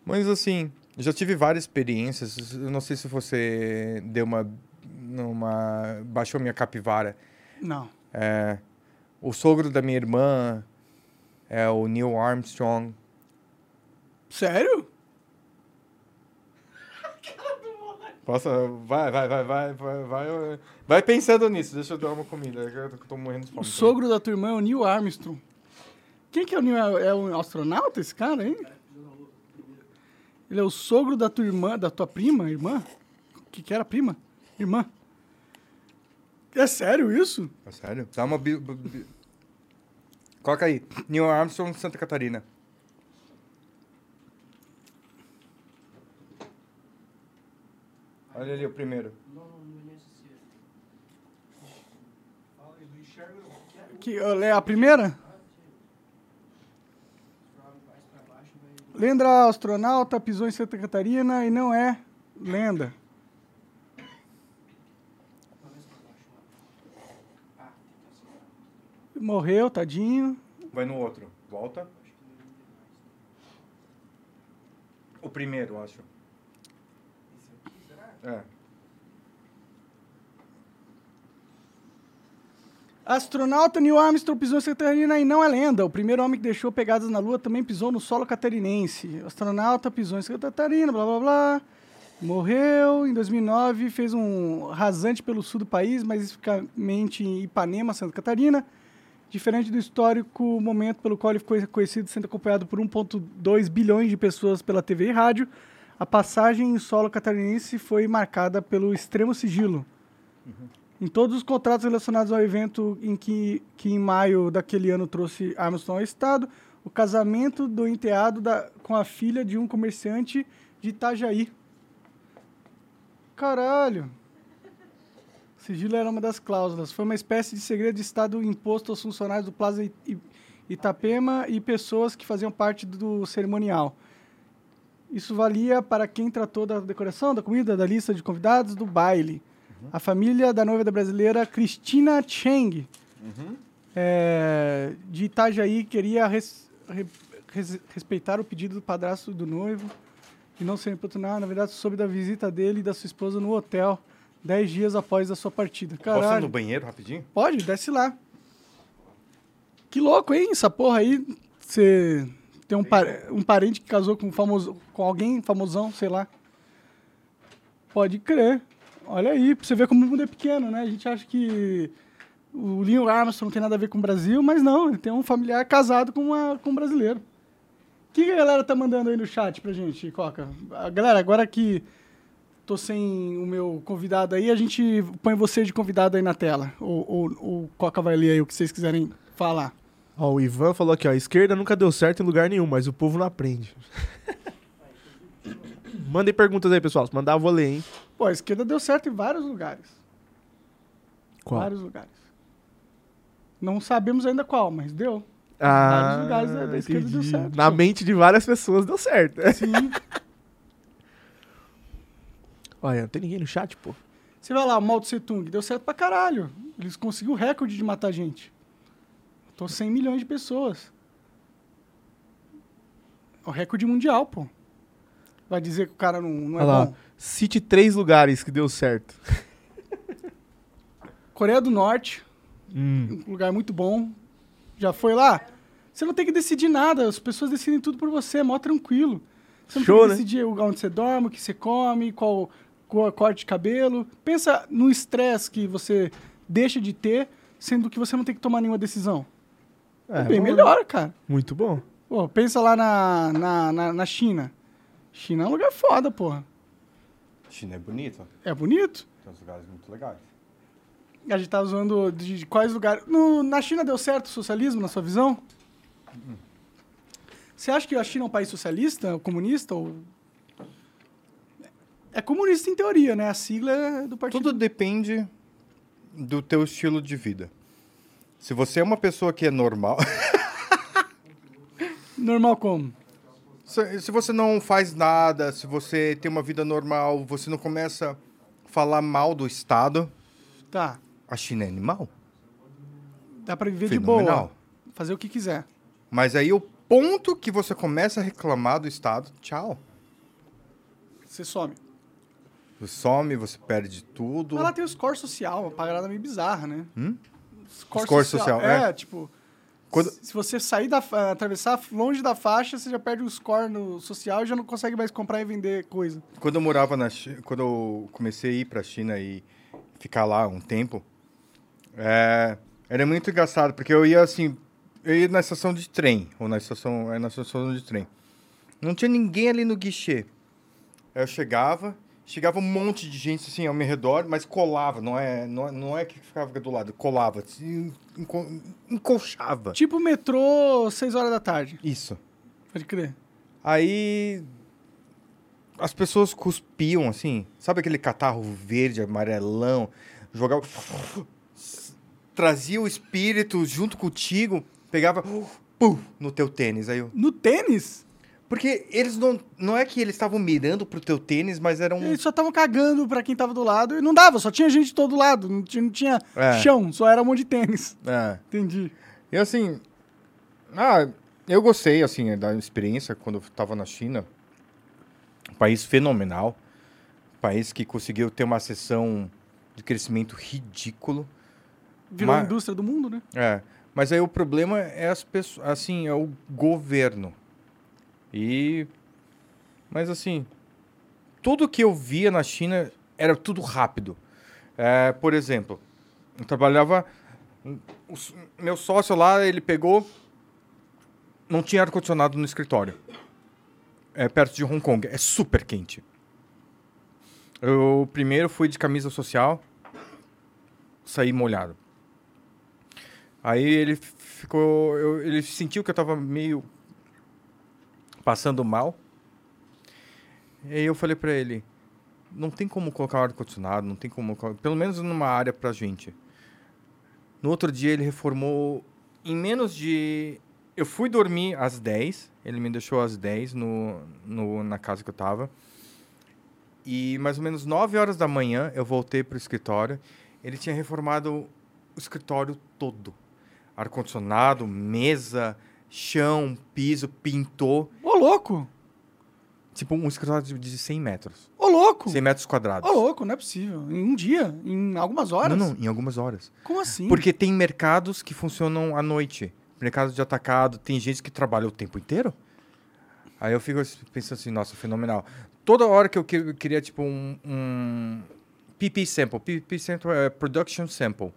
Mas assim, já tive várias experiências. Eu não sei se você deu uma. uma baixou minha capivara. Não. É, o sogro da minha irmã é o Neil Armstrong. Sério? Posso? Vai, vai, vai, vai, vai, vai. Vai pensando nisso. Deixa eu dar uma comida. que Eu tô morrendo de fome. O sogro da tua irmã é o Neil Armstrong. Quem que é o Neil? É um astronauta esse cara, hein? Ele é o sogro da tua irmã, da tua prima, irmã? Que que era prima? Irmã. É sério isso? É sério? Dá uma. bi- bi- bi- Coloca aí. Neil Armstrong, Santa Catarina. Olha ali o primeiro. Que, é a primeira? Lenda astronauta pisou em Santa Catarina e não é lenda. Morreu, tadinho. Vai no outro. Volta. O primeiro, acho. É. Astronauta Neil Armstrong pisou em Catarina e não é lenda. O primeiro homem que deixou pegadas na Lua também pisou no solo catarinense. Astronauta pisou em Catarina, blá blá blá. Morreu em 2009, fez um rasante pelo sul do país, mais especificamente em Ipanema, Santa Catarina. Diferente do histórico momento pelo qual ele ficou conhecido sendo acompanhado por 1,2 bilhões de pessoas pela TV e rádio, a passagem em solo catarinense foi marcada pelo extremo sigilo. Em todos os contratos relacionados ao evento em que, que em maio daquele ano trouxe Armstrong ao estado, o casamento do enteado da- com a filha de um comerciante de Itajaí. Caralho. Sigilo era uma das cláusulas. Foi uma espécie de segredo de Estado imposto aos funcionários do Plaza Itapema e pessoas que faziam parte do cerimonial. Isso valia para quem tratou da decoração, da comida, da lista de convidados, do baile. A família da noiva da brasileira Cristina Cheng, é, de Itajaí, queria res- re- res- respeitar o pedido do padrasto do noivo e não ser importunar. Na verdade, soube da visita dele e da sua esposa no hotel, dez dias após a sua partida. Posso ir Caralho. no banheiro rapidinho? Pode, desce lá. Que louco, hein? Essa porra aí. Você tem um, par- um parente que casou com, famoso, com alguém famosão, sei lá. Pode crer. Olha aí, pra você ver como o mundo é pequeno, né? A gente acha que o Linho Armstrong não tem nada a ver com o Brasil, mas não, ele tem um familiar casado com, uma, com um brasileiro. O que a galera tá mandando aí no chat pra gente, Coca? Galera, agora que tô sem o meu convidado aí, a gente põe você de convidado aí na tela. Ou o Coca vai ler aí o que vocês quiserem falar. Ó, o Ivan falou aqui, ó, esquerda nunca deu certo em lugar nenhum, mas o povo não aprende. (laughs) Mandem perguntas aí, pessoal. Se mandar, eu vou ler, hein? Pô, a esquerda deu certo em vários lugares. Qual? Vários lugares. Não sabemos ainda qual, mas deu. Ah, vários lugares da- da esquerda deu certo, Na pô. mente de várias pessoas deu certo. Sim. (laughs) Olha, não tem ninguém no chat, pô. Você vai lá, o Mao Tse Tung, deu certo pra caralho. Eles conseguiram o recorde de matar gente. Tô 100 milhões de pessoas. É o recorde mundial, pô. Vai dizer que o cara não, não é Olha lá. bom. Cite três lugares que deu certo. Coreia do Norte, Hum. um lugar muito bom. Já foi lá? Você não tem que decidir nada, as pessoas decidem tudo por você, é mó tranquilo. Você não Show, tem que né? decidir onde você dorme, o que você come, qual, qual corte de cabelo. Pensa no estresse que você deixa de ter, sendo que você não tem que tomar nenhuma decisão. É, bem bom, né? melhor, cara. Muito bom. Pô, pensa lá na, na, na, na China. China é um lugar foda, porra. China é bonito. É bonito. Tem uns lugares muito legais. A gente tá usando de, de quais lugares. No, na China deu certo o socialismo, na sua visão? Você acha que a China é um país socialista, comunista? Ou... É comunista em teoria, né? A sigla é do partido. Tudo depende do teu estilo de vida. Se você é uma pessoa que é normal, (laughs) Normal como? se, se você não faz nada, se você tem uma vida normal, você não começa a falar mal do Estado, Tá. a China é animal. Dá pra viver de Fenomenal. boa. Fazer o que quiser. Mas aí o ponto que você começa a reclamar do Estado, tchau. Você some. Você some, você perde tudo. Mas lá tem o score social, uma parada meio bizarra, né? Hum? Score, Score social, é. é. tipo... Quando- Se você sair da atravessar longe da faixa, você já perde o score no social e já não consegue mais comprar e vender coisa. Quando eu morava na China, quando eu comecei a ir pra China e ficar lá um tempo, é, era muito engraçado, porque eu ia assim, eu ia na estação de trem, ou na estação, é na estação de trem. Não tinha ninguém ali no guichê. Eu chegava, chegava um monte de gente assim ao meu redor, mas colava, não é, não é, não é que ficava do lado, colava, enco- encolchava. Tipo metrô, 6 horas da tarde. Isso. Pode crer. Aí as pessoas cuspiam assim, sabe aquele catarro verde, amarelão, jogava trazia o espírito junto contigo, pegava pum, no teu tênis aí. eu- No tênis, Porque eles não não é que eles estavam mirando pro teu tênis, mas eram eles só estavam cagando pra quem tava do lado e não dava, só tinha gente de todo lado, não tinha, não tinha É. chão, só era um monte de tênis. é. Entendi. E assim, ah, eu gostei assim da experiência quando eu tava na China. Um país fenomenal, país que conseguiu ter uma sessão de crescimento ridículo. Virou a Mas- indústria do mundo, né? É, mas aí o problema é as pessoas, assim, é o governo. E mas assim, tudo que eu via na China era tudo rápido. É, por exemplo, eu trabalhava O meu sócio lá, ele pegou. Não tinha ar-condicionado no escritório. É perto de Hong Kong. É super quente. Eu primeiro fui de camisa social, saí molhado. Aí ele ficou. eu- ele sentiu que eu tava meio passando mal. E aí eu falei pra ele: não tem como colocar ar-condicionado, não tem como. Pelo menos numa área pra gente. No outro dia ele reformou em menos de. Eu fui dormir às 10, ele me deixou às 10 no, no, na casa que eu tava. E mais ou menos 9 horas da manhã eu voltei pro escritório. Ele tinha reformado o escritório todo. Ar-condicionado, mesa, chão, piso, pintou. Ô, louco! Tipo um escritório de- de 100 metros. Ô, louco! 100 metros quadrados. Ô, louco, não é possível. Em um dia? Em algumas horas? Não, não, em algumas horas. Como assim? Porque tem mercados que funcionam à noite. Mercado de atacado, tem gente que trabalha o tempo inteiro. Aí eu fico pensando assim, nossa, fenomenal. Toda hora que eu que- eu queria, tipo, um, um PP sample. PP sample é Production Sample.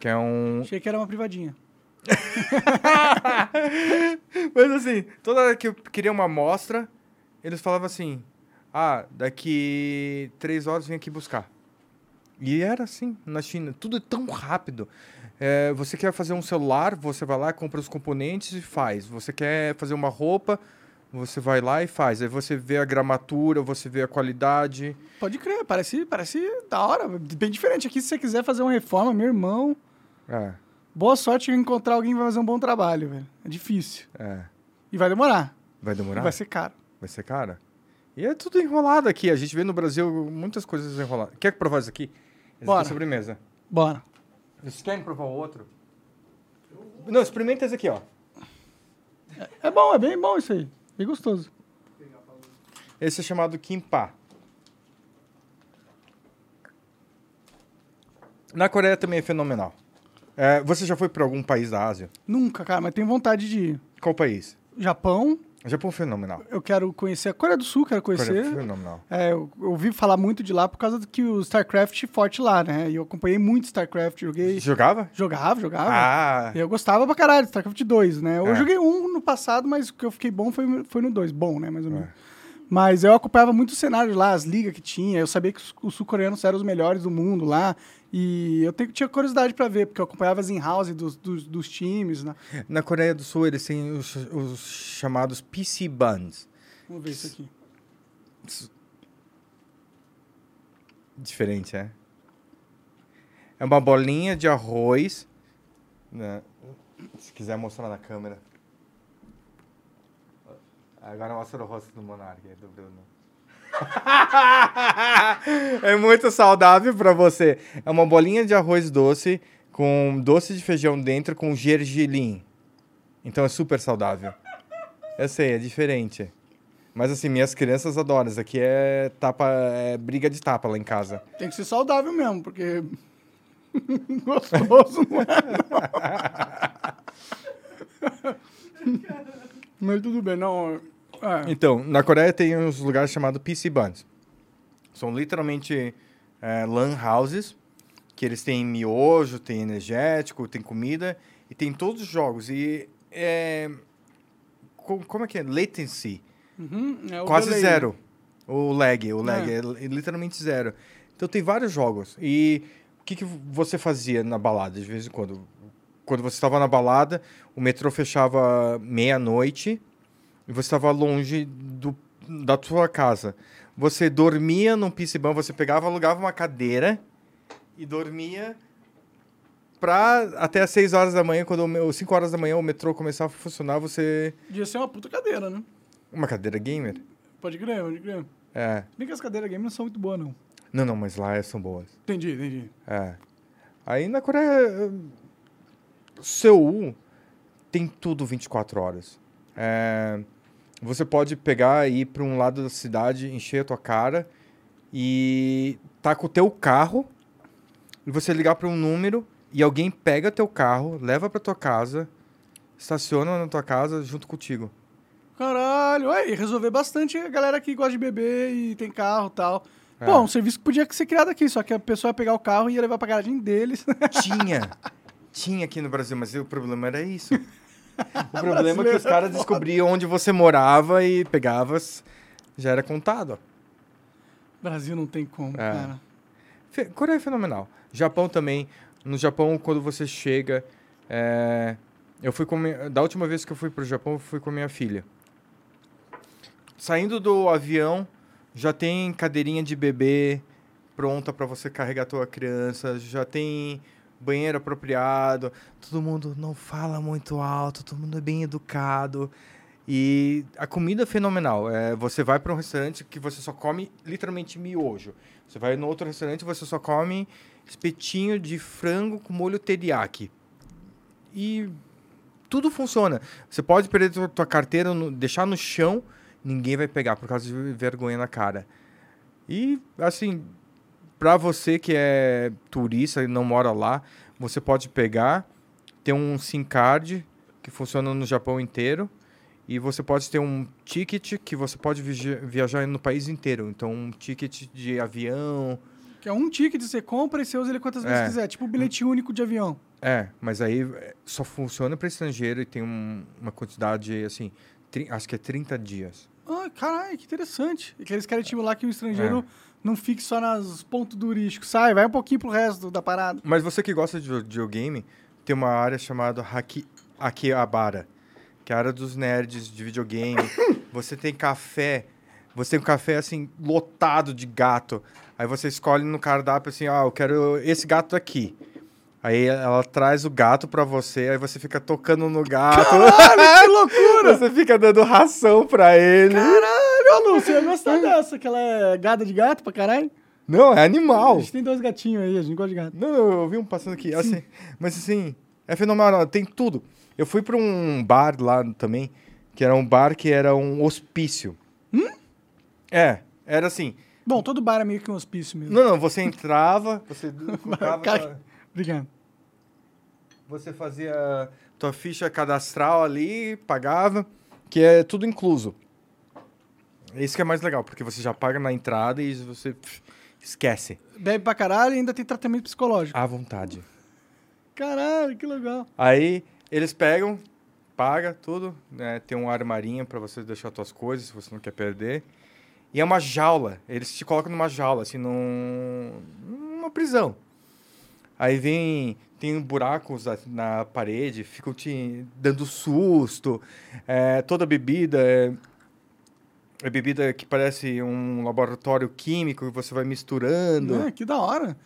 Que é um... Achei que era uma privadinha. (laughs) Mas assim, toda hora que eu queria uma amostra, eles falavam assim, ah, daqui três horas vem aqui buscar. E era assim, na China. Tudo é tão rápido. É, você quer fazer um celular, você vai lá, compra os componentes e faz. Você quer fazer uma roupa, você vai lá e faz. Aí você vê a gramatura, você vê a qualidade. Pode crer, parece, parece da hora. Bem diferente aqui, se você quiser fazer uma reforma, meu irmão. É, Boa sorte em encontrar alguém que vai fazer um bom trabalho, velho. É difícil. é. E vai demorar. Vai E demorar? vai ser caro. Vai ser cara. E é tudo enrolado aqui. A gente vê no Brasil muitas coisas enroladas. Quer provar isso aqui? Esse Bora. aqui é sobremesa. Bora. Vocês querem provar o outro? Não, experimenta esse aqui, ó. É bom, é bem bom isso aí. Bem gostoso. Esse é chamado Kimpa. Na Coreia também é fenomenal. É, você já foi para algum país da Ásia? Nunca, cara, mas tenho vontade de ir. Qual país? Japão, Japão é fenomenal. eu quero conhecer. A Coreia do Sul, quero Coreia conhecer. é fenomenal. É, eu, ouvi falar muito de lá por causa do que o StarCraft é forte lá, né? E eu acompanhei muito StarCraft, joguei. Jogava? Jogava, jogava. Ah, Eu gostava pra caralho de StarCraft 2, né? Eu É. joguei um no passado, mas o que eu fiquei bom foi, foi no 2. Bom, né? Mais ou menos. É. Mas eu acompanhava muito o cenário lá, as ligas que tinha. Eu sabia que os, os sul-coreanos eram os melhores do mundo lá. E eu te- tinha curiosidade pra ver, porque eu acompanhava as in-house dos, dos, dos times, né? na Coreia do Sul eles têm os, os chamados PC Buns. Vamos ver isso aqui. Diferente, é? É uma bolinha de arroz. né? Se quiser mostrar na câmera. Agora mostra o rosto do Monark, aí, do Bruno. (laughs) é muito saudável pra você. É uma bolinha de arroz doce com doce de feijão dentro com gergelim. Então é super saudável. Eu sei, é diferente. Mas assim, minhas crianças adoram. Isso aqui é tapa, é briga de tapa lá em casa. Tem que ser saudável mesmo, porque. (laughs) Gostoso, não é? não. (laughs) Mas tudo bem, não. É. Então, na Coreia tem uns lugares chamados PC Buns. São literalmente é, lan houses, que eles têm miojo, tem energético, tem comida, e tem todos os jogos. E é, co- como é que é? Latency. Uhum, é Quase delay. zero. O lag, o lag É. é. li- literalmente zero. Então tem vários jogos. E o que, que você fazia na balada de vez em quando? Quando você estava na balada, o metrô fechava meia-noite e você estava longe do, da sua casa. Você dormia num piscibão, você pegava, alugava uma cadeira e dormia pra até às 6 horas da manhã, quando o meu, 5 horas da manhã o metrô começava a funcionar, você... Devia ser uma puta cadeira, né? Uma cadeira gamer? Pode crer, pode crer. É. Se bem que as cadeiras game não são muito boas, não. Não, não, mas lá são boas. Entendi, entendi. É. Aí na Coreia, Seul tem tudo 24 horas. É, você pode pegar e ir para um lado da cidade, encher a tua cara e tá com o teu carro e você ligar para um número e alguém pega teu carro, leva para tua casa, estaciona na tua casa junto contigo. Caralho, ué, e resolver bastante a galera que gosta de beber e tem carro e tal. É. Bom, um serviço que podia ser criado aqui, só que a pessoa ia pegar o carro e ia levar pra garagem deles. Tinha. (laughs) Tinha aqui no Brasil, mas o problema era isso. O problema é que os caras descobriam onde você morava e pegava, já era contado. Brasil não tem como, É. cara. Fe- Coreia é fenomenal. Japão também. No Japão, quando você chega. é, Eu fui com. minha- Da última vez que eu fui pro Japão, eu fui com minha filha. Saindo do avião, já tem cadeirinha de bebê pronta para você carregar a tua criança, já tem banheiro apropriado. Todo mundo não fala muito alto, todo mundo é bem educado. E a comida é fenomenal. É, você vai para um restaurante que você só come literalmente miojo. Você vai no outro restaurante e você só come espetinho de frango com molho teriyaki. E tudo funciona. Você pode perder tua, carteira, no- deixar no chão, ninguém vai pegar por causa de vergonha na cara. E, assim, para você que é turista e não mora lá, você pode pegar, ter um SIM card que funciona no Japão inteiro. E você pode ter um ticket que você pode viaja- viajar no país inteiro. Então, um ticket de avião. Que é um ticket, você compra e você usa ele quantas vezes É. quiser. Tipo um bilhete único de avião. É, mas aí é, só funciona para estrangeiro e tem um- uma quantidade, assim, acho que é 30 dias. Ah, caralho, que interessante. É que eles querem estimular que o estrangeiro não fique só nos pontos turísticos. Sai, vai um pouquinho pro resto da parada. Mas você que gosta de videogame, tem uma área chamada Haki, Akihabara, que é a área dos nerds de videogame. (coughs) você tem café, você tem um café assim lotado de gato. Aí você escolhe no cardápio assim, ah, eu quero esse gato aqui. Aí ela traz o gato pra você, aí você fica tocando no gato. que loucura! (laughs) você fica dando ração pra ele. Caralho, Lu, você ia (laughs) gostar dessa, que ela é gada de gato pra caralho. Não, é A animal. gente tem dois gatinhos aí, a gente gosta de gato. Não, não, eu vi um passando aqui. Assim, mas assim, é fenomenal, tem tudo. Eu fui pra um bar lá também, que era um bar que era um hospício. É, era assim. Bom, todo bar é meio que um hospício mesmo. Não, não, você entrava, você (laughs) colocava, Cara- Obrigado. você fazia tua ficha cadastral ali, pagava, que é tudo incluso. Isso que é mais legal, porque você já paga na entrada e você pff, esquece. Bebe pra caralho e ainda tem tratamento psicológico. À vontade. Caralho, que legal. Aí eles pegam, paga tudo, né? Tem um armarinho pra você deixar suas coisas, se você não quer perder. E é uma jaula. Eles te colocam numa jaula, assim, num, numa prisão. Aí vem, tem buracos na, na parede, ficam te dando susto. É, toda bebida é, é bebida que parece um laboratório químico que você vai misturando. Ah, que da hora.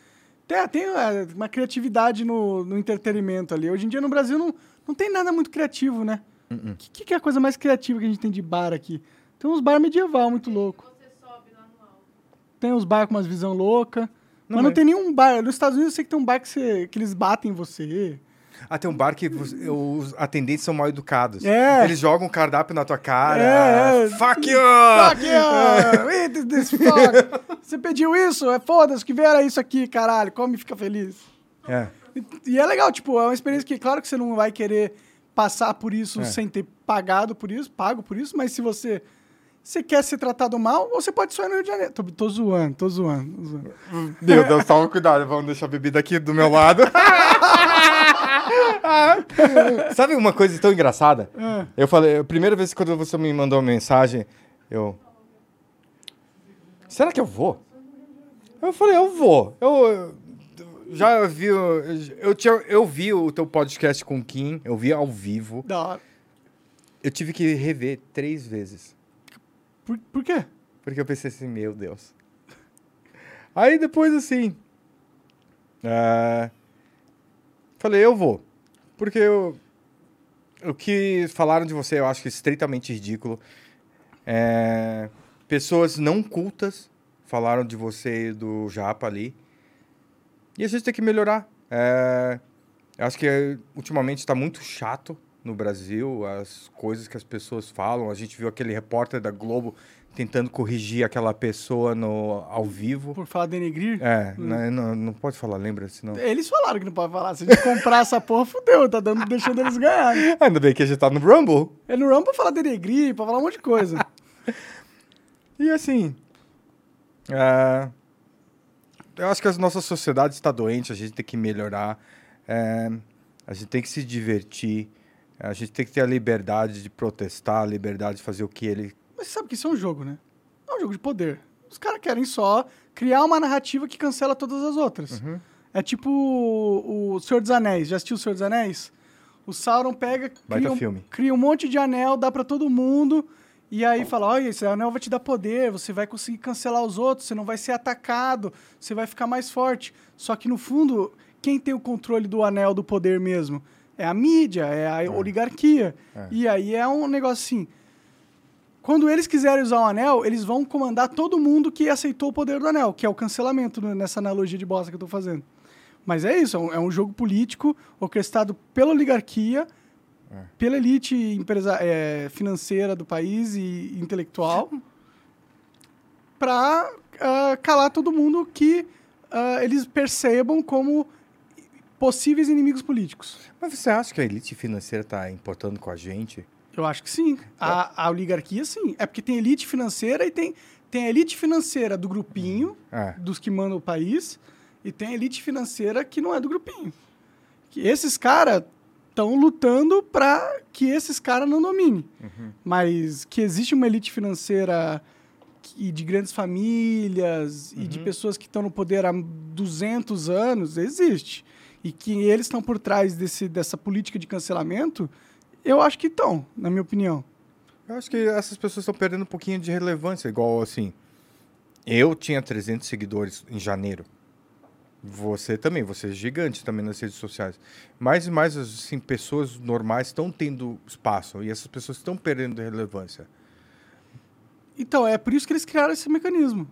Tem, tem é, uma criatividade no, no entretenimento ali. Hoje em dia no Brasil não, não tem nada muito criativo, né? O Uh-uh. que, que é a coisa mais criativa que a gente tem de bar aqui? Tem uns bar medieval muito louco. Você sobe lá no alto. Tem uns bar com umas visão louca. Não, mas não tem nenhum bar. Nos Estados Unidos eu sei que tem um bar que, você, que eles batem em você. Ah, tem um bar que você- os atendentes são mal educados. É. Eles jogam um cardápio na tua cara. É, é. Fuck you! Fuck you! Eat this fuck! Você pediu isso? É foda-se, que veio era isso aqui, caralho. Come e fica feliz. É. E, e é legal, tipo, é uma experiência que, claro que você não vai querer passar por isso É. sem ter pagado por isso, pago por isso, mas se você, você quer ser tratado mal, você pode só ir no Rio de Janeiro. Tô, tô zoando, tô zoando. tô zoando. Meu Deus, toma cuidado. Vamos deixar a bebida aqui do meu lado. (laughs) (laughs) Sabe uma coisa tão engraçada? É. Eu falei, a primeira vez quando você me mandou uma mensagem, eu. Será que eu vou? Eu falei, eu vou. Eu, eu já vi. Eu, tinha, eu vi o teu podcast com o Kim, eu vi ao vivo. Da hora. Eu tive que rever três vezes. Por, por quê? Porque eu pensei assim, meu Deus. Aí depois assim. ah, falei, eu vou. Porque eu, o que falaram de você eu acho que é estritamente ridículo. É, pessoas não cultas falaram de você e do Japa ali. E a gente tem que melhorar. É, acho que ultimamente está muito chato no Brasil as coisas que as pessoas falam. A gente viu aquele repórter da Globo tentando corrigir aquela pessoa no, ao vivo. Por falar denegrir? É, né, não, não pode falar, lembra? Senão... Eles falaram que não pode falar. Se a gente comprar essa porra, fudeu. Tá dando, deixando eles ganharem. (laughs) Ainda bem que a gente tá no Rumble. É no Rumble pra falar denegrir, pra falar um monte de coisa. (laughs) E assim. é, eu acho que a nossa sociedade está doente, a gente tem que melhorar. É, A gente tem que se divertir. A gente tem que ter a liberdade de protestar, a liberdade de fazer o que ele. Mas você sabe que isso é um jogo, né? É um jogo de poder. Os caras querem só criar uma narrativa que cancela todas as outras. Uhum. É tipo o, o Senhor dos Anéis. Já assistiu o Senhor dos Anéis? O Sauron pega, cria um, filme. cria um monte de anel, dá pra todo mundo, e aí fala, olha, esse anel vai te dar poder, você vai conseguir cancelar os outros, você não vai ser atacado, você vai ficar mais forte. Só que no fundo, quem tem o controle do anel do poder mesmo? É a mídia, é a oligarquia. E aí é um negócio assim, quando eles quiserem usar o anel, eles vão comandar todo mundo que aceitou o poder do anel, que é o cancelamento, nessa analogia de bosta que eu tô fazendo. Mas é isso, é um, é um jogo político orquestrado pela oligarquia, pela elite empresa, é, financeira do país e intelectual, (laughs) para calar todo mundo que ah, eles percebam como possíveis inimigos políticos. Mas você acha que a elite financeira está importando com a gente? Eu acho que sim. A, a oligarquia, sim. É porque tem elite financeira e tem, tem a elite financeira do grupinho, É. dos que mandam o país, e tem a elite financeira que não é do grupinho. Que esses caras estão lutando para que esses caras não dominem. Mas que existe uma elite financeira que- de grandes famílias e de pessoas que estão no poder há 200 anos, existe. E que eles estão por trás desse, dessa política de cancelamento, eu acho que estão, na minha opinião. Eu acho que essas pessoas estão perdendo um pouquinho de relevância. Igual assim, eu tinha 300 seguidores em janeiro. Você também, você é gigante também nas redes sociais. Mais e mais, assim, pessoas normais estão tendo espaço e essas pessoas estão perdendo relevância. Então, é por isso que eles criaram esse mecanismo.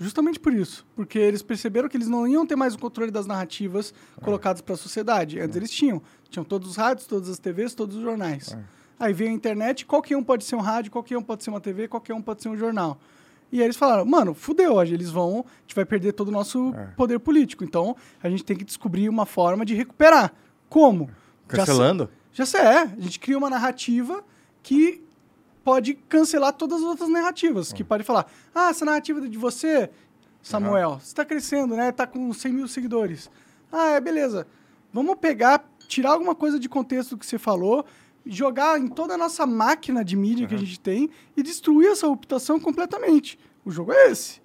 Justamente por isso. Porque eles perceberam que eles não iam ter mais o controle das narrativas colocadas para a sociedade. Antes eles tinham. Tinham todos os rádios, todas as TVs, todos os jornais. Aí veio a internet, qualquer um pode ser um rádio, qualquer um pode ser uma TV, qualquer um pode ser um jornal. E aí eles falaram, mano, fudeu hoje, eles vão, a gente vai perder todo o nosso poder político. Então, a gente tem que descobrir uma forma de recuperar. Como? Já se- Cancelando? já sei, é. A gente cria uma narrativa que pode cancelar todas as outras narrativas. Que pode falar, ah, essa narrativa de você, Samuel, você está crescendo, né? Tá com 100 mil seguidores. Ah, é, beleza. Vamos pegar, tirar alguma coisa de contexto do que você falou, jogar em toda a nossa máquina de mídia que a gente tem e destruir essa reputação completamente. O jogo é esse.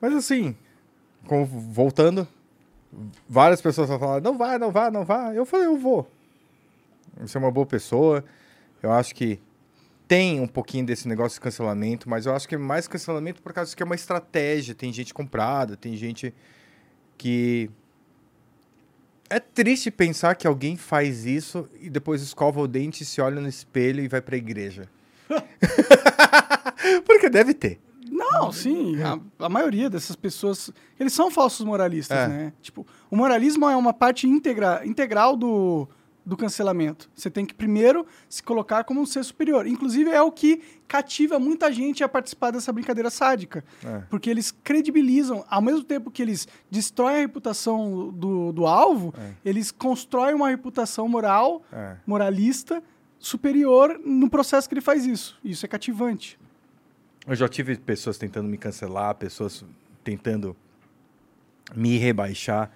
Mas assim, voltando, várias pessoas vão falar, não vai, não vai, não vai. Eu falei, eu vou. Você é uma boa pessoa. Eu acho que tem um pouquinho desse negócio de cancelamento, mas eu acho que é mais cancelamento por causa que é uma estratégia. Tem gente comprada, tem gente que. É triste pensar que alguém faz isso e depois escova o dente, se olha no espelho e vai pra igreja. (laughs) (laughs) Porque deve ter. Não, sim. A, a maioria dessas pessoas, eles são falsos moralistas, É. né? Tipo, o moralismo é uma parte íntegra, integral do, do cancelamento. Você tem que primeiro se colocar como um ser superior. Inclusive, é o que cativa muita gente a participar dessa brincadeira sádica. É. Porque eles credibilizam, ao mesmo tempo que eles destroem a reputação do, do alvo, eles constroem uma reputação moral, É. moralista, superior no processo que ele faz isso. Isso é cativante. Eu já tive pessoas tentando me cancelar, pessoas tentando me rebaixar.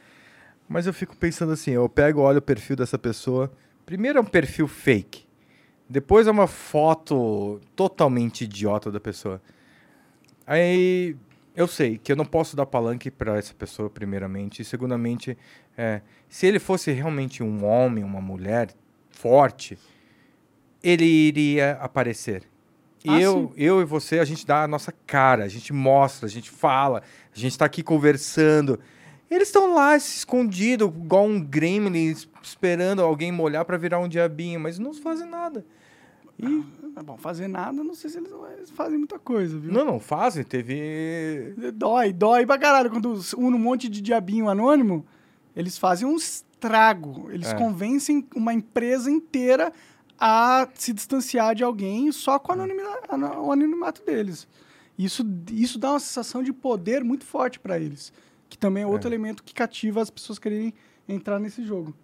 Mas eu fico pensando assim, eu pego, olho o perfil dessa pessoa. Primeiro é um perfil fake. Depois é uma foto totalmente idiota da pessoa. Aí eu sei que eu não posso dar palanque para essa pessoa, primeiramente. E segundamente, é, se ele fosse realmente um homem, uma mulher forte, ele iria aparecer. E Ah, eu, eu e você, a gente dá a nossa cara, a gente mostra, a gente fala, a gente está aqui conversando. Eles estão lá escondidos, igual um gremlin, es- esperando alguém molhar para virar um diabinho, mas não fazem nada. E É bom, fazer nada, não sei se eles, eles fazem muita coisa, viu? não, não fazem. Teve. Dói, dói pra caralho. Quando une um monte de diabinho anônimo, eles fazem um estrago. Eles É. convencem uma empresa inteira a se distanciar de alguém só com o anonimato deles. Isso, isso dá uma sensação de poder muito forte pra eles. Que também é outro elemento que cativa as pessoas quererem entrar nesse jogo.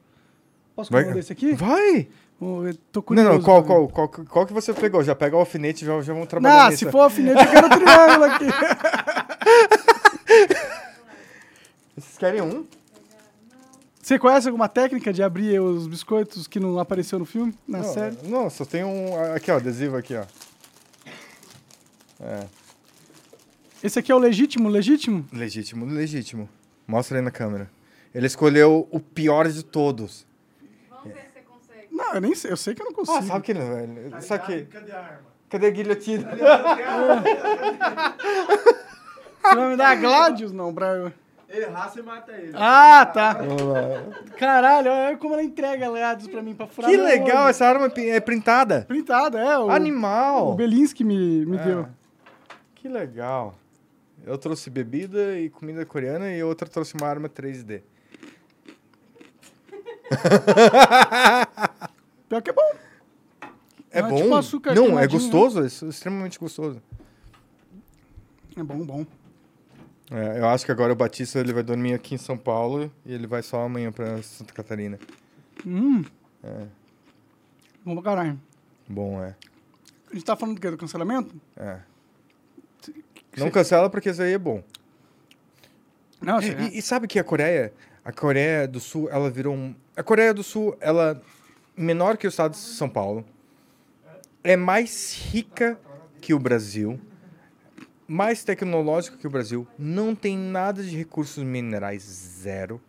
Posso comer um desse aqui? Vai! Oh, eu tô Não, curioso. não, qual, também. qual, qual, qual que você pegou? Já pega o alfinete e já, já vamos trabalhar Não, nisso. se for alfinete, eu quero triângulo aqui. (laughs) Vocês querem um? Você conhece alguma técnica de abrir os biscoitos que não apareceu no filme, na não, série? Não, só tem um. Aqui, ó, adesivo aqui, ó. É. Esse aqui é o legítimo, legítimo? Legítimo, legítimo. Mostra aí na câmera. Ele escolheu o pior de todos. Vamos ver se você consegue. Não, eu nem sei, eu sei que eu não consigo. Ah, sabe que não, velho? Sabe que. Cadê a arma? Cadê a guilhotina? (laughs) Você vai me dar a Gladius? Não, pra eu... Errar, você mata ele. Ah, tá. Caralho, olha como ela entrega Gladius pra mim, pra furar Que legal, olho. essa arma é printada. Printada, é. O, Animal. o Belinsky me, me É. deu. Que legal. Eu trouxe bebida e comida coreana e outra trouxe uma arma 3D. (laughs) Pior que é bom. É Não, é bom? tipo açúcar Não, é queimadinho, gostoso, é extremamente gostoso. É bom, bom. É, eu acho que agora o Batista ele vai dormir aqui em São Paulo e ele vai só amanhã pra Santa Catarina. Hum. É. Bom pra caralho. Bom, é. A gente tá falando do quê? Do cancelamento? é. Não cancela porque isso aí é bom. Não, assim, E, e sabe que a Coreia, a Coreia do Sul, ela virou um... A Coreia do Sul, ela, menor que o estado de São Paulo, é mais rica que o Brasil, mais tecnológica que o Brasil, não tem nada de recursos minerais, zero,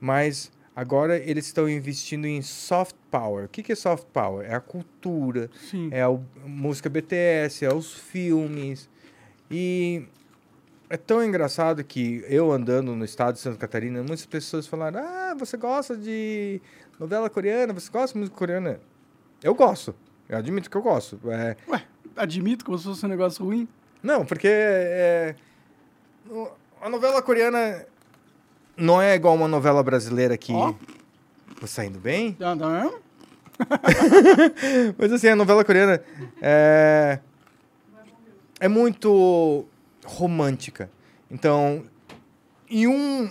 mas agora eles estão investindo em soft power. O que, que é soft power? É a cultura, sim. é a música BTS, é os filmes. E é tão engraçado que eu andando no estado de Santa Catarina, muitas pessoas falaram: Ah, você gosta de novela coreana? Você gosta de música coreana? Eu gosto. Eu admito que eu gosto. É, Ué, admito como se fosse um negócio ruim. não, porque é, a novela coreana não é igual uma novela brasileira que. Ó. Tô saindo bem? Tá, tá vendo? Mas assim, a novela coreana é, é muito romântica. Então, em um.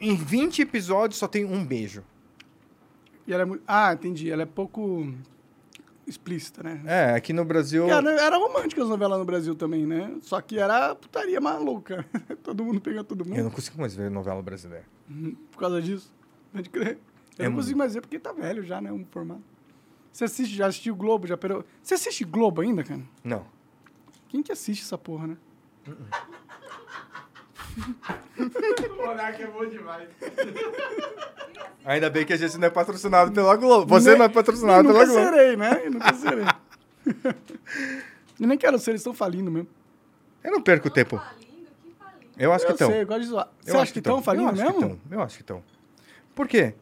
Em 20 episódios só tem um beijo. E ela é muito... Ah, entendi. Ela é pouco explícita, né? É, aqui no Brasil. Era, era romântica as novelas no Brasil também, né? Só que era putaria maluca. (laughs) todo mundo pegando todo mundo Eu não consigo mais ver novela brasileira. por causa disso. Pode crer. Eu É não consigo muito. mais ver porque tá velho já, né? Um formato. Você assiste, já assistiu Globo? Já perou... Você assiste Globo ainda, cara? Não. Quem que assiste essa porra, né? (laughs) O Monark é bom demais. Ainda bem que a gente não é patrocinado pela Globo. Você Nem- não é patrocinado nunca pela Globo. serei, né? Eu nunca serei. (laughs) Eu nem quero ser, eles estão falindo mesmo. Eu não perco tempo. Falindo? Que falindo? Eu acho que eu estão. sei, eu gosto de zoar. Você Eu acha que estão falindo eu acho mesmo? Que tão. Eu acho que estão. Por quê?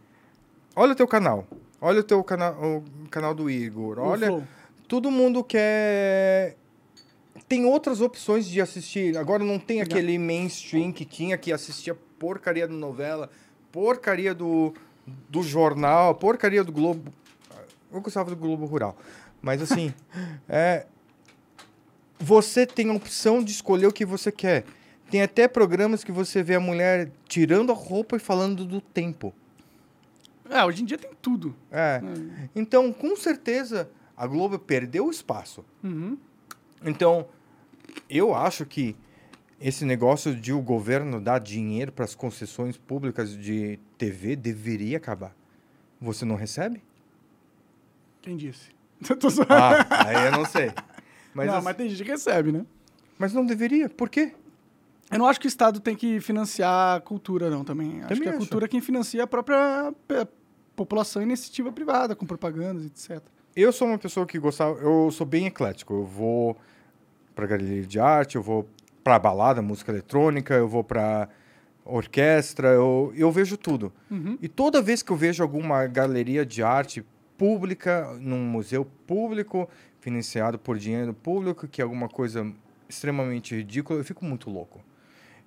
Olha o teu canal. Olha o teu canal, o canal do Igor. Olha, todo mundo quer. Tem outras opções de assistir. Agora não tem aquele mainstream que tinha que assistir a porcaria da novela, porcaria do, do jornal, porcaria do Globo. Eu gostava do Globo Rural. Mas assim, (laughs) é, você tem a opção de escolher o que você quer. Tem até programas que você vê a mulher tirando a roupa e falando do tempo. É, hoje em dia tem tudo. É. Então, com certeza, a Globo perdeu espaço. Uhum. Então, eu acho que esse negócio de o governo dar dinheiro para as concessões públicas de TV deveria acabar. Você não recebe? Quem disse? (laughs) Eu zoando. Ah, aí eu não sei. Mas, não, assim- mas tem gente que recebe, né? mas não deveria. Por quê? Eu não acho que o Estado tem que financiar a cultura, não, também. Acho Também que a acho. cultura é quem financia a própria população iniciativa privada, com propagandas, etc. Eu sou uma pessoa que gostava, eu sou bem eclético. Eu vou para galeria de arte, eu vou para balada, música eletrônica, eu vou para orquestra, eu, eu vejo tudo. Uhum. E toda vez que eu vejo alguma galeria de arte pública, num museu público, financiado por dinheiro público, que é alguma coisa extremamente ridícula, eu fico muito louco.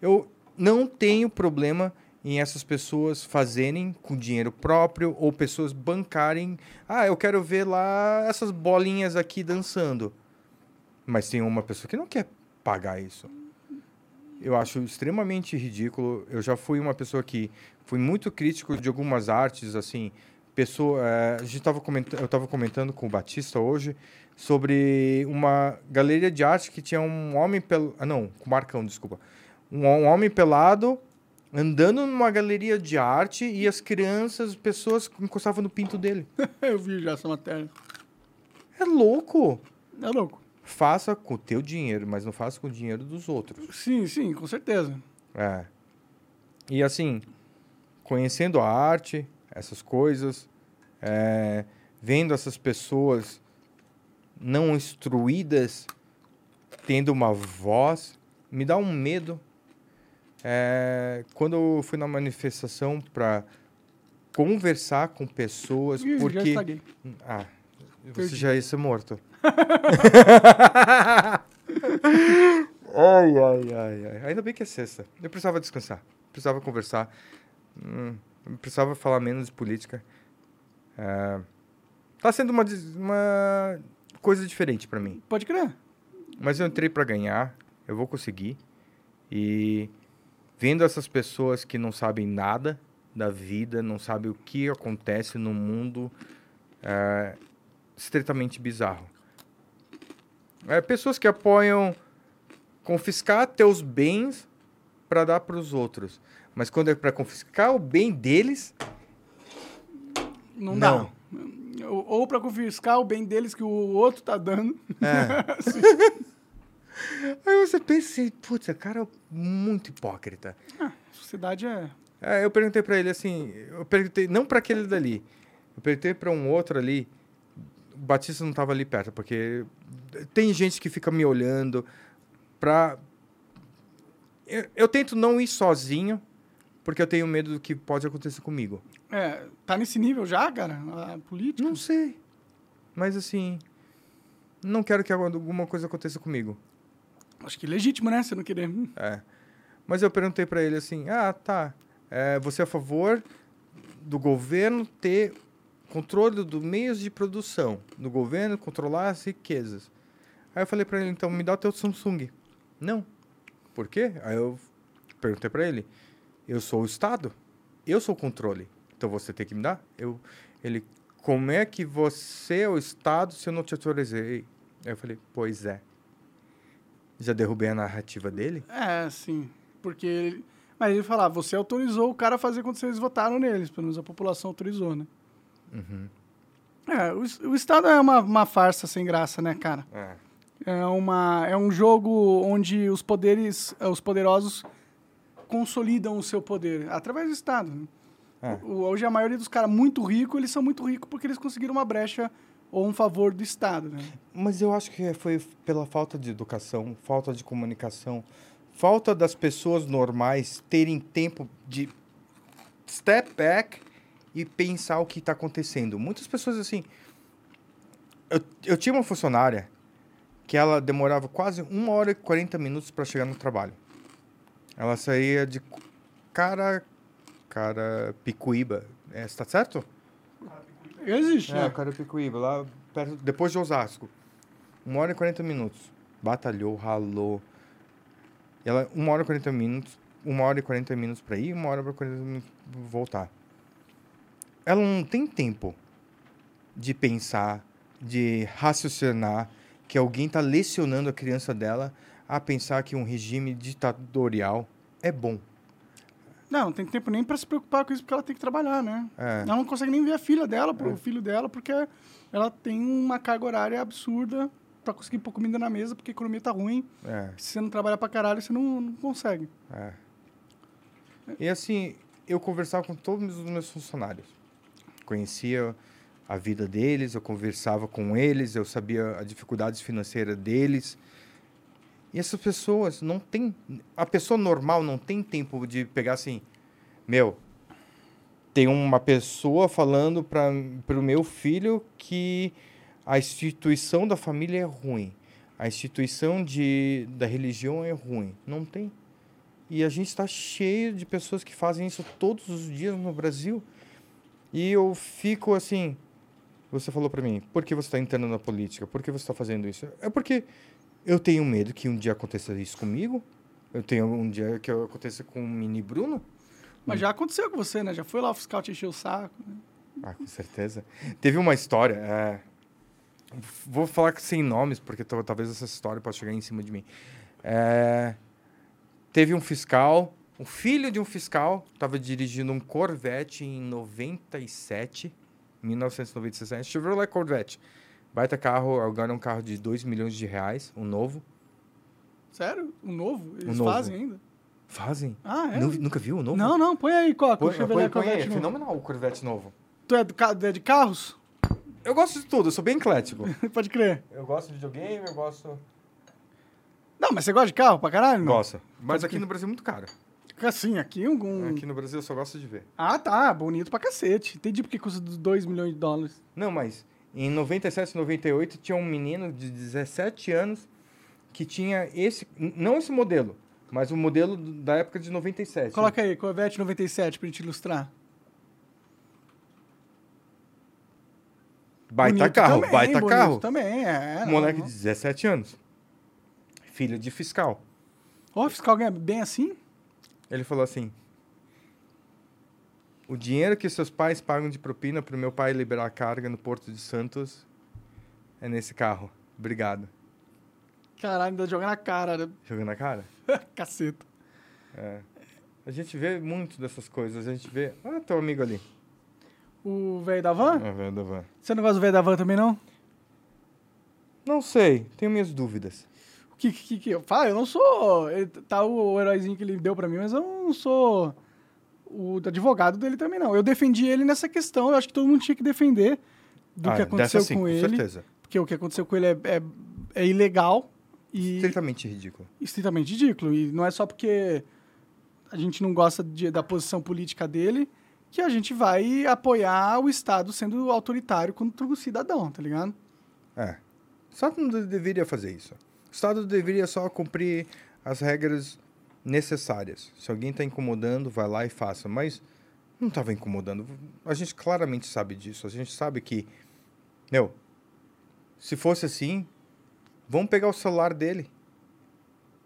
Eu não tenho problema em essas pessoas fazerem com dinheiro próprio ou pessoas bancarem. Ah, eu quero ver lá essas bolinhas aqui dançando. Mas tem uma pessoa que não quer pagar isso. Eu acho extremamente ridículo. Eu já fui uma pessoa que fui muito crítico de algumas artes, assim. Pessoa, eh, a gente tava comentando, eu estava comentando com o Batista hoje sobre uma galeria de arte que tinha um homem pelado. Ah, não, com o Marcão, desculpa. Um, um homem pelado, andando numa galeria de arte e as crianças, as pessoas encostavam no pinto dele. (laughs) Eu vi já essa matéria. É louco. É louco. Faça com o teu dinheiro, mas não faça com o dinheiro dos outros. Sim, sim, com certeza. É. E assim, conhecendo a arte, essas coisas, é, vendo essas pessoas não instruídas tendo uma voz, me dá um medo. É, quando eu fui na manifestação para conversar com pessoas, Ih, já porque estraguei. ah, você Perdi. já ia ser morto. Ai, ai, ai, ai. Ainda bem que é sexta. Eu precisava descansar. Precisava conversar. Hum, precisava falar menos de política. É, tá sendo uma, uma coisa diferente para mim. Pode crer. Mas eu entrei para ganhar. Eu vou conseguir. E vendo essas pessoas que não sabem nada da vida, não sabem o que acontece no mundo, é estritamente bizarro. É, pessoas que apoiam confiscar teus bens para dar para os outros. Mas quando é para confiscar o bem deles, Não, Não. dá. Ou, ou pra confiscar o bem deles que o outro tá dando. (laughs) (laughs) aí você pensa assim, putz, cara é muito hipócrita. A sociedade é. É, eu perguntei pra ele assim, eu perguntei, não pra aquele dali, eu perguntei pra um outro ali, o Batista não tava ali perto, porque tem gente que fica me olhando pra... Eu, eu tento não ir sozinho, porque eu tenho medo do que pode acontecer comigo. É, tá nesse nível já, cara? A política? Não sei, mas assim, não quero que alguma coisa aconteça comigo. Acho que é legítimo, né? Você não querer. É. Mas eu perguntei pra ele assim: ah, tá. É, você é a favor do governo ter controle dos meios de produção, do governo controlar as riquezas. Aí eu falei pra ele: então me dá o teu Samsung. Não. Por quê? Aí eu perguntei pra ele: eu sou o Estado, eu sou o controle, então você tem que me dar? Eu, ele: como é que você é o Estado se eu não te autorizei? Aí eu falei: pois é. Já derrubei a narrativa dele? É, sim. Porque. ele- Mas ele fala, você autorizou o cara a fazer quando vocês votaram neles. Pelo menos a população autorizou, né? Uhum. É, o, o Estado é uma, uma farsa sem graça, né, cara? É. É, uma, é um jogo onde os poderes, eh, os poderosos consolidam o seu poder através do Estado. né? É. O- Hoje a maioria dos caras muito ricos, eles são muito ricos porque eles conseguiram uma brecha ou um favor do Estado, né? Mas eu acho que foi pela falta de educação, falta de comunicação, falta das pessoas normais terem tempo de step back e pensar o que está acontecendo. Muitas pessoas assim. Eu, eu tinha uma funcionária que ela demorava quase uma hora e 40 minutos para chegar no trabalho. Ela saía de cara. Cara. Picuíba. É, está certo? Existe, É, né? Carapicuíba, lá perto, depois de Osasco. Uma hora e 40 minutos. Batalhou, ralou. Ela, uma hora e 40 minutos, uma hora e 40 minutos pra ir, uma hora e 40 minutos pra voltar. Ela não tem tempo de pensar, de raciocinar, que alguém tá lecionando a criança dela a pensar que um regime ditatorial é bom. Não, não tem tempo nem pra se preocupar com isso porque ela tem que trabalhar, né? É. Ela não consegue nem ver a filha dela, pro filho dela, porque ela tem uma carga horária absurda pra conseguir pôr comida na mesa, porque a economia tá ruim. É. Se você não trabalhar pra caralho, você não, não consegue. É. E assim, eu conversava com todos os meus funcionários. Conhecia a vida deles, eu conversava com eles, eu sabia as dificuldades financeiras deles. E essas pessoas não têm. A pessoa normal não tem tempo de pegar assim. Meu, tem uma pessoa falando para o meu filho que a instituição da família é ruim. A instituição de, da religião é ruim. Não tem. E a gente está cheio de pessoas que fazem isso todos os dias no Brasil. E eu fico assim. Você falou para mim, por que você está entrando na política? Por que você está fazendo isso? É porque eu tenho medo que um dia aconteça isso comigo. Eu tenho um dia que aconteça com o mini Bruno. Mas já aconteceu com você, né? Já foi lá o fiscal te encher o saco. né? Ah, com certeza. Teve uma história. é, Vou falar que sem nomes, porque tal- talvez essa história possa chegar em cima de mim. É, Teve um fiscal O filho de um fiscal estava dirigindo um Corvette em 97, 1997, Chevrolet Corvette. Baita carro, agora é um carro de 2 milhões de reais, um novo. Sério? Um novo? Eles novo. fazem ainda? Fazem. Ah, é? Nu- Nunca viu um novo? Não, não, põe aí, Coca. Põe, o Chevrolet põe, põe aí, Corvette é novo. fenomenal o Corvette novo. Tu é, do, é de carros? Eu gosto de tudo, eu sou bem eclético. (laughs) Pode crer. eu gosto de videogame, eu gosto... Não, mas você gosta de carro pra caralho? Não? Gosto. Mas aqui no Brasil é muito caro. Assim, aqui um... um- Aqui no Brasil eu só gosto de ver. Ah, tá. Bonito pra cacete. Entendi porque custa 2 milhões de dólares. Não, mas em 97, 98 tinha um menino de 17 anos que tinha esse, não esse modelo, mas o modelo da época de 97. Coloca aí, Corvette 97 pra gente ilustrar. Baita Bonito carro, também, baita carro. também, é. Moleque não. de 17 anos. Filho de fiscal. Ó, o fiscal ganha bem assim? Ele falou assim: O dinheiro que seus pais pagam de propina para o meu pai liberar a carga no Porto de Santos é nesse carro. Obrigado. Caralho, ainda joga na cara, né? Jogando na cara? (laughs) Caceta. É. A gente vê muito dessas coisas. A gente vê. Ah, teu amigo ali. O velho da van? É, velho da van. Você não gosta do velho da van também, não? Não sei, tenho minhas dúvidas. Que, que, que eu falo? Eu não sou. ele- Tá o, heróizinho que ele deu pra mim, mas eu não sou o advogado dele também, não. Eu defendi ele nessa questão. Eu acho que todo mundo tinha que defender do Ah, que aconteceu sim, com com ele. certeza. Porque o que aconteceu com ele é, é, é ilegal e Estritamente ridículo. estritamente ridículo. E não é só porque a gente não gosta de- da posição política dele que a gente vai apoiar o Estado sendo autoritário contra o cidadão, tá ligado? É. Estado não de- deveria fazer isso. Estado deveria só cumprir as regras necessárias. Se alguém está incomodando, vai lá e faça. Mas não estava incomodando. A gente claramente sabe disso. A gente sabe que, meu, se fosse assim, vamos pegar o celular dele.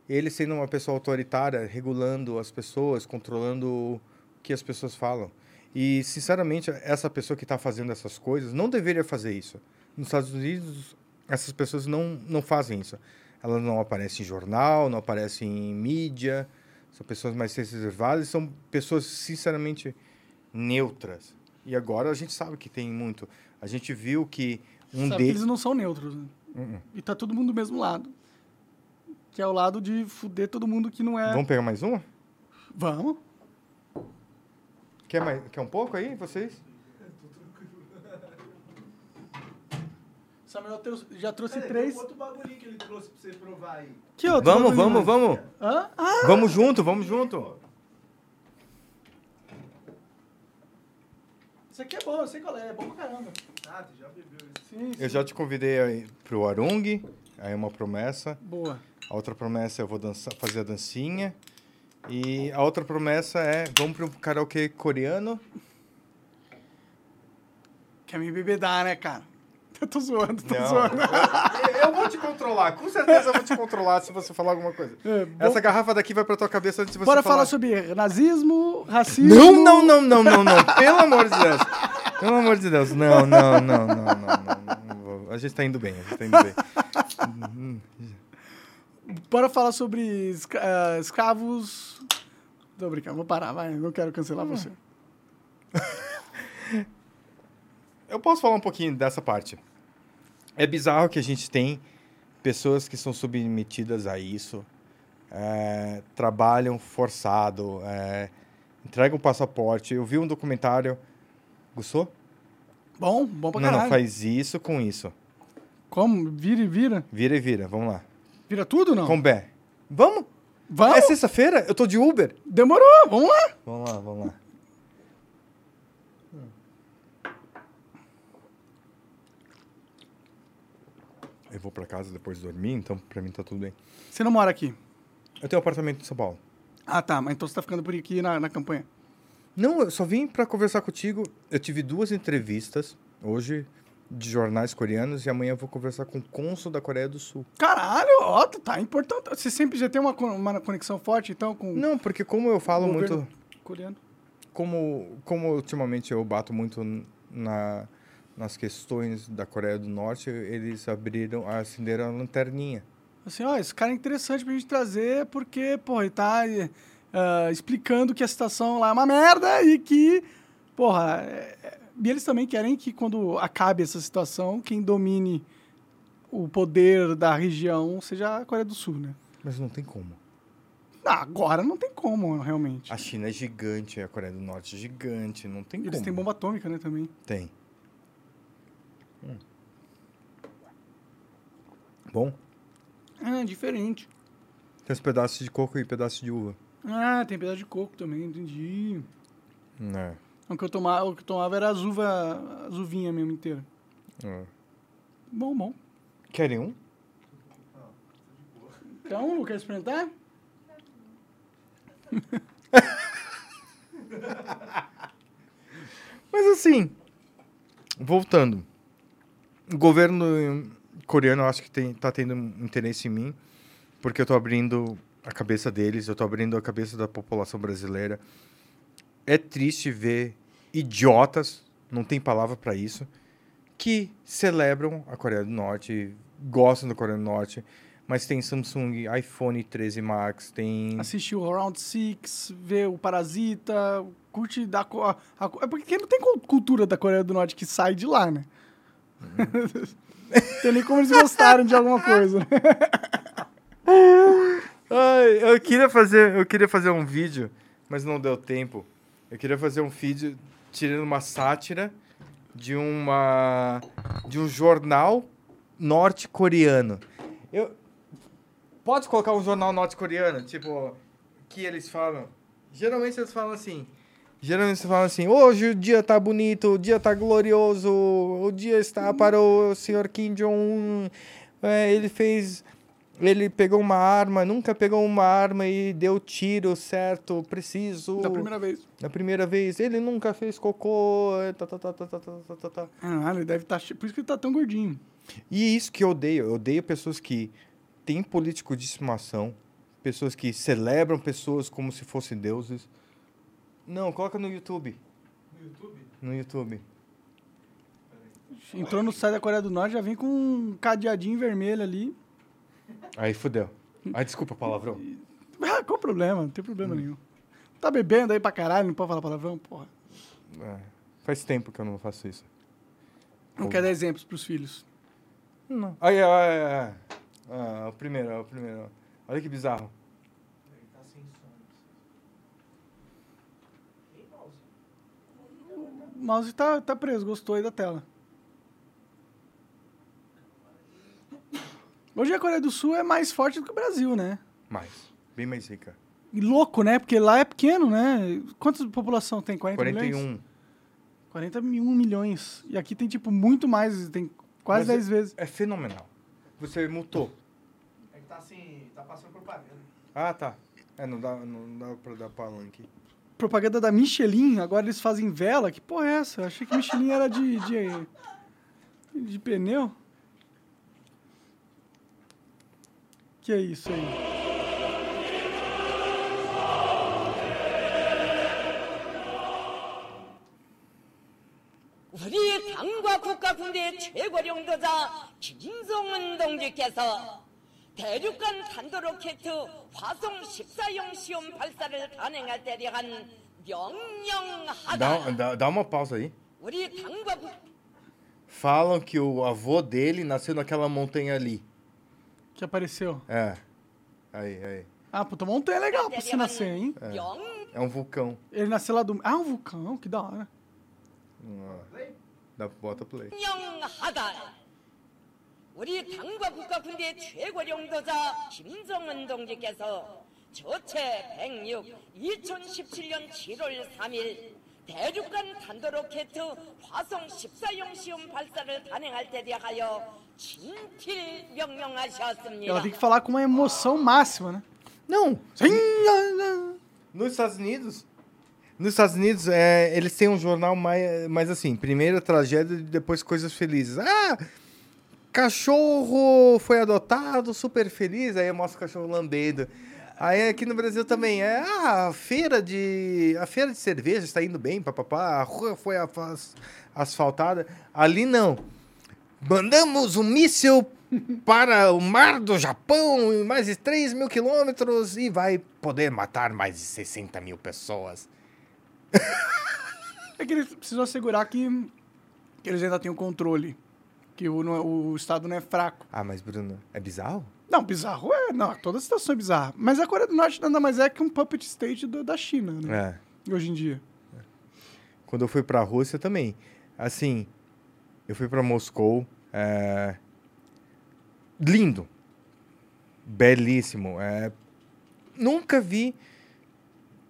Ele sendo uma pessoa autoritária, regulando as pessoas, controlando o que as pessoas falam. E, sinceramente, essa pessoa que está fazendo essas coisas não deveria fazer isso. Nos Estados Unidos, essas pessoas não, não fazem isso. Elas não aparecem em jornal, não aparecem em mídia. São pessoas mais reservadas, são pessoas, sinceramente, neutras. E agora a gente sabe que tem muito. A gente viu que um Sabe que deles... eles não são neutros. Né? Uh-uh. E tá todo mundo do mesmo lado. Que é o lado de fuder todo mundo que não é. Vamos pegar mais uma? Vamos. Quer, mais, quer um pouco aí, vocês? Samuel já trouxe Peraí, três. tem um outro bagulhinho que ele trouxe pra você provar aí. Que outro? Vamos, vamos, vamos. Hã? Ah, Vamos junto, vamos junto. isso aqui é bom, eu sei qual é. É bom pra caramba. Ah, tu já bebeu isso. Sim, sim. Eu já te convidei aí pro Arung, aí é uma promessa. Boa. A outra promessa é eu vou dançar, fazer a dancinha. E a outra promessa é vamos pro karaokê coreano. Quer me bebedar, né, cara? Eu tô zoando, tô Não, zoando. eu, eu vou te controlar, com certeza eu vou te controlar se você falar alguma coisa. É, bom. Essa garrafa daqui vai pra tua cabeça antes de você Bora falar. falar sobre nazismo, racismo. Não, não, não, não, não, não. Pelo amor de Deus. Pelo amor de Deus. Não, não, não, não, não, não. A gente tá indo bem, a gente tá indo bem. Bora falar sobre escra- eh, escravos. Tô brincando, vou parar, vai. Não quero cancelar Hum. você. Eu posso falar um pouquinho dessa parte. É bizarro que a gente tem pessoas que são submetidas a isso, é, trabalham forçado, é, entregam passaporte. Eu vi um documentário. Gostou? Bom, bom pra Não, caralho. não, faz isso com isso. Como? Vira e vira? Vira e vira, vamos lá. Vira tudo não? Com Bé. Vamos? Vamos? É sexta-feira? Eu tô de Uber. Demorou, vamos lá. Vamos lá, vamos lá. Eu vou pra casa depois de dormir, então pra mim tá tudo bem. Você não mora aqui. Eu tenho um apartamento em São Paulo. Ah, tá. Mas então você tá ficando por aqui na, na campanha. Não, eu só vim pra conversar contigo. Eu tive duas entrevistas hoje de jornais coreanos e amanhã eu vou conversar com o cônsul da Coreia do Sul. Caralho, ó, tá- tá importante. Você sempre já tem uma, uma conexão forte, então, com Não, porque como eu falo muito, coreano. como como ultimamente eu bato muito na nas questões da Coreia do Norte, eles abriram, acenderam a lanterninha. Assim, ó, esse cara é interessante pra gente trazer, porque, pô, ele tá. ah, explicando que a situação lá é uma merda e que, porra, é- e eles também querem que quando acabe essa situação, quem domine o poder da região seja a Coreia do Sul, né? Mas não tem como. Ah, agora não tem como, realmente. A China é gigante, a Coreia do Norte é gigante, não tem Eles como. têm bomba atômica, né, também. Tem. Hum. Bom, Ah, diferente. tem os pedaços de coco e pedaços de uva. Ah, tem pedaço de coco também, entendi. É. O que eu tomava, o que eu tomava era as uva, as uvinhas mesmo inteira. é. Bom, bom. Querem um? Então, quer experimentar? (laughs) Mas assim, voltando. O governo coreano, eu acho que tem, tá tendo interesse em mim, porque eu tô abrindo a cabeça deles, eu tô abrindo a cabeça da população brasileira. É triste ver idiotas, não tem palavra para isso, que celebram a Coreia do Norte, gostam da Coreia do Norte, mas tem Samsung, iPhone 13 Max, tem Assistir o Round Six, ver o Parasita, curte da... a- a- é porque não tem cul- cultura da Coreia do Norte que sai de lá, né? Tem nem como eles gostarem de alguma coisa. né? Ai, eu queria fazer, eu queria fazer um vídeo, mas não deu tempo. Eu queria fazer um vídeo tirando uma sátira de uma de um jornal norte-coreano. Eu pode colocar um jornal norte-coreano, tipo que eles falam. Geralmente eles falam assim. Geralmente você fala assim: hoje o dia tá bonito, o dia tá glorioso, o dia está para o senhor Kim Jong-un. É, ele fez. Ele pegou uma arma, nunca pegou uma arma e deu tiro certo, preciso. Da primeira vez. Da primeira vez. Ele nunca fez cocô. É, tá, tá, tá, tá, tá, tá, tá, tá, tá. Ah, ele deve estar. Tá, por isso que ele tá tão gordinho. E isso que eu odeio. Eu odeio pessoas que têm político de estimação, pessoas que celebram pessoas como se fossem deuses não, coloca no YouTube. No YouTube? No YouTube. Entrou no site da Coreia do Norte, já vem com um cadeadinho vermelho ali. Aí fudeu. Ai, desculpa palavrão. (laughs) Ah, qual o problema? Não tem problema nenhum. Tá bebendo aí pra caralho, não pode falar palavrão? Porra. É, faz tempo que eu não faço isso. Não Pô. quer dar exemplos pros filhos. Não. Aí, aí, aí, aí. Ah, o primeiro, o primeiro. Olha que bizarro. Ele tá sem som. Ei, mouse. O mouse tá, tá preso, gostou aí da tela. Hoje a Coreia do Sul é mais forte do que o Brasil, né? Mais. Bem mais rica. E louco, né? Porque lá é pequeno, né? Quantas população tem? 40 milhões? 41. 41 milhões. E aqui tem, tipo, muito mais, tem quase Mas 10 vezes. É fenomenal. Você mutou. É que tá assim, tá passando propaganda. Ah, tá. É, não dá, não dá pra dar palanque Propaganda da Michelin, agora eles fazem vela. Que porra é essa? Eu achei que Michelin era de, de, de pneu. Que é isso aí? 우리 당과 국가 군대 최고령도자 김정은 동지께서 대륙간 탄도로켓 화성 14형 시험 발사를 단행할 때 대한 명령하다. Dá, dá, dá uma pausa aí. 우리 당과 국 Falam que o avô dele nasceu naquela montanha ali. Que apareceu. É. Aí, aí. Ah, puta, montanha é legal pra você nascer, hein? 명 É um vulcão. Ele nasceu lá do... Ah, um vulcão, que da hora. Ah, Dá, bota play. 명하다. 우리 당과 국가 군대 최고령도자 김정은 동지께서 저체 106 2017년 7월 3일 대륙간 탄도로켓 화성 14형 시험 발사를 단행할 때 대하여 친필 명령하셨습니다. Ela tem que falar com uma emoção máxima, né? Não! Nos Estados Unidos. Nos Estados Unidos, é, eles têm um jornal mais, mais assim, primeiro tragédia e depois coisas felizes. Ah! Cachorro foi adotado, super feliz, aí mostra o cachorro lambendo. Aí aqui no Brasil também é, ah, a feira de a feira de cerveja está indo bem, papapá, a rua foi as- asfaltada. Ali não. Mandamos um míssil para o mar do Japão, em mais de 3 mil quilômetros, e vai poder matar mais de 60 mil pessoas. É que eles precisam assegurar que, que eles ainda têm o controle. Que o, é- o Estado não é fraco. Ah, mas Bruno, é bizarro? Não, bizarro é. Não, toda situação é bizarra. Mas a Coreia do Norte nada mais é que um puppet state do- da China, né? É. Hoje em dia. Quando eu fui pra Rússia também. Assim, eu fui pra Moscou. é, Lindo. Belíssimo. é, Nunca vi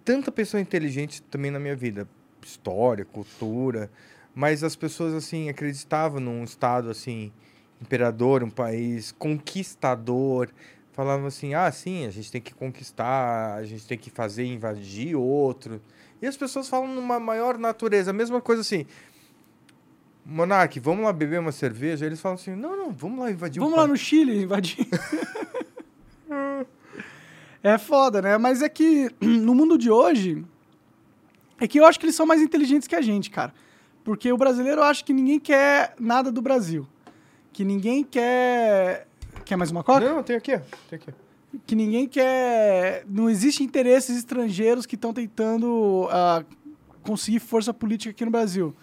tanta pessoa inteligente também na minha vida. História, cultura. Mas as pessoas, assim, acreditavam num Estado, assim, imperador, um país conquistador. Falavam assim, ah, sim, a gente tem que conquistar, a gente tem que fazer, invadir outro. E as pessoas falam numa maior natureza, a mesma coisa assim. Monark, vamos lá beber uma cerveja? Eles falam assim, não, não, vamos lá invadir Vamos o lá no Chile invadir. (laughs) é foda, né? Mas é que (clears throat) no mundo de hoje. É que eu acho que eles são mais inteligentes que a gente, cara. Porque o brasileiro acha que ninguém quer nada do Brasil. Que ninguém quer. Quer mais uma coca? Não, tem aqui, tem aqui. que ninguém quer. Não existe interesses estrangeiros que estão tentando ah, conseguir força política aqui no Brasil.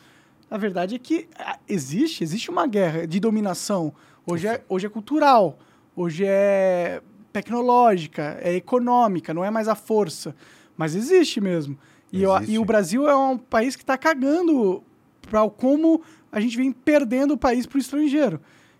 A verdade é que ah, existe, existe uma guerra de dominação. Hoje é, hoje é cultural, hoje é tecnológica, é econômica, não é mais a força. Mas existe mesmo. E, eu- Existe. e o Brasil é um país que está cagando para como a gente vem perdendo o país para o estrangeiro.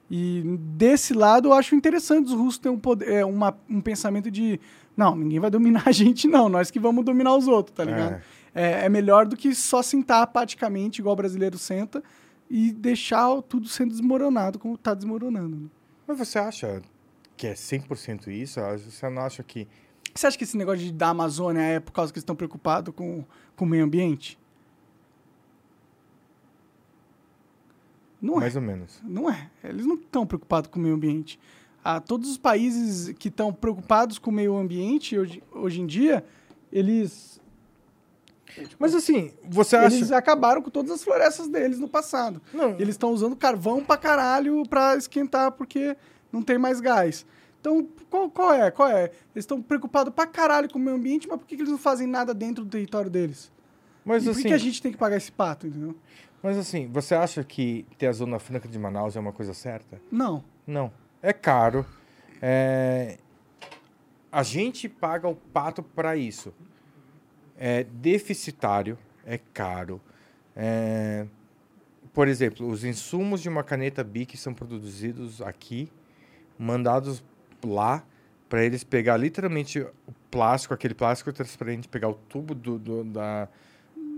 E desse lado eu acho interessante os russos terem um, poder, é, uma- um pensamento de não, ninguém vai dominar a gente, não, nós que vamos dominar os outros, tá ligado? É, é melhor do que só sentar apaticamente, igual o brasileiro senta, e deixar tudo sendo desmoronado como tá desmoronando. né? Mas você acha que é 100% isso? Você não acha que... Você acha que esse negócio de, da Amazônia é por causa que eles estão preocupados com, com o meio ambiente? Não é. Mais ou menos. Não é. Eles não estão preocupados com o meio ambiente. Ah, todos os países que estão preocupados com o meio ambiente hoje, hoje em dia, eles, Mas assim, você acha... eles acabaram com todas as florestas deles no passado. Não, Eles estão usando carvão pra caralho pra esquentar porque não tem mais gás. Então, qual, qual é? Qual é? Eles estão preocupados pra caralho com o meio ambiente, mas por que, que eles não fazem nada dentro do território deles? mas e por assim... que a gente tem que pagar esse pato, entendeu? Mas assim, você acha que ter a Zona Franca de Manaus é uma coisa certa? Não. Não. É caro. É... A gente paga o pato para isso. É deficitário, é caro. É... Por exemplo, os insumos de uma caneta BIC são produzidos aqui, mandados lá, para eles pegar literalmente o plástico, aquele plástico transparente, pegar o tubo do, do- da,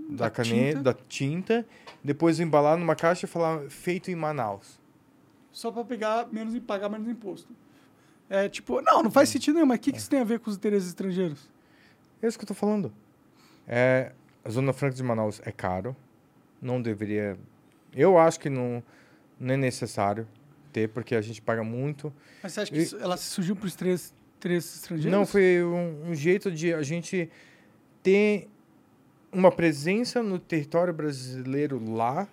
da, Da caneta, tinta. da tinta, depois embalar numa caixa e falar feito em Manaus. Só pra pegar menos e pagar menos imposto. É tipo, não, não faz sentido nenhum, mas o que, que isso tem a ver com os interesses estrangeiros? É isso que eu tô falando. É, a Zona Franca de Manaus é caro. Não deveria. Eu acho que não, não é necessário ter, porque a gente paga muito. Mas você acha que E- isso- ela surgiu para os interesses estrangeiros? Não, foi um, um jeito de a gente ter uma presença no território brasileiro lá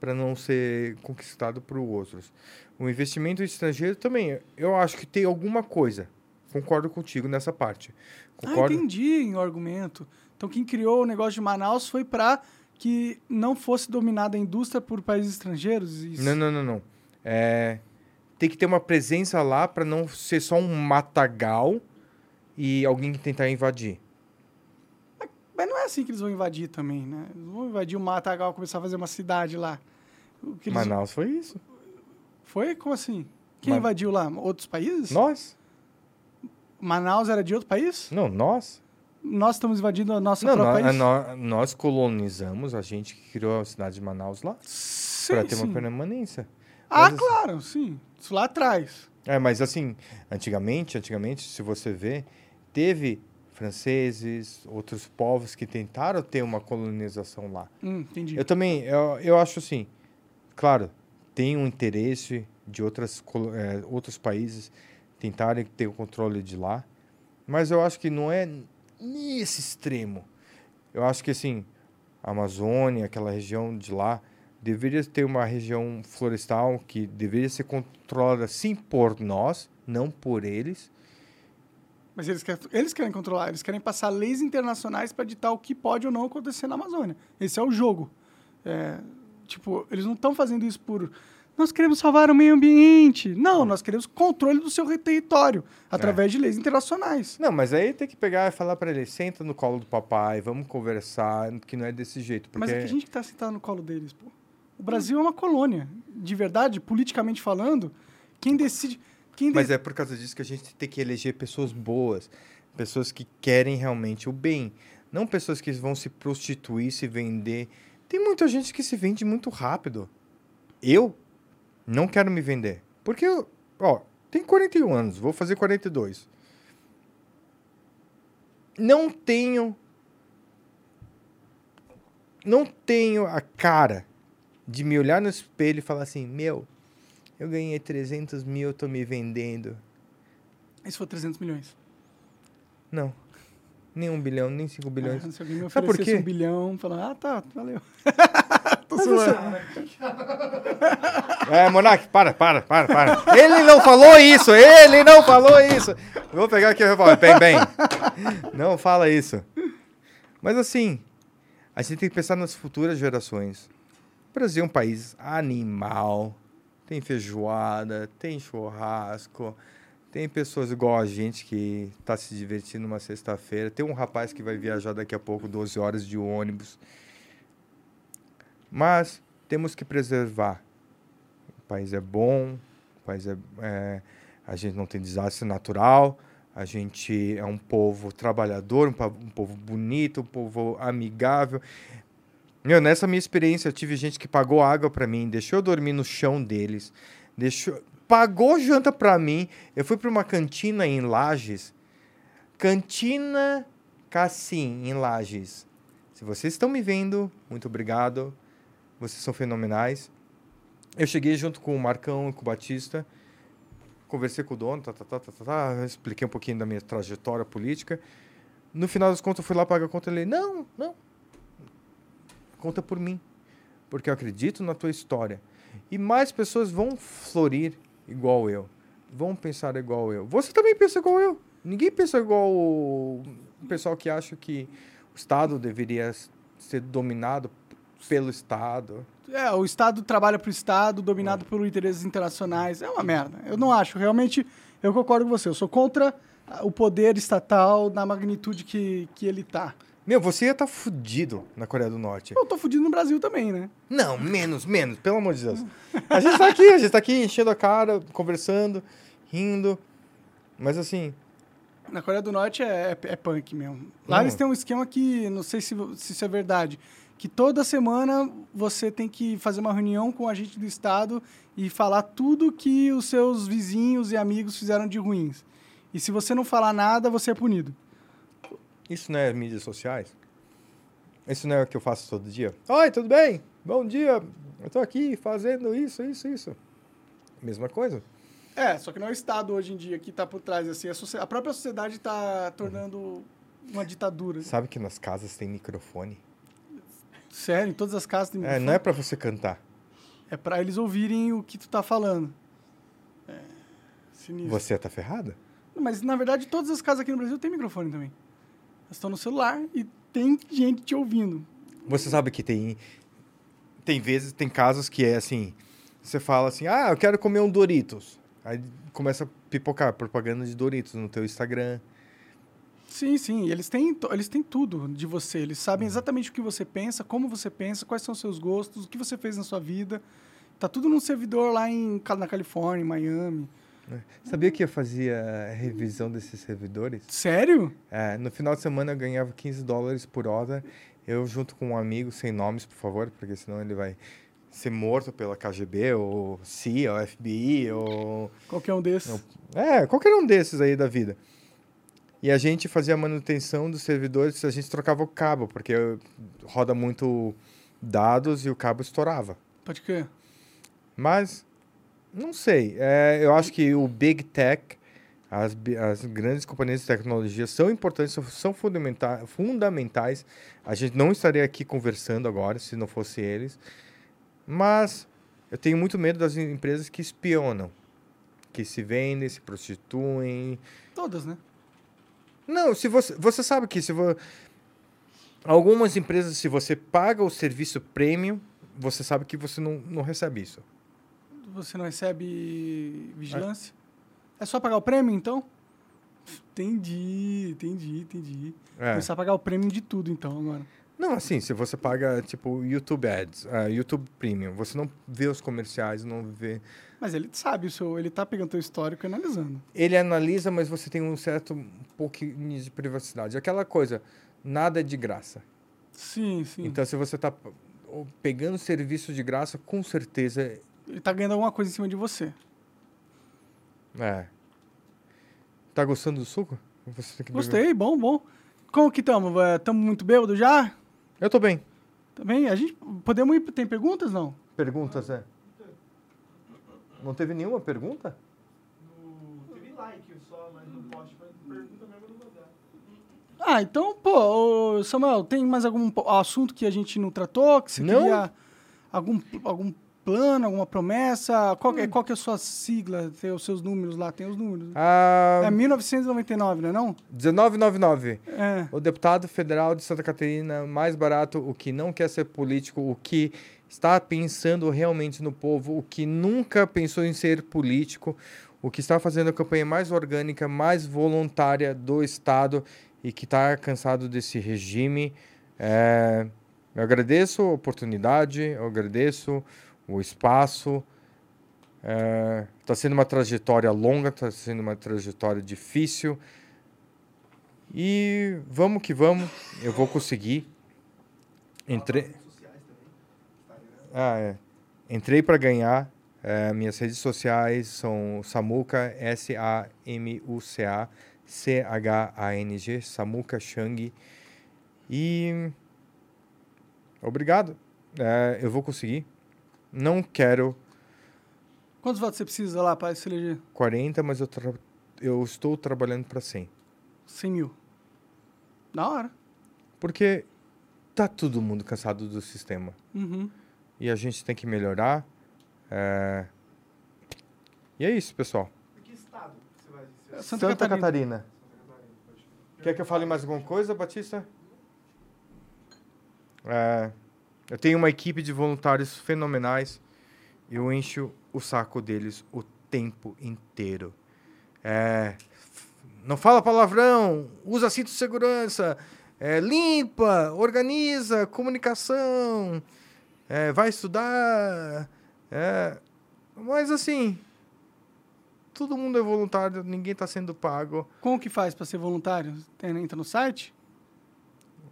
para não ser conquistado por outros. O investimento estrangeiro também, eu acho que tem alguma coisa. Concordo contigo nessa parte. Ah, Concordo. entendi em o argumento. Então quem criou o negócio de Manaus foi para que não fosse dominada a indústria por países estrangeiros? Isso. Não, não, não, não. É, tem que ter uma presença lá para não ser só um matagal e alguém tentar invadir. Mas não é assim que eles vão invadir também, né? Eles vão invadir o Matagal e começar a fazer uma cidade lá. Eles- Manaus foi isso. Foi? Como assim? Quem Ma- invadiu lá? Outros países? Nós? Manaus era de outro país? Não, nós. Nós estamos invadindo a nossa Não, própria nó- país? nó- nós colonizamos, a gente que criou a cidade de Manaus lá, para ter sim. uma permanência. Ah, Mas- claro, sim. Isso lá atrás. É, mas assim, antigamente, antigamente, se você vê, teve franceses, outros povos que tentaram ter uma colonização lá. Hum, entendi. Eu também, eu, eu acho assim, claro, tem um interesse de outras, eh, outros países tentarem ter o controle de lá, mas eu acho que não é nesse extremo. Eu acho que assim, a Amazônia, aquela região de lá, deveria ter uma região florestal que deveria ser controlada sim por nós, não por eles, Mas eles querem, eles querem controlar, eles querem passar leis internacionais para ditar o que pode ou não acontecer na Amazônia. Esse é o jogo. É, tipo, eles não estão fazendo isso por. Nós queremos salvar o meio ambiente. Não, nós queremos controle do seu território através de leis internacionais. Não, mas aí tem que pegar e falar pra ele, senta no colo do papai, vamos conversar, que não é desse jeito. Porque... Mas é que a gente que tá sentado no colo deles, pô. O Brasil é uma colônia. De verdade, politicamente falando, quem decide. Quem Mas de- é por causa disso que a gente tem que eleger pessoas boas, pessoas que querem realmente o bem, não pessoas que vão se prostituir, se vender. Tem muita gente que se vende muito rápido. Eu não quero me vender, porque eu, ó, tenho 41 anos, vou fazer 42. Não tenho não tenho a cara de me olhar no espelho e falar assim, meu, eu ganhei 300 mil, eu tô me vendendo. Isso foi 300 milhões. Não. Nem um bilhão, nem cinco bilhões. Ah, se alguém me por oferecesse quê? um bilhão, falando, ah, tá, valeu. (laughs) Tô Mas zoando. É, Monark, para, para, para, para. Ele não falou isso, ele não falou isso. Eu vou pegar aqui e falar, bem, bem. Não fala isso. Mas assim, a gente tem que pensar nas futuras gerações. O Brasil é um país animal. Tem feijoada, tem churrasco, tem pessoas igual a gente que tá se divertindo uma sexta-feira. Tem um rapaz que vai viajar daqui a pouco 12 horas de ônibus. Mas temos que preservar. O país é bom, o país é, é- a gente não tem desastre natural, a gente é um povo trabalhador, um, um povo bonito, um povo amigável. Meu, nessa minha experiência, eu tive gente que pagou água pra mim, deixou eu dormir no chão deles, deixou, pagou janta pra mim. Eu fui pra uma cantina em Lages, Cantina Cassim, em Lages. Se vocês estão me vendo, muito obrigado. Vocês são fenomenais. Eu cheguei junto com o Marcão e com o Batista, conversei com o dono, tá, tá, tá, tá, tá, tá, expliquei um pouquinho da minha trajetória política. No final das contas, eu fui lá pagar a conta e ele, não, não, conta por mim, porque eu acredito na tua história. E mais pessoas vão florir igual eu, vão pensar igual eu. Você também pensa igual eu. Ninguém pensa igual o o pessoal que acha que o Estado deveria ser dominado pelo Estado. É, o Estado trabalha pro Estado, dominado por interesses internacionais. É uma merda. Eu não acho. Realmente, eu concordo com você. Eu sou contra o poder estatal na magnitude que, que ele tá. Meu, você ia estar fudido na Coreia do Norte. Eu tô fudido no Brasil também, né? Não, menos, menos, pelo amor de Deus. A gente tá aqui, a gente tá aqui enchendo a cara, conversando, rindo. Mas assim, Na Coreia do Norte é, é, é punk mesmo. Lá Não. eles têm um esquema que, não sei se, se isso é verdade, que toda semana você tem que fazer uma reunião com o agente do Estado e falar tudo que os seus vizinhos e amigos fizeram de ruins. E se você não falar nada, você é punido. Isso não é mídias sociais? Isso não é o que eu faço todo dia? Oi, tudo bem? Bom dia. Eu tô aqui fazendo isso, isso, isso. Mesma coisa. É, só que não é o Estado hoje em dia que está por trás. Assim, a, a própria sociedade está tornando uma ditadura. Sabe que nas casas tem microfone? Sério, em todas as casas tem É, microfone. não é pra você cantar. É para eles ouvirem o que tu tá falando. É, sinistro. Você tá ferrada? Mas, na verdade, todas as casas aqui no Brasil tem microfone também. Estão no celular e tem gente te ouvindo. Você sabe que tem tem vezes, tem casos que é assim, você fala assim: "Ah, eu quero comer um Doritos". Aí começa a pipocar propaganda de Doritos no teu Instagram. Sim, sim. Eles têm, eles têm tudo de você. Eles sabem exatamente o que você pensa, como você pensa, quais são os seus gostos, o que você fez na sua vida. Tá tudo num servidor lá em, na Califórnia, em Miami. Sabia que eu fazia revisão desses servidores? Sério? É, no final de semana eu ganhava 15 dólares por hora. Eu junto com um amigo, sem nomes, por favor, porque senão ele vai ser morto pela KGB, ou CIA, ou FBI, ou Qualquer um desses. É, qualquer um desses aí da vida. E a gente fazia a manutenção dos servidores, a gente trocava o cabo, porque roda muito dados e o cabo estourava. Pode crer. Mas, não sei. É, eu acho que o Big Tech, as, as grandes companhias de tecnologia são importantes, são- são fundamenta fundamentais. A gente não estaria aqui conversando agora se não fosse eles. Mas eu tenho muito medo das empresas que espionam, que se vendem, se prostituem. Todas, né? Não, se você, você sabe que se vo... algumas empresas, se você paga o serviço premium, você sabe que você não, não recebe isso. Você não recebe vigilância? É só pagar o prêmio, então? Entendi, entendi, entendi. É. Começar a pagar o prêmio de tudo, então, agora. Não, assim, se você paga, tipo, YouTube Ads, ah, YouTube Premium, você não vê os comerciais, não vê... Mas ele sabe o seu, ele tá pegando teu histórico e analisando. Ele analisa, mas você tem um certo pouquinho de privacidade. Aquela coisa, nada é de graça. Sim, sim. Então, se você está pegando serviço de graça, com certeza Ele tá ganhando alguma coisa em cima de você. é. Tá gostando do suco? Você tem que beber. Gostei, bom, bom. Como que estamos? Estamos muito bêbados já? Eu tô bem. Também? A gente. Podemos ir. Tem perguntas, não? Perguntas, é? Não teve nenhuma pergunta? No, teve like só, mas no post, mas pergunta mesmo não. Ah, então, pô, Samuel, tem mais algum assunto que a gente não tratou? Que você Não. queria. Algum, algum plano, alguma promessa? Qual, é- qual que é a sua sigla? Tem os seus números lá, tem os números. Ah, É 1999, não é não? 1999. É. O deputado federal de Santa Catarina, mais barato, o que não quer ser político, o que está pensando realmente no povo, o que nunca pensou em ser político, o que está fazendo a campanha mais orgânica, mais voluntária do Estado e que está cansado desse regime. É, eu agradeço a oportunidade, eu agradeço o espaço. Está sendo uma trajetória longa, está sendo uma trajetória difícil. E vamos que vamos, eu vou conseguir. Entrei. Ah, é. Entrei para ganhar. É, minhas redes sociais são Samuca, S-A-M-U-C-A, C-H-A-N-G, Samuca Chang. E. Obrigado. É, eu vou conseguir. Não quero Quantos votos você precisa lá para se eleger? 40, mas eu, tra- eu estou trabalhando para 100. 100 mil. Da hora. Porque tá todo mundo cansado do sistema. Uhum. E a gente tem que melhorar. é. E é isso, pessoal. Que estado você vai ser? Santa, Catarina. Quer que eu fale mais alguma coisa, Batista? É, eu tenho uma equipe de voluntários fenomenais. Eu encho o saco deles o tempo inteiro. É, não fala palavrão, usa cinto de segurança, é, limpa, organiza, comunicação, é, vai estudar. é, mas assim, todo mundo é voluntário, ninguém está sendo pago. Como que faz para ser voluntário? Entra no site?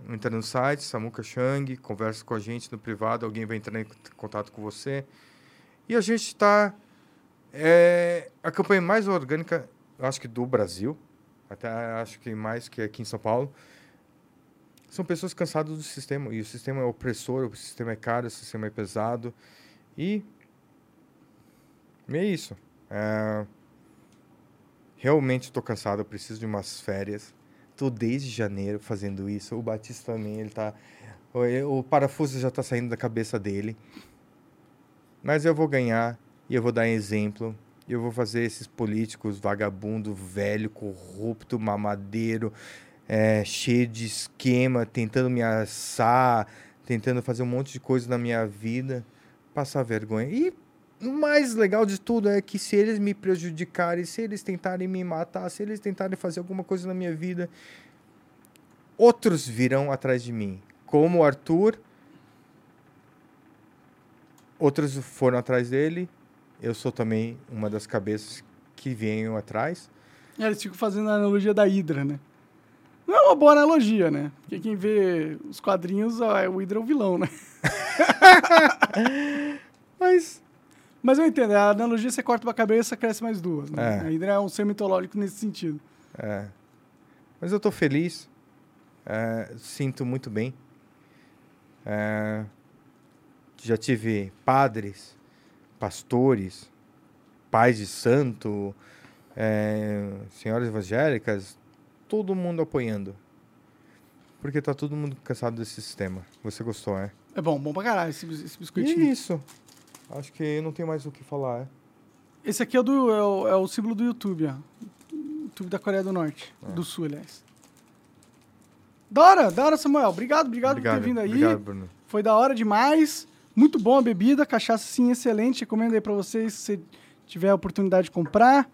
Entra no site, Samuca Chang, conversa com a gente no privado, alguém vai entrar em contato com você. E a gente está. É a campanha mais orgânica, acho que do Brasil, até acho que mais que aqui em São Paulo. São pessoas cansadas do sistema, e o sistema é opressor, o sistema é caro, o sistema é pesado. E. e é isso. É, realmente estou cansado, preciso de umas férias. Tô desde janeiro fazendo isso. O Batista também, ele tá. O, o parafuso já tá saindo da cabeça dele. Mas eu vou ganhar e eu vou dar exemplo. Eu vou fazer esses políticos vagabundo, velho, corrupto, mamadeiro, é, cheio de esquema, tentando me assar, tentando fazer um monte de coisa na minha vida, passar vergonha. E o mais legal de tudo é que se eles me prejudicarem, se eles tentarem me matar, se eles tentarem fazer alguma coisa na minha vida, outros virão atrás de mim. Como o Arthur, outros foram atrás dele. Eu sou também uma das cabeças que venham atrás. É, eles ficam fazendo a analogia da Hydra, né? Não é uma boa analogia, né? Porque quem vê os quadrinhos, ó, é o Hydra é o vilão, né? (laughs) Mas Mas eu entendo, a analogia você corta uma cabeça, cresce mais duas. Né? É. A Hydra é um ser mitológico nesse sentido. É. Mas eu tô feliz. É, sinto muito bem. É, já tive padres, pastores, pais de santo, é, senhoras evangélicas, todo mundo apoiando. Porque tá todo mundo cansado desse sistema. Você gostou, é? É bom, bom pra caralho esse, esse E biscoitinho. isso. Acho que não tem mais o que falar, é? Esse aqui é, o do, é, o, é o símbolo do YouTube, ó. YouTube da Coreia do Norte. É. Do Sul, aliás. Da hora, da hora, Samuel. Obrigado, obrigado, Obrigado, por ter vindo aí. obrigado, Bruno. Foi da hora demais. Muito bom a bebida, cachaça sim, excelente. Recomendo aí pra vocês, se tiver a oportunidade de comprar.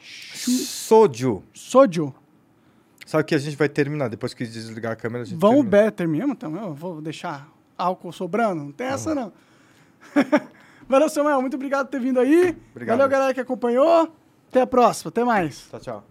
Soju. Sodio. Sabe que a gente vai terminar, depois que desligar a câmera, a gente Vão termina. better mesmo, então eu vou deixar álcool sobrando. Não tem essa, não. (laughs) Valeu, Samuel. Muito obrigado por ter vindo aí. Obrigado. Valeu, galera que acompanhou. Até a próxima. Até mais. Tchau, tchau.